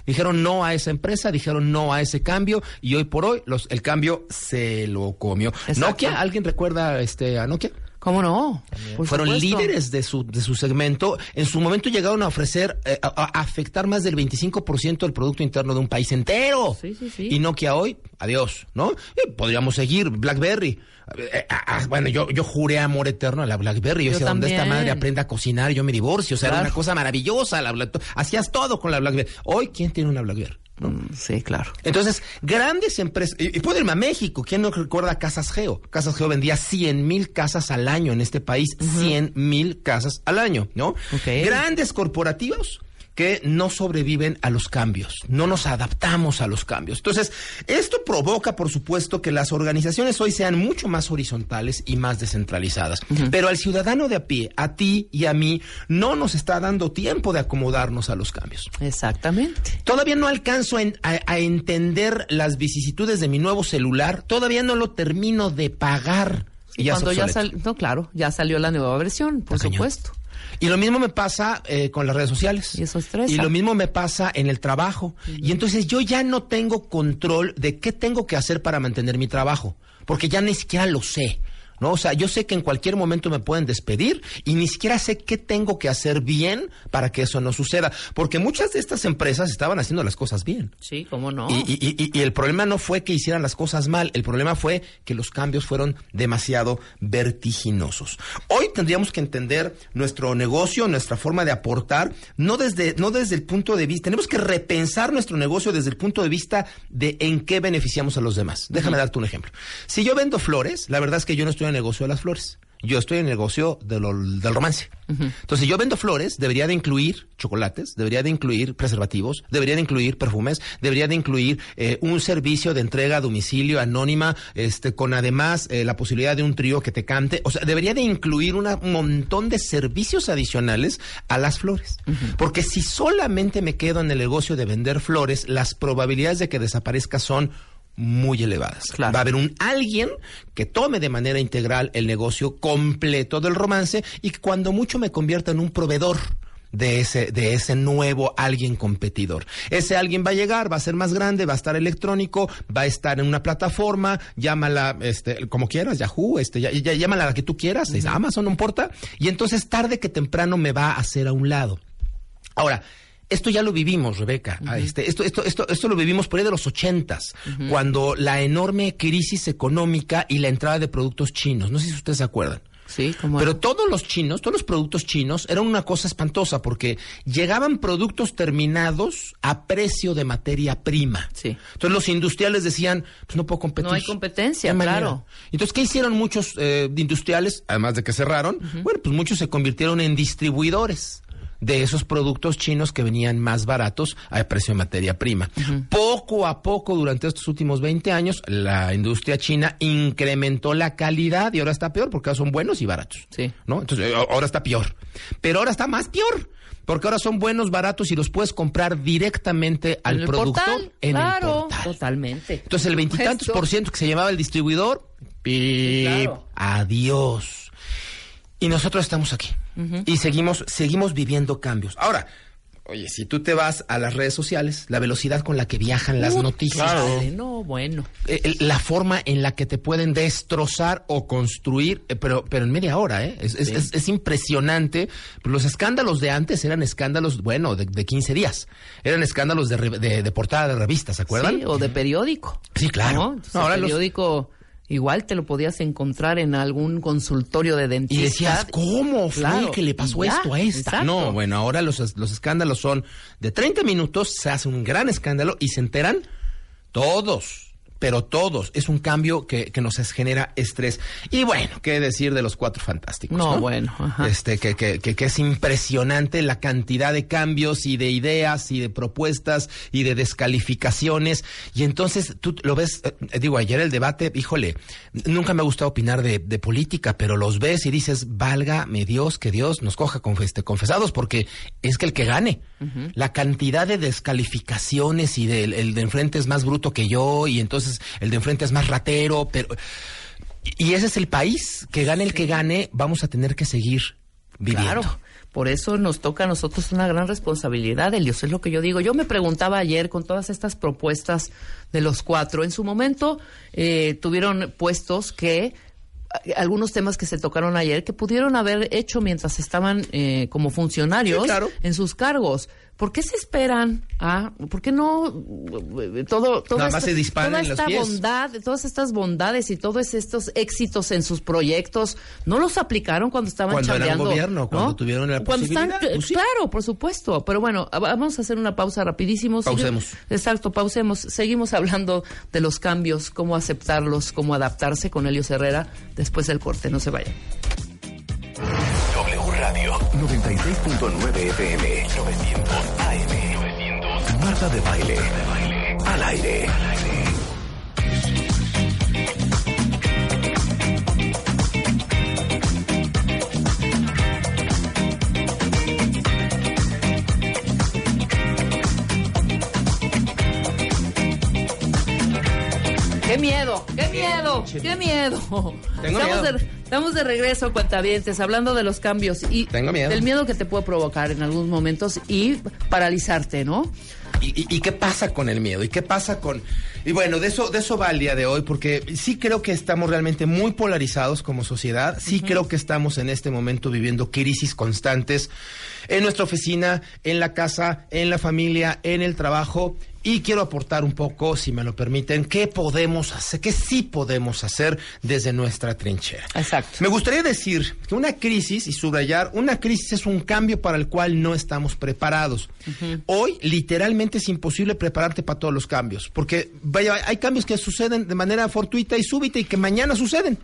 Speaker 8: Dijeron no a esa empresa, dijeron no a ese cambio y hoy por hoy los, el cambio se lo comió.
Speaker 1: Exacto.
Speaker 8: Nokia, ¿alguien recuerda este, a Nokia?
Speaker 1: ¿Cómo no? Por
Speaker 8: Fueron
Speaker 1: supuesto.
Speaker 8: líderes de su, de su segmento. En su momento llegaron a ofrecer, eh, a, a afectar más del 25% del Producto Interno de un país entero.
Speaker 1: Sí, sí, sí.
Speaker 8: Y Nokia hoy, adiós, ¿no? Y podríamos seguir, BlackBerry. Eh, ah, ah, bueno, yo, yo juré amor eterno a la BlackBerry. Yo,
Speaker 1: Yo
Speaker 8: decía, donde esta madre aprenda a cocinar, yo me divorcio. O sea, era una cosa maravillosa. La, Black- hacías todo con la BlackBerry. Hoy, ¿quién tiene una BlackBerry?
Speaker 1: Mm, Sí, claro.
Speaker 8: Entonces, grandes empresas, y, y puedo irme a México, ¿quién no recuerda Casas Geo? Casas Geo vendía 100 mil casas al año en este país, 100 mil casas al año, ¿no? Grandes corporativos que no sobreviven a los cambios, no nos adaptamos a los cambios. Entonces, esto provoca, por supuesto, que las organizaciones hoy sean mucho más horizontales y más descentralizadas. Pero al ciudadano de a pie, a ti y a mí, no nos está dando tiempo de acomodarnos a los cambios.
Speaker 1: Exactamente.
Speaker 8: Todavía no alcanzo a, en- a- a entender las vicisitudes de mi nuevo celular. Todavía no lo termino de pagar. Y ya
Speaker 1: Cuando ya salió, no, claro, ya salió la nueva versión, por
Speaker 8: cañón.
Speaker 1: supuesto.
Speaker 8: Y lo mismo me pasa eh, con las redes sociales.
Speaker 1: Y eso estresa.
Speaker 8: Y lo mismo me pasa en el trabajo. Y entonces yo ya no tengo control de qué tengo que hacer para mantener mi trabajo. Porque ya ni siquiera lo sé. ¿No? O sea, yo sé que en cualquier momento me pueden despedir y ni siquiera sé qué tengo que hacer bien para que eso no suceda. Porque muchas de estas empresas estaban haciendo las cosas bien.
Speaker 1: Sí, cómo no.
Speaker 8: Y, y- y- y el problema no fue que hicieran las cosas mal, el problema fue que los cambios fueron demasiado vertiginosos. Hoy tendríamos que entender nuestro negocio, nuestra forma de aportar, no desde, no desde el punto de vista, tenemos que repensar nuestro negocio desde el punto de vista de en qué beneficiamos a los demás. Déjame darte un ejemplo. Si yo vendo flores, la verdad es que yo no estoy en el negocio de las flores. Yo estoy en el negocio de lo- del romance. Entonces, si yo vendo flores, debería de incluir chocolates, debería de incluir preservativos, debería de incluir perfumes, debería de incluir eh, un servicio de entrega a domicilio anónima, este, con además eh, la posibilidad de un trío que te cante. O sea, debería de incluir un montón de servicios adicionales a las flores. Porque si solamente me quedo en el negocio de vender flores, las probabilidades de que desaparezca son muy elevadas.
Speaker 1: Claro.
Speaker 8: Va a haber un alguien que tome de manera integral el negocio completo del romance y que cuando mucho me convierta en un proveedor de ese, de ese nuevo alguien competidor. Ese alguien va a llegar, va a ser más grande, va a estar electrónico, va a estar en una plataforma, llámala, este, como quieras, Yahoo, este, ya, ya- llámala la que tú quieras, es Amazon, no importa, y entonces tarde que temprano me va a hacer a un lado. Ahora, esto ya lo vivimos, Rebeca. Este, esto, esto, esto, esto lo vivimos por ahí de los ochentas, cuando la enorme crisis económica y la entrada de productos chinos. No sé si ustedes se acuerdan.
Speaker 1: Sí, como
Speaker 8: Pero todos los chinos, todos los productos chinos eran una cosa espantosa porque llegaban productos terminados a precio de materia prima.
Speaker 1: Sí.
Speaker 8: Entonces los industriales decían, pues no puedo competir.
Speaker 1: No hay competencia, claro.
Speaker 8: Entonces, ¿qué hicieron muchos eh, industriales? Además de que cerraron, bueno, pues muchos se convirtieron en distribuidores de esos productos chinos que venían más baratos a precio de materia prima. Poco a poco, durante estos últimos 20 años, la industria china incrementó la calidad y ahora está peor porque ahora son buenos y baratos.
Speaker 1: Sí.
Speaker 8: ¿no? Entonces, eh, ahora está peor. Pero ahora está más peor. Porque ahora son buenos, baratos y los puedes comprar directamente al
Speaker 1: en el
Speaker 8: productor
Speaker 1: portal.
Speaker 8: en
Speaker 1: claro,
Speaker 8: el portal.
Speaker 1: totalmente.
Speaker 8: Entonces el veintitantos por ciento que se llevaba el distribuidor, pip,
Speaker 1: claro.
Speaker 8: adiós. Y nosotros estamos aquí. Y seguimos, seguimos viviendo cambios. Ahora, oye, si tú te vas a las redes sociales, la velocidad con la que viajan las noticias,
Speaker 1: Dale, No, bueno.
Speaker 8: eh, la forma en la que te pueden destrozar o construir, eh, pero, pero en media hora, ¿eh? Es, es- es- es impresionante. Los escándalos de antes eran escándalos, bueno, de, de 15 días. Eran escándalos de, re- de, de portada de revistas, ¿se acuerdan?
Speaker 1: Sí, o de periódico.
Speaker 8: Sí, claro.
Speaker 1: ¿no? Entonces,
Speaker 8: No, ahora
Speaker 1: el
Speaker 8: los-
Speaker 1: periódico igual te lo podías encontrar en algún consultorio de
Speaker 8: Y
Speaker 1: dentista.
Speaker 8: decías, ¿cómo fue
Speaker 1: Claro,
Speaker 8: que le pasó
Speaker 1: y ya,
Speaker 8: esto a esta?
Speaker 1: exacto.
Speaker 8: No, bueno, ahora los, los escándalos son de 30 minutos, se hace un gran escándalo y se enteran todos. Pero todos, es un cambio que, que nos genera estrés. Y bueno, qué decir de los cuatro fantásticos.
Speaker 1: No,
Speaker 8: No,
Speaker 1: bueno, ajá.
Speaker 8: Este, que, que, que, que es impresionante la cantidad de cambios y de ideas y de propuestas y de descalificaciones. Y entonces tú lo ves, eh, digo, ayer el debate, híjole, nunca me ha gustado opinar de, de política, pero los ves y dices, válgame Dios, que Dios nos coja confe- este, confesados, porque es que el que gane, la cantidad de descalificaciones y del el de enfrente es más bruto que yo y entonces el de enfrente es más ratero, pero... Y ese es el país, que gane el que gane, vamos a tener que seguir viviendo.
Speaker 1: Claro. Por eso nos toca a nosotros una gran responsabilidad, Elios, es lo que yo digo. Yo me preguntaba ayer con todas estas propuestas de los cuatro. En su momento eh, tuvieron puestos que eh, algunos temas que se tocaron ayer que pudieron haber hecho mientras estaban eh, como funcionarios
Speaker 8: Sí, claro.
Speaker 1: en sus cargos. ¿Por qué se esperan por qué no todo, toda
Speaker 8: Nada más se
Speaker 1: toda
Speaker 8: los
Speaker 1: esta
Speaker 8: pies.
Speaker 1: bondad, todas estas bondades y todos estos éxitos en sus proyectos no los aplicaron cuando estaban
Speaker 8: Cuando eran gobierno,
Speaker 1: ¿no?
Speaker 8: cuando tuvieron la
Speaker 1: Cuando están-
Speaker 8: posibilidad, pues sí.
Speaker 1: claro, por supuesto. Pero bueno, vamos a hacer una pausa rapidísimo.
Speaker 8: Pausemos.
Speaker 1: Exacto, pausemos. Seguimos hablando de los cambios, cómo aceptarlos, cómo adaptarse con Elio Herrera después del corte. No se vayan.
Speaker 4: Radio 96.9 FM 900 AM 900 Marta de baile. Al aire.
Speaker 1: ¡Qué miedo! ¡Qué miedo! ¡Qué miedo!
Speaker 8: Tengo
Speaker 1: estamos,
Speaker 8: miedo.
Speaker 1: De, estamos de regreso, cuentavientes, hablando de los cambios y
Speaker 8: Tengo miedo.
Speaker 1: del miedo que te puede provocar en algunos momentos y paralizarte, ¿no?
Speaker 8: ¿Y, y- y qué pasa con el miedo? ¿Y qué pasa con...? Y bueno, de eso, de eso va el día de hoy, porque sí creo que estamos realmente muy polarizados como sociedad, sí creo que estamos en este momento viviendo crisis constantes en nuestra oficina, en la casa, en la familia, en el trabajo, y quiero aportar un poco, si me lo permiten, qué podemos hacer, qué sí podemos hacer desde nuestra trinchera.
Speaker 1: Exacto.
Speaker 8: Me gustaría decir que una crisis, y subrayar, una crisis es un cambio para el cual no estamos preparados. Hoy, literalmente, es imposible prepararte para todos los cambios, porque vaya, hay cambios que suceden de manera fortuita y súbita y que mañana suceden.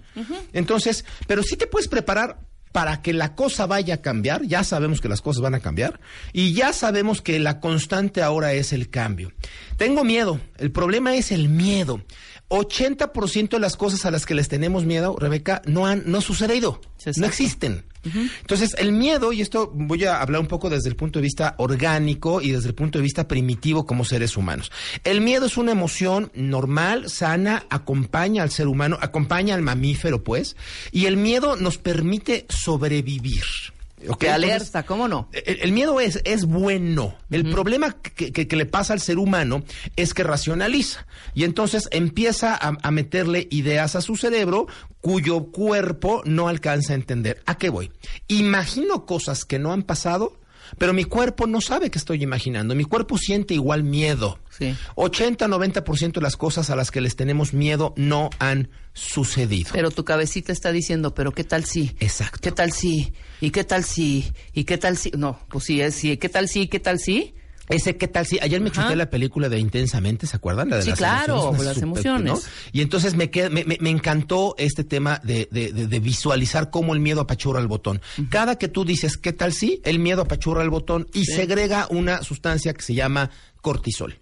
Speaker 8: Entonces, pero sí te puedes preparar para que la cosa vaya a cambiar, ya sabemos que las cosas van a cambiar y ya sabemos que la constante ahora es el cambio. Tengo miedo, el problema es el miedo. 80% de las cosas a las que les tenemos miedo, Rebeca, no han no sucedido, no existen. Entonces, el miedo, y esto voy a hablar un poco desde el punto de vista orgánico y desde el punto de vista primitivo como seres humanos. El miedo es una emoción normal, sana, acompaña al ser humano, acompaña al mamífero, pues, y el miedo nos permite sobrevivir. ¿Ok?
Speaker 1: Te
Speaker 8: Entonces,
Speaker 1: alerta, ¿cómo no?
Speaker 8: el, el miedo es, es bueno. El problema que, que- que le pasa al ser humano es que racionaliza. Y entonces empieza a, a meterle ideas a su cerebro cuyo cuerpo no alcanza a entender. ¿A qué voy? Imagino cosas que no han pasado, pero mi cuerpo no sabe que estoy imaginando. Mi cuerpo siente igual miedo.
Speaker 1: Sí.
Speaker 8: 80-90% de las cosas a las que les tenemos miedo no han sucedido.
Speaker 1: Pero tu cabecita está diciendo, pero ¿qué tal si?
Speaker 8: Exacto.
Speaker 1: ¿Qué tal si? ¿Y qué tal si? ¿Y qué tal si? No, pues sí, es sí. ¿Qué tal si? ¿Qué tal si?
Speaker 8: Ese, ¿qué tal? Sí, ayer me
Speaker 1: Ajá.
Speaker 8: chuté la película de Intensamente, ¿se acuerdan? La de
Speaker 1: Sí,
Speaker 8: las
Speaker 1: claro,
Speaker 8: emociones,
Speaker 1: las emociones.
Speaker 8: Y entonces me, qued- me, me- me encantó este tema de, de- de- de visualizar cómo el miedo apachurra el botón. Cada que tú dices, ¿qué tal sí? El miedo apachurra el botón y segrega una sustancia que se llama cortisol.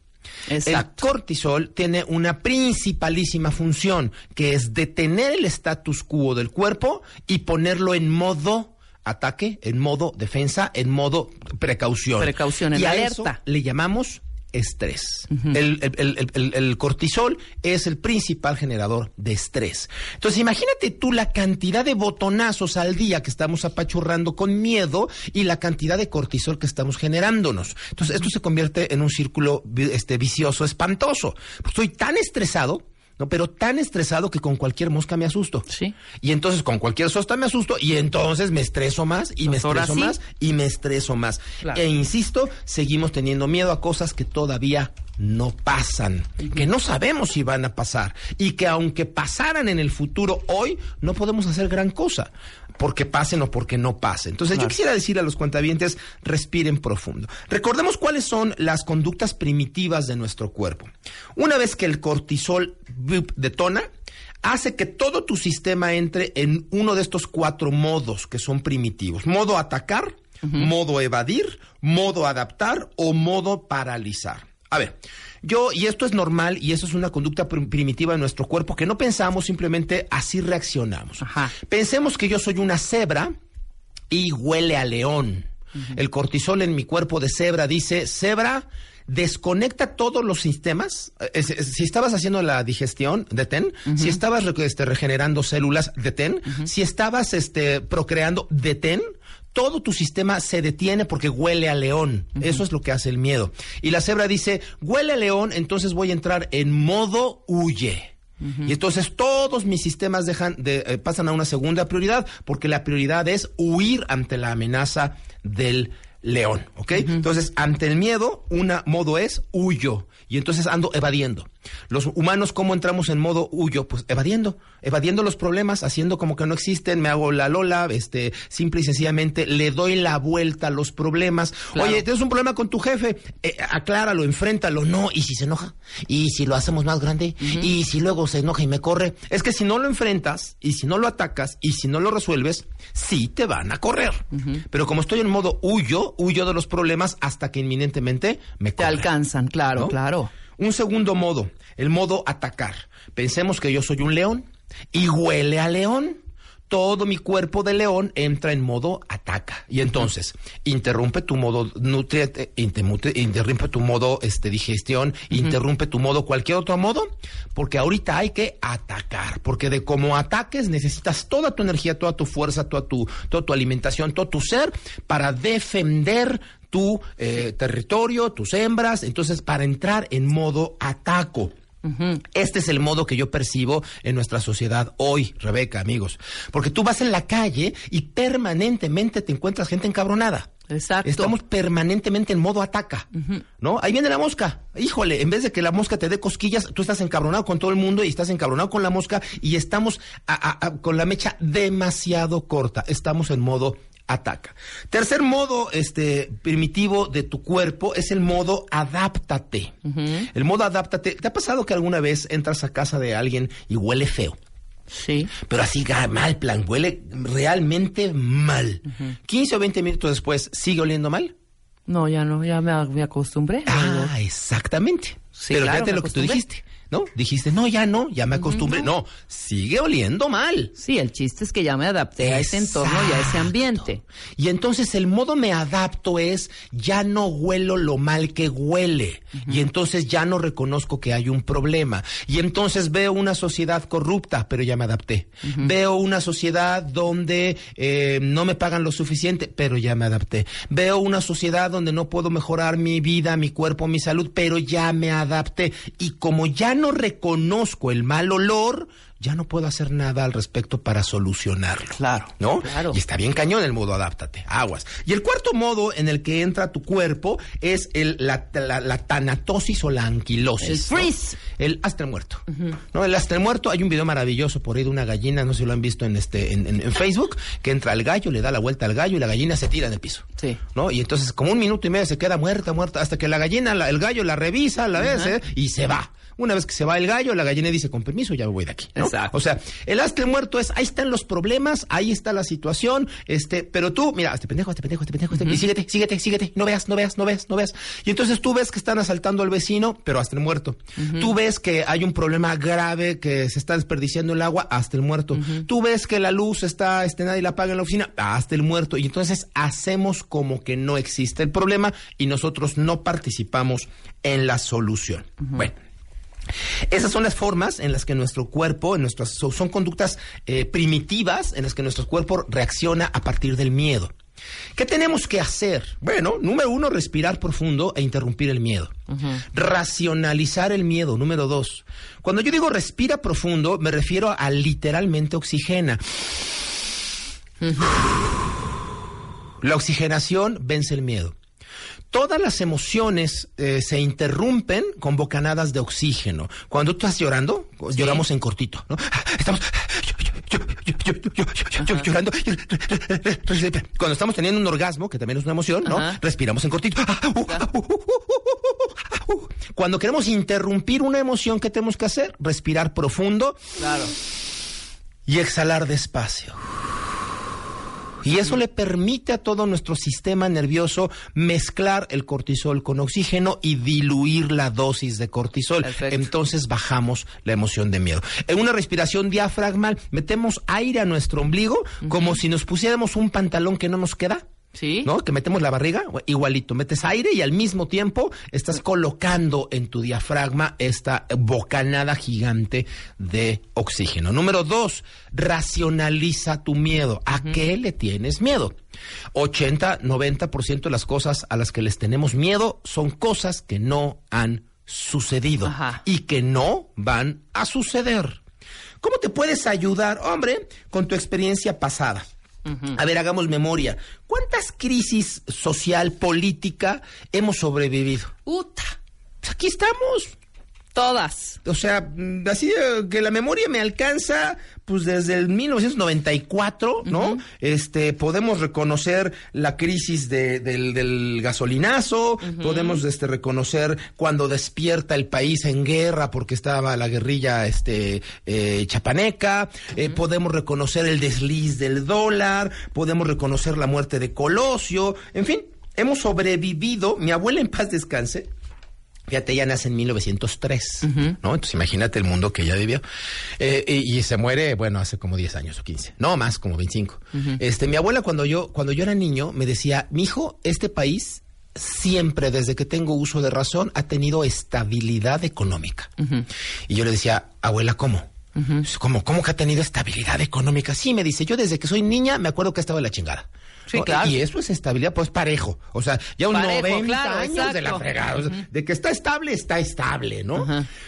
Speaker 1: Exacto.
Speaker 8: El cortisol tiene una principalísima función, que es detener el status quo del cuerpo y ponerlo en modo ataque, en modo defensa, en modo precaución.
Speaker 1: Precaución, en
Speaker 8: y a
Speaker 1: alerta.
Speaker 8: eso le llamamos estrés. el, el- el- el- el cortisol es el principal generador de estrés. Entonces, imagínate tú la cantidad de botonazos al día que estamos apachurrando con miedo y la cantidad de cortisol que estamos generándonos. Entonces, esto se convierte en un círculo este, vicioso, espantoso. Estoy tan estresado. No, pero tan estresado que con cualquier mosca me asusto.
Speaker 1: Sí.
Speaker 8: Y entonces con cualquier sosta me asusto y entonces me estreso más y me
Speaker 1: Pues
Speaker 8: estreso
Speaker 1: sí.
Speaker 8: más y me estreso más.
Speaker 1: Claro.
Speaker 8: E insisto, seguimos teniendo miedo a cosas que todavía no pasan, que no sabemos si van a pasar y que aunque pasaran en el futuro hoy, no podemos hacer gran cosa porque pasen o porque no pasen. Entonces yo quisiera decir a los cuentavientes, respiren profundo. Recordemos cuáles son las conductas primitivas de nuestro cuerpo. Una vez que el cortisol detona, hace que todo tu sistema entre en uno de estos cuatro modos que son primitivos. Modo atacar, modo evadir, modo adaptar o modo paralizar. A ver, yo, y esto es normal y eso es una conducta prim- primitiva de nuestro cuerpo que no pensamos, simplemente así reaccionamos.
Speaker 1: Ajá.
Speaker 8: Pensemos que yo soy una cebra y huele a león. El cortisol en mi cuerpo de cebra dice, cebra, desconecta todos los sistemas. Eh, si estabas haciendo la digestión, detén. Si estabas este, regenerando células, detén. Si estabas este, procreando, detén. Todo tu sistema se detiene porque huele a león. Eso es lo que hace el miedo. Y la cebra dice, huele a león, entonces voy a entrar en modo huye. Y entonces todos mis sistemas dejan de, eh, pasan a una segunda prioridad porque la prioridad es huir ante la amenaza del león, ¿ok? Entonces, ante el miedo, una modo es huyo. Y entonces ando evadiendo. Los humanos, ¿cómo entramos en modo huyo? Pues evadiendo, evadiendo los problemas, haciendo como que no existen, me hago la lola, este, simple y sencillamente le doy la vuelta a los problemas. Oye, tienes un problema con tu jefe, eh, acláralo, enfréntalo, no, y si se enoja, y si lo hacemos más grande, y si luego se enoja y me corre. Es que si no lo enfrentas, y si no lo atacas, y si no lo resuelves, sí te van a correr. Pero como estoy en modo huyo, huyo de los problemas hasta que inminentemente me
Speaker 1: Te
Speaker 8: corren.
Speaker 1: alcanzan, claro,
Speaker 8: ¿no?
Speaker 1: claro.
Speaker 8: Un segundo modo, el modo atacar. Pensemos que yo soy un león y huele a león. Todo mi cuerpo de león entra en modo ataca. Y entonces, interrumpe tu modo nutriente, interrumpe, tu modo este, digestión, interrumpe tu modo cualquier otro modo, porque ahorita hay que atacar. Porque de como ataques necesitas toda tu energía, toda tu fuerza, toda tu, toda tu alimentación, todo tu ser para defender tu eh, territorio, tus hembras, entonces para entrar en modo ataco. Este es el modo que yo percibo en nuestra sociedad hoy, Rebeca, amigos. Porque tú vas en la calle y permanentemente te encuentras gente encabronada.
Speaker 1: Exacto.
Speaker 8: Estamos permanentemente en modo ataca, ¿no? Ahí viene la mosca. Híjole, en vez de que la mosca te dé cosquillas, tú estás encabronado con todo el mundo y estás encabronado con la mosca y estamos a- a- a- con la mecha demasiado corta. Estamos en modo ataca. Tercer modo este primitivo de tu cuerpo es el modo adáptate. El modo adáptate. ¿Te ha pasado que alguna vez entras a casa de alguien y huele feo?
Speaker 1: Sí.
Speaker 8: Pero así ga- mal, plan, huele realmente mal. 15 o 20 minutos después, ¿sigue oliendo mal?
Speaker 1: No, ya no, ya me, me acostumbré.
Speaker 8: Ah, exactamente.
Speaker 1: Sí,
Speaker 8: Pero
Speaker 1: claro,
Speaker 8: fíjate lo que tú dijiste, ¿no? Dijiste, no, ya no, ya me acostumbré. No, sigue oliendo mal.
Speaker 1: Sí, el chiste es que ya me adapté a ese entorno y a ese ambiente.
Speaker 8: Y entonces el modo me adapto es ya no huelo lo mal que huele. Y entonces ya no reconozco que hay un problema. Y entonces veo una sociedad corrupta, pero ya me adapté. Veo una sociedad donde eh, no me pagan lo suficiente, pero ya me adapté. Veo una sociedad donde no puedo mejorar mi vida, mi cuerpo, mi salud, pero ya me adapté. Y como ya no reconozco el mal olor, ya no puedo hacer nada al respecto para solucionarlo.
Speaker 1: Claro,
Speaker 8: ¿No?
Speaker 1: claro.
Speaker 8: Y está bien cañón el modo adáptate, aguas. Y el cuarto modo en el que entra tu cuerpo es el, la, la- la tanatosis o la anquilosis.
Speaker 1: El
Speaker 8: ¿no?
Speaker 1: freeze.
Speaker 8: El hasta el muerto. ¿No? El hasta el muerto, hay un video maravilloso por ahí de una gallina, no sé si lo han visto en este, en, en- en Facebook, que entra el gallo, le da la vuelta al gallo y la gallina se tira en el piso.
Speaker 1: Sí.
Speaker 8: ¿No? Y entonces como un minuto y medio se queda muerta, muerta, hasta que la gallina, la- el gallo la revisa, la vez, ¿eh? y se va. Una vez que se va el gallo, la gallina dice, con permiso, ya me voy de aquí. ¿no?
Speaker 1: Exacto.
Speaker 8: O sea, el hasta el muerto es, ahí están los problemas, ahí está la situación, este, pero tú, mira, este pendejo, este pendejo, este pendejo, este, y síguete, síguete, síguete, no veas, no veas, no veas, no veas. Y entonces tú ves que están asaltando al vecino, pero hasta el muerto. Tú ves que hay un problema grave, que se está desperdiciando el agua, hasta el muerto. Tú ves que la luz está, este, nadie la apaga en la oficina, hasta el muerto. Y entonces hacemos como que no existe el problema y nosotros no participamos en la solución. Bueno. Esas son las formas en las que nuestro cuerpo, en nuestras, so- son conductas eh, primitivas en las que nuestro cuerpo reacciona a partir del miedo. ¿Qué tenemos que hacer? Bueno, número uno, respirar profundo e interrumpir el miedo. Racionalizar el miedo. Número dos, cuando yo digo respira profundo, me refiero a literalmente oxigena. La oxigenación vence el miedo. Todas las emociones eh, se interrumpen con bocanadas de oxígeno. Cuando tú estás llorando, lloramos en cortito, ¿no? Estamos llorando. Cuando estamos teniendo un orgasmo, que también es una emoción, ¿no?
Speaker 1: Ajá.
Speaker 8: Respiramos en cortito. Cuando queremos interrumpir una emoción, ¿qué tenemos que hacer? Respirar profundo
Speaker 1: Claro.
Speaker 8: y exhalar despacio. Y eso le permite a todo nuestro sistema nervioso mezclar el cortisol con oxígeno y diluir la dosis de cortisol.
Speaker 1: Perfecto.
Speaker 8: Entonces bajamos la emoción de miedo. En una respiración diafragmal metemos aire a nuestro ombligo como si nos pusiéramos un pantalón que no nos queda.
Speaker 1: Sí.
Speaker 8: ¿No? Que metemos la barriga, igualito, metes aire y al mismo tiempo estás colocando en tu diafragma esta bocanada gigante de oxígeno. Número dos, racionaliza tu miedo. ¿A qué le tienes miedo? 80, 90% de las cosas a las que les tenemos miedo son cosas que no han sucedido
Speaker 1: Ajá.
Speaker 8: y que no van a suceder. ¿Cómo te puedes ayudar, hombre, con tu experiencia pasada? A ver, hagamos memoria. ¿Cuántas crisis social, política hemos sobrevivido?
Speaker 1: Uta,
Speaker 8: Pues aquí estamos.
Speaker 1: Todas.
Speaker 8: O sea, mm, así eh, que la memoria me alcanza, pues desde el 1994, ¿no? Este, podemos reconocer la crisis de- del, del gasolinazo, podemos este, reconocer cuando despierta el país en guerra porque estaba la guerrilla este, eh, chapaneca, eh, podemos reconocer el desliz del dólar, podemos reconocer la muerte de Colosio, en fin, hemos sobrevivido, mi abuela en paz descanse, Fíjate, ella nace en 1903, ¿no? Entonces imagínate el mundo que ella vivió. Eh, y, y se muere, bueno, hace como 10 años o 15. No, más, como 25. Este, mi abuela cuando yo, cuando yo era niño me decía, mi hijo, este país siempre, desde que tengo uso de razón, ha tenido estabilidad económica. Y yo le decía, abuela, ¿cómo? ¿Cómo, ¿Cómo que ha tenido estabilidad económica? Sí, me dice, yo desde que soy niña me acuerdo que estaba en la chingada.
Speaker 1: Sí,
Speaker 8: ¿No?
Speaker 1: claro.
Speaker 8: Y eso es estabilidad, pues parejo. O sea, ya un
Speaker 1: Parejo,
Speaker 8: 90
Speaker 1: claro,
Speaker 8: años de la fregada. O sea, De que está estable, está estable, ¿no?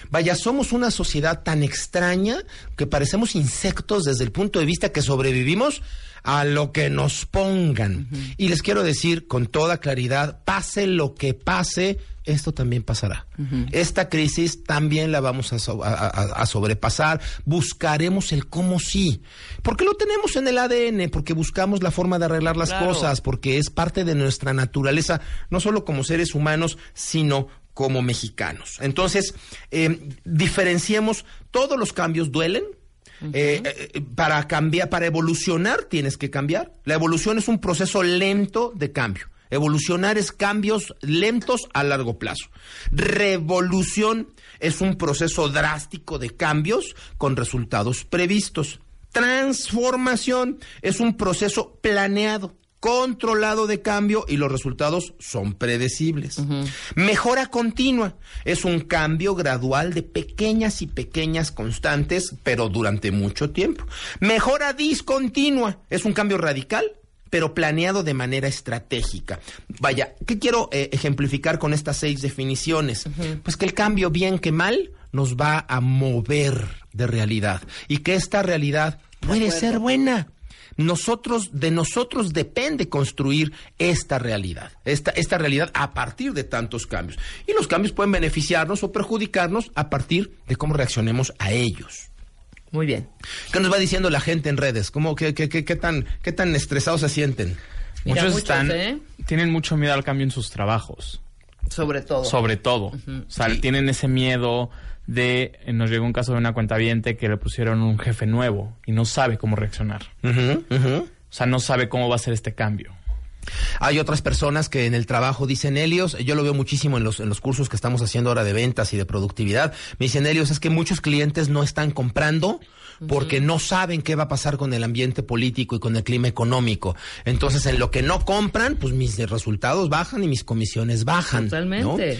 Speaker 8: Vaya, somos una sociedad tan extraña que parecemos insectos desde el punto de vista que sobrevivimos a lo que nos pongan. Y les quiero decir con toda claridad, pase lo que pase, esto también pasará. Esta crisis también la vamos a, so- a- a- a sobrepasar. Buscaremos el cómo sí. Porque lo tenemos en el ADN, porque buscamos la forma de arreglar las
Speaker 1: Claro.
Speaker 8: cosas, porque es parte de nuestra naturaleza, no solo como seres humanos, sino como mexicanos. Entonces, eh, diferenciemos, todos los cambios duelen, eh, eh, para cambiar, para evolucionar tienes que cambiar. La evolución es un proceso lento de cambio. Evolucionar es cambios lentos a largo plazo. Revolución es un proceso drástico de cambios con resultados previstos. Transformación es un proceso planeado, controlado de cambio y los resultados son predecibles. Mejora continua es un cambio gradual de pequeñas y pequeñas constantes, pero durante mucho tiempo. Mejora discontinua es un cambio radical pero planeado de manera estratégica. Vaya, ¿qué quiero eh, ejemplificar con estas seis definiciones? Pues que el cambio, bien que mal, nos va a mover de realidad y que esta realidad puede ser buena. Nosotros, de nosotros depende construir esta realidad, esta, esta realidad a partir de tantos cambios. Y los cambios pueden beneficiarnos o perjudicarnos a partir de cómo reaccionemos a ellos.
Speaker 1: Muy bien.
Speaker 8: ¿Qué nos va diciendo la gente en redes? ¿Cómo, qué, qué, qué, qué tan, ¿Qué tan estresados se sienten?
Speaker 1: Mira,
Speaker 2: muchos,
Speaker 1: muchos,
Speaker 2: están,
Speaker 1: ¿eh?
Speaker 2: tienen mucho miedo al cambio en sus trabajos.
Speaker 1: Sobre todo.
Speaker 2: Sobre todo. O sea, tienen ese miedo de... eh, Nos llegó un caso de una cuenta que le pusieron un jefe nuevo y no sabe cómo reaccionar. O sea, no sabe cómo va a ser este cambio.
Speaker 8: Hay otras personas que en el trabajo dicen, Helios, yo lo veo muchísimo en los, en los cursos que estamos haciendo ahora de ventas y de productividad, me dicen, Helios, es que muchos clientes no están comprando porque no saben qué va a pasar con el ambiente político y con el clima económico. Entonces, en lo que no compran, pues mis resultados bajan y mis comisiones bajan. ¿no?
Speaker 1: Totalmente.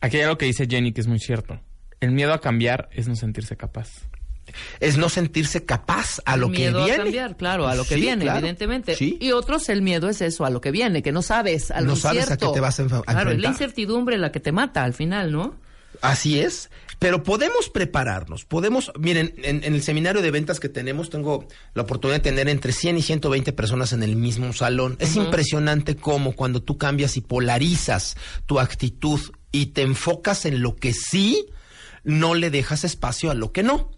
Speaker 2: Aquí hay algo que dice Jenny que es muy cierto. El miedo a cambiar es no sentirse capaz.
Speaker 8: Es no sentirse capaz a lo
Speaker 1: miedo
Speaker 8: que viene.
Speaker 1: a cambiar, claro, a lo que
Speaker 8: Sí,
Speaker 1: viene,
Speaker 8: claro.
Speaker 1: evidentemente.
Speaker 8: Sí.
Speaker 1: Y otros, el miedo es eso, a lo que viene, que no sabes, a lo
Speaker 8: No sabes a
Speaker 1: incierto.
Speaker 8: qué te vas a a
Speaker 1: Claro, la incertidumbre la que te mata al final, ¿no?
Speaker 8: Así es, pero podemos prepararnos, podemos, miren, en, en el seminario de ventas que tenemos, tengo la oportunidad de tener entre 100 y 120 personas en el mismo salón. Es impresionante cómo cuando tú cambias y polarizas tu actitud y te enfocas en lo que sí, no le dejas espacio a lo que no.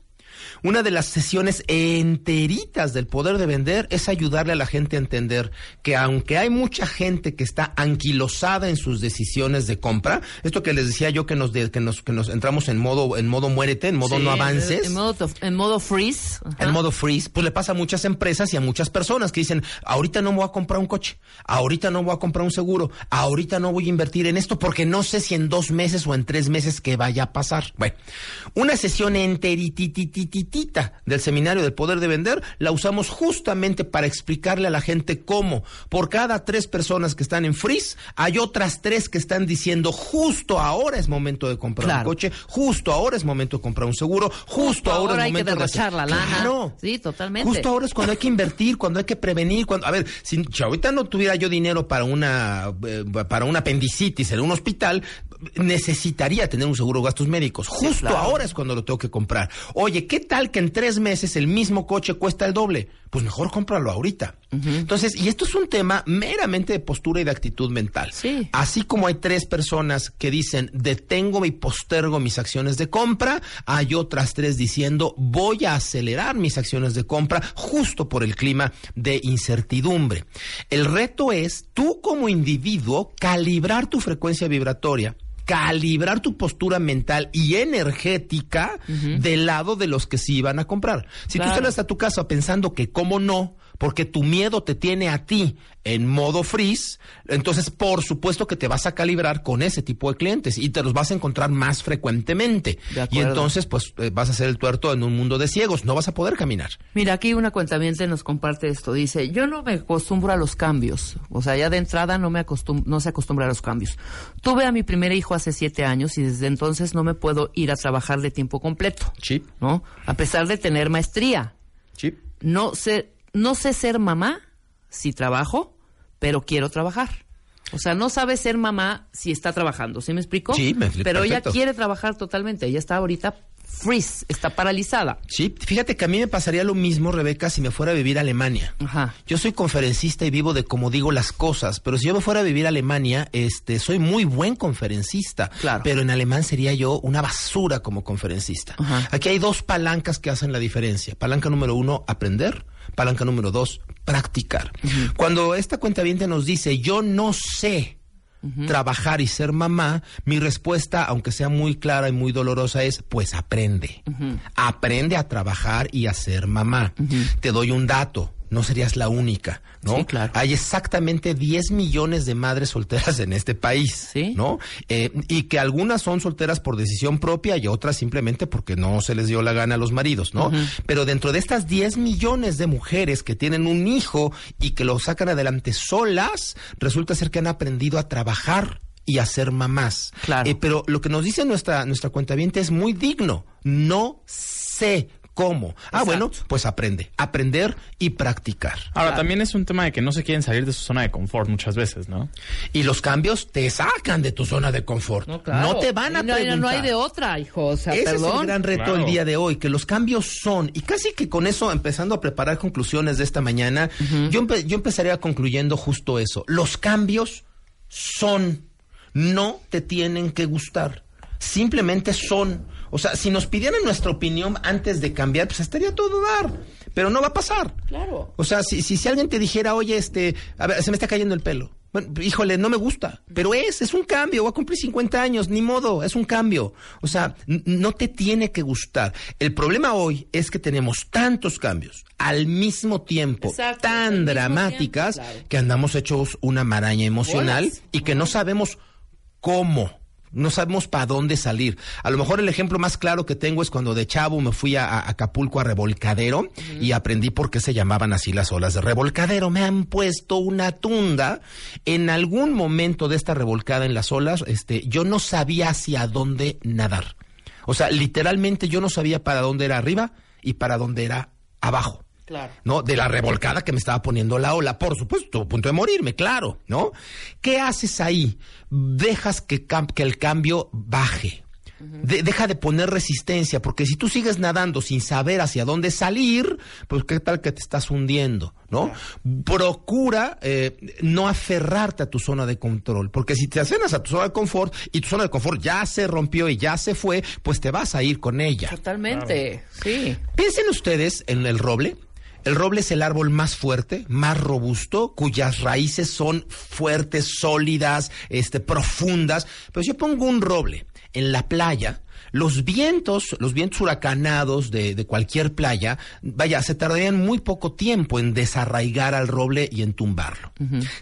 Speaker 8: Una de las sesiones enteritas del poder de vender es ayudarle a la gente a entender que aunque hay mucha gente que está anquilosada en sus decisiones de compra, esto que les decía yo que nos de- que nos que nos entramos en modo en modo muérete, en modo
Speaker 1: Sí,
Speaker 8: no avances.
Speaker 1: En modo, en modo freeze. Ajá.
Speaker 8: En modo freeze, pues le pasa a muchas empresas y a muchas personas que dicen, ahorita no voy a comprar un coche, ahorita no voy a comprar un seguro, ahorita no voy a invertir en esto porque no sé si en dos meses o en tres meses que vaya a pasar. Bueno, una sesión del seminario del poder de vender la usamos justamente para explicarle a la gente cómo por cada tres personas que están en freeze hay otras tres que están diciendo justo ahora es momento de comprar
Speaker 1: Claro.
Speaker 8: un coche, justo ahora es momento de comprar un seguro, justo, ahora, es
Speaker 1: hay que
Speaker 8: momento de
Speaker 1: derrochar la lana.
Speaker 8: Claro.
Speaker 1: Sí, totalmente.
Speaker 8: Justo ahora es cuando hay que invertir, cuando hay que prevenir, cuando a ver, si, si ahorita no tuviera yo dinero para una eh, para una apendicitis en un hospital, necesitaría tener un seguro de gastos médicos. Justo
Speaker 1: claro.
Speaker 8: ahora es cuando lo tengo que comprar. Oye, ¿qué tal que en tres meses el mismo coche cuesta el doble? Pues mejor cómpralo ahorita. Entonces, y esto es un tema meramente de postura y de actitud mental.
Speaker 1: Sí.
Speaker 8: Así como hay tres personas que dicen detengo y postergo mis acciones de compra, hay otras tres diciendo voy a acelerar mis acciones de compra justo por el clima de incertidumbre. El reto es tú como individuo calibrar tu frecuencia vibratoria calibrar tu postura mental y energética del lado de los que sí iban a comprar. Si
Speaker 1: Claro.
Speaker 8: tú sales a tu casa pensando que cómo no, porque tu miedo te tiene a ti en modo freeze, entonces por supuesto que te vas a calibrar con ese tipo de clientes y te los vas a encontrar más frecuentemente. Y entonces pues eh, vas a ser el tuerto en un mundo de ciegos, no vas a poder caminar.
Speaker 1: Mira, aquí una cuentaviente nos comparte esto. Dice, yo no me acostumbro a los cambios. O sea, ya de entrada no, me acostum no se acostumbra a los cambios. Tuve a mi primer hijo hace siete años y desde entonces no me puedo ir a trabajar de tiempo completo.
Speaker 8: Chip,
Speaker 1: ¿No? A pesar de tener maestría.
Speaker 8: chip.
Speaker 1: No sé, no sé ser mamá si trabajo, pero quiero trabajar. O sea, no sabe ser mamá si está trabajando, ¿sí me explico?
Speaker 8: Sí, me-
Speaker 1: Pero ella quiere trabajar totalmente. Ella está ahorita freeze, está paralizada.
Speaker 8: Sí, fíjate que a mí me pasaría lo mismo, Rebeca, si me fuera a vivir a Alemania.
Speaker 1: Ajá.
Speaker 8: Yo soy conferencista y vivo de como digo las cosas, pero si yo me fuera a vivir a Alemania, este, soy muy buen conferencista.
Speaker 1: Claro.
Speaker 8: Pero en alemán sería yo una basura como conferencista.
Speaker 1: Ajá.
Speaker 8: Aquí hay dos palancas que hacen la diferencia. Palanca número uno, aprender. Palanca número dos, practicar. Cuando esta cuenta nos dice, yo no sé trabajar y ser mamá, mi respuesta, aunque sea muy clara y muy dolorosa, es pues aprende. Aprende a trabajar y a ser mamá. Te doy un dato. No serías la única, ¿no?
Speaker 1: Sí, claro.
Speaker 8: Hay exactamente 10 millones de madres solteras en este país,
Speaker 1: Sí.
Speaker 8: ¿no? Eh, y que algunas son solteras por decisión propia y otras simplemente porque no se les dio la gana a los maridos, ¿no? Pero dentro de estas 10 millones de mujeres que tienen un hijo y que lo sacan adelante solas, resulta ser que han aprendido a trabajar y a ser mamás.
Speaker 1: Claro.
Speaker 8: Eh, pero lo que nos dice nuestra, nuestra cuenta es muy digno. No sé cómo. Ah,
Speaker 1: Exacto.
Speaker 8: bueno, pues aprende. Aprender y practicar.
Speaker 2: Ahora, también es un tema de que no se quieren salir de su zona de confort muchas veces, ¿no?
Speaker 8: Y los cambios te sacan de tu zona de confort. No, te van a
Speaker 1: no,
Speaker 8: preguntar.
Speaker 1: no hay de otra, hijo. O sea,
Speaker 8: Ese
Speaker 1: perdón.
Speaker 8: es el gran reto
Speaker 2: Claro.
Speaker 8: el día de hoy, que los cambios son, y casi que con eso, empezando a preparar conclusiones de esta mañana, yo, empe- yo empezaría concluyendo justo eso. Los cambios son, no te tienen que gustar, simplemente son. O sea, si nos pidieran nuestra opinión antes de cambiar, pues estaría todo dar, pero no va a pasar.
Speaker 1: Claro.
Speaker 8: O sea, si, si, si alguien te dijera, oye, este, a ver, se me está cayendo el pelo. Bueno, híjole, no me gusta, pero es, es un cambio, voy a cumplir 50 años, ni modo, es un cambio. O sea, no te tiene que gustar. El problema hoy es que tenemos tantos cambios al mismo tiempo,
Speaker 1: Exacto,
Speaker 8: tan
Speaker 1: mismo
Speaker 8: dramáticas,
Speaker 1: tiempo, claro.
Speaker 8: que andamos hechos una maraña emocional
Speaker 1: Bolas.
Speaker 8: y que no sabemos cómo. No sabemos para dónde salir. A lo mejor el ejemplo más claro que tengo es cuando de chavo me fui a, a Acapulco a revolcadero y aprendí por qué se llamaban así las olas de revolcadero. Me han puesto una tunda. En algún momento de esta revolcada en las olas, este, yo no sabía hacia dónde nadar. O sea, literalmente yo no sabía para dónde era arriba y para dónde era abajo.
Speaker 1: Claro.
Speaker 8: ¿no? De la revolcada que me estaba poniendo la ola. Por supuesto, a punto de morirme, claro, ¿no? ¿Qué haces ahí? Dejas que, cam- que el cambio baje. De- deja de poner resistencia, porque si tú sigues nadando sin saber hacia dónde salir, pues qué tal que te estás hundiendo, ¿no? Procura eh, no aferrarte a tu zona de control, porque si te acenas a tu zona de confort y tu zona de confort ya se rompió y ya se fue, pues te vas a ir con ella.
Speaker 1: Totalmente, sí.
Speaker 8: Piensen ustedes en el roble. El roble es el árbol más fuerte, más robusto, cuyas raíces son fuertes, sólidas, este, profundas. Pero si yo pongo un roble en la playa, los vientos, los vientos huracanados de, de cualquier playa, vaya, se tardarían muy poco tiempo en desarraigar al roble y en tumbarlo.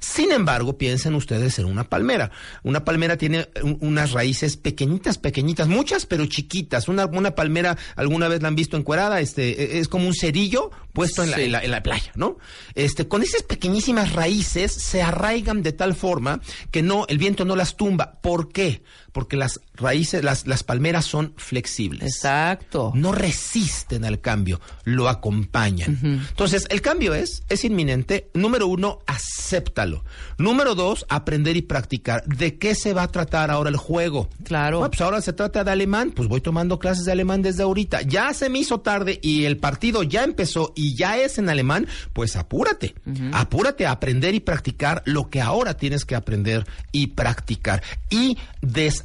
Speaker 8: Sin embargo, piensen ustedes en una palmera. Una palmera tiene un- unas raíces pequeñitas, pequeñitas, muchas pero chiquitas. Una, una palmera, alguna vez la han visto encuerada, este, e- es como un cerillo puesto en la, en la- en la playa, ¿no? Este, con esas pequeñísimas raíces se arraigan de tal forma que no, el viento no las tumba. ¿Por qué? Porque las raíces, las, las palmeras son flexibles.
Speaker 1: Exacto.
Speaker 8: No resisten al cambio, lo acompañan. Entonces, el cambio es, es inminente. Número uno, acéptalo. Número dos, aprender y practicar. ¿De qué se va a tratar ahora el juego?
Speaker 1: Claro.
Speaker 8: Ah, pues ahora se trata de alemán, pues voy tomando clases de alemán desde ahorita. Ya se me hizo tarde y el partido ya empezó y ya es en alemán, pues apúrate. Apúrate a aprender y practicar lo que ahora tienes que aprender y practicar. Y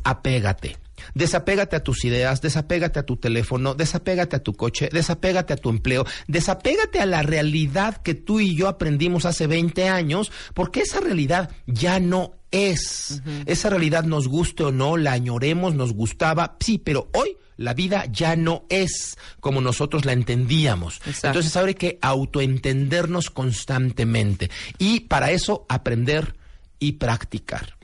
Speaker 8: desapégate. Desapégate a tus ideas, desapégate a tu teléfono, desapégate a tu coche, desapégate a tu empleo, desapégate a la realidad que tú y yo aprendimos hace 20 años, porque esa realidad ya no es. Esa realidad nos guste o no, la añoremos, nos gustaba, sí, pero hoy la vida ya no es como nosotros la entendíamos.
Speaker 1: Exacto.
Speaker 8: Entonces ahora hay que autoentendernos constantemente y para eso aprender y practicar.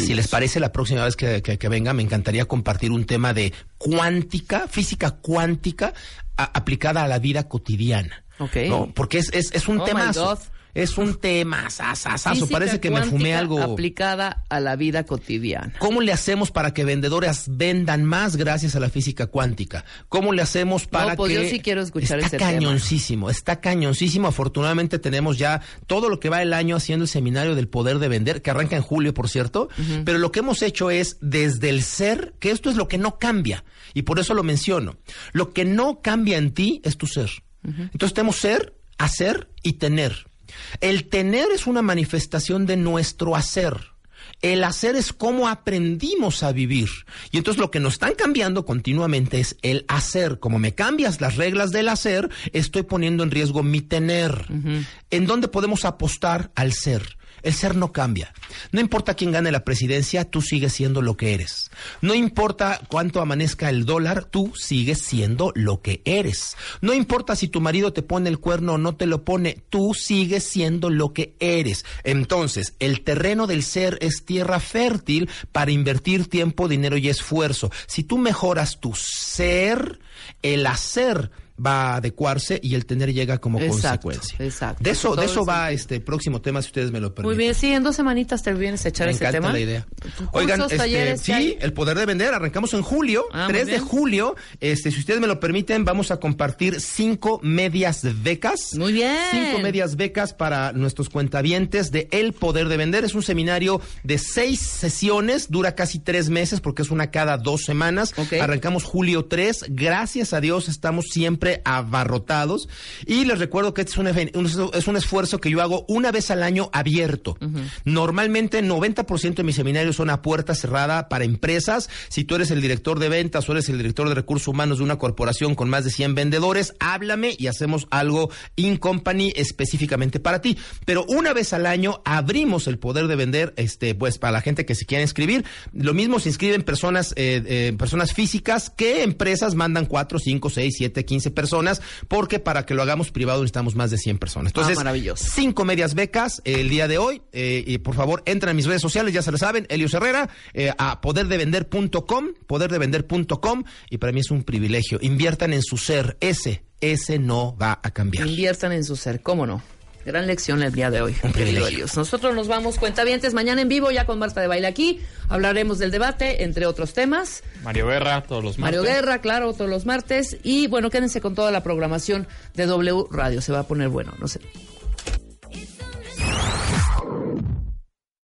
Speaker 8: Si les parece, la próxima vez que, que- que venga, me encantaría compartir un tema de cuántica, física cuántica, a- aplicada a la vida cotidiana.
Speaker 1: Ok.
Speaker 8: ¿no? Porque es, es, es un
Speaker 1: Oh. God.
Speaker 8: Es un tema, sasasazo. Parece que me fumé algo.
Speaker 1: aplicada a la vida cotidiana.
Speaker 8: ¿Cómo le hacemos para que vendedores vendan más gracias a la física cuántica? ¿Cómo le hacemos para
Speaker 1: No, pues
Speaker 8: que
Speaker 1: yo sí quiero escuchar
Speaker 8: está
Speaker 1: ese tema.
Speaker 8: cañoncísimo, está cañoncísimo. Afortunadamente tenemos ya todo lo que va el año haciendo el seminario del poder de vender, que arranca en julio, por cierto. Pero lo que hemos hecho es desde el ser, que esto es lo que no cambia y por eso lo menciono. Lo que no cambia en ti es tu ser. Entonces tenemos ser, hacer y tener. El tener es una manifestación de nuestro hacer. El hacer es cómo aprendimos a vivir. Y entonces lo que nos están cambiando continuamente es el hacer. Como me cambias las reglas del hacer, estoy poniendo en riesgo mi tener. ¿En dónde podemos apostar al ser? El ser no cambia. No importa quién gane la presidencia, tú sigues siendo lo que eres. No importa cuánto amanezca el dólar, tú sigues siendo lo que eres. No importa si tu marido te pone el cuerno o no te lo pone, tú sigues siendo lo que eres. Entonces, el terreno del ser es tierra fértil para invertir tiempo, dinero y esfuerzo. Si tú mejoras tu ser, el hacer va a adecuarse y el tener llega como
Speaker 1: Exacto,
Speaker 8: consecuencia.
Speaker 1: exacto.
Speaker 8: De eso, de eso va este próximo tema, si ustedes me lo permiten.
Speaker 1: Muy bien, sí, en dos semanitas te vienes a echar
Speaker 8: Me
Speaker 1: ese
Speaker 8: encanta
Speaker 1: tema.
Speaker 8: la idea. Oigan, este,
Speaker 1: talleres, ¿qué hay?
Speaker 8: sí, el poder de vender. Arrancamos en julio,
Speaker 1: Ah, muy
Speaker 8: 3 de julio. Este, si ustedes me lo permiten, vamos a compartir cinco medias becas.
Speaker 1: Muy bien.
Speaker 8: Cinco medias becas para nuestros cuentavientes de El Poder de Vender. Es un seminario de seis sesiones, dura casi tres meses porque es una cada dos semanas.
Speaker 1: Ok.
Speaker 8: Arrancamos julio 3. Gracias a Dios estamos siempre abarrotados. Y les recuerdo que este es un, es un esfuerzo que yo hago una vez al año abierto. Normalmente 90% de mis seminarios son a puerta cerrada para empresas. Si tú eres el director de ventas o eres el director de recursos humanos de una corporación con más de 100 vendedores, háblame y hacemos algo in company específicamente para ti. Pero una vez al año abrimos el poder de vender, este, pues para la gente que se quiera inscribir. Lo mismo se inscriben personas, eh, eh, personas físicas que empresas mandan 4, 5, 6, 7, 15 personas, porque para que lo hagamos privado necesitamos más de 100 personas. Entonces,
Speaker 1: Ah, maravilloso.
Speaker 8: cinco medias becas eh, el día de hoy. eh, y por favor, entren a mis redes sociales, ya se lo saben, Elios Herrera, eh, a poderdevender.com, poderdevender.com. Y para mí es un privilegio. Inviertan en su ser. Ese, ese no va a cambiar.
Speaker 1: Inviertan en su ser, ¿cómo no? Gran lección el día de hoy, querido Elios. Nosotros nos vamos cuentavientes mañana en vivo, ya con Marta de Baile aquí. Hablaremos del debate, entre otros temas.
Speaker 2: Mario Guerra, todos los martes.
Speaker 1: Mario Guerra, claro, todos los martes. Y bueno, quédense con toda la programación de W Radio. Se va a poner bueno, no sé.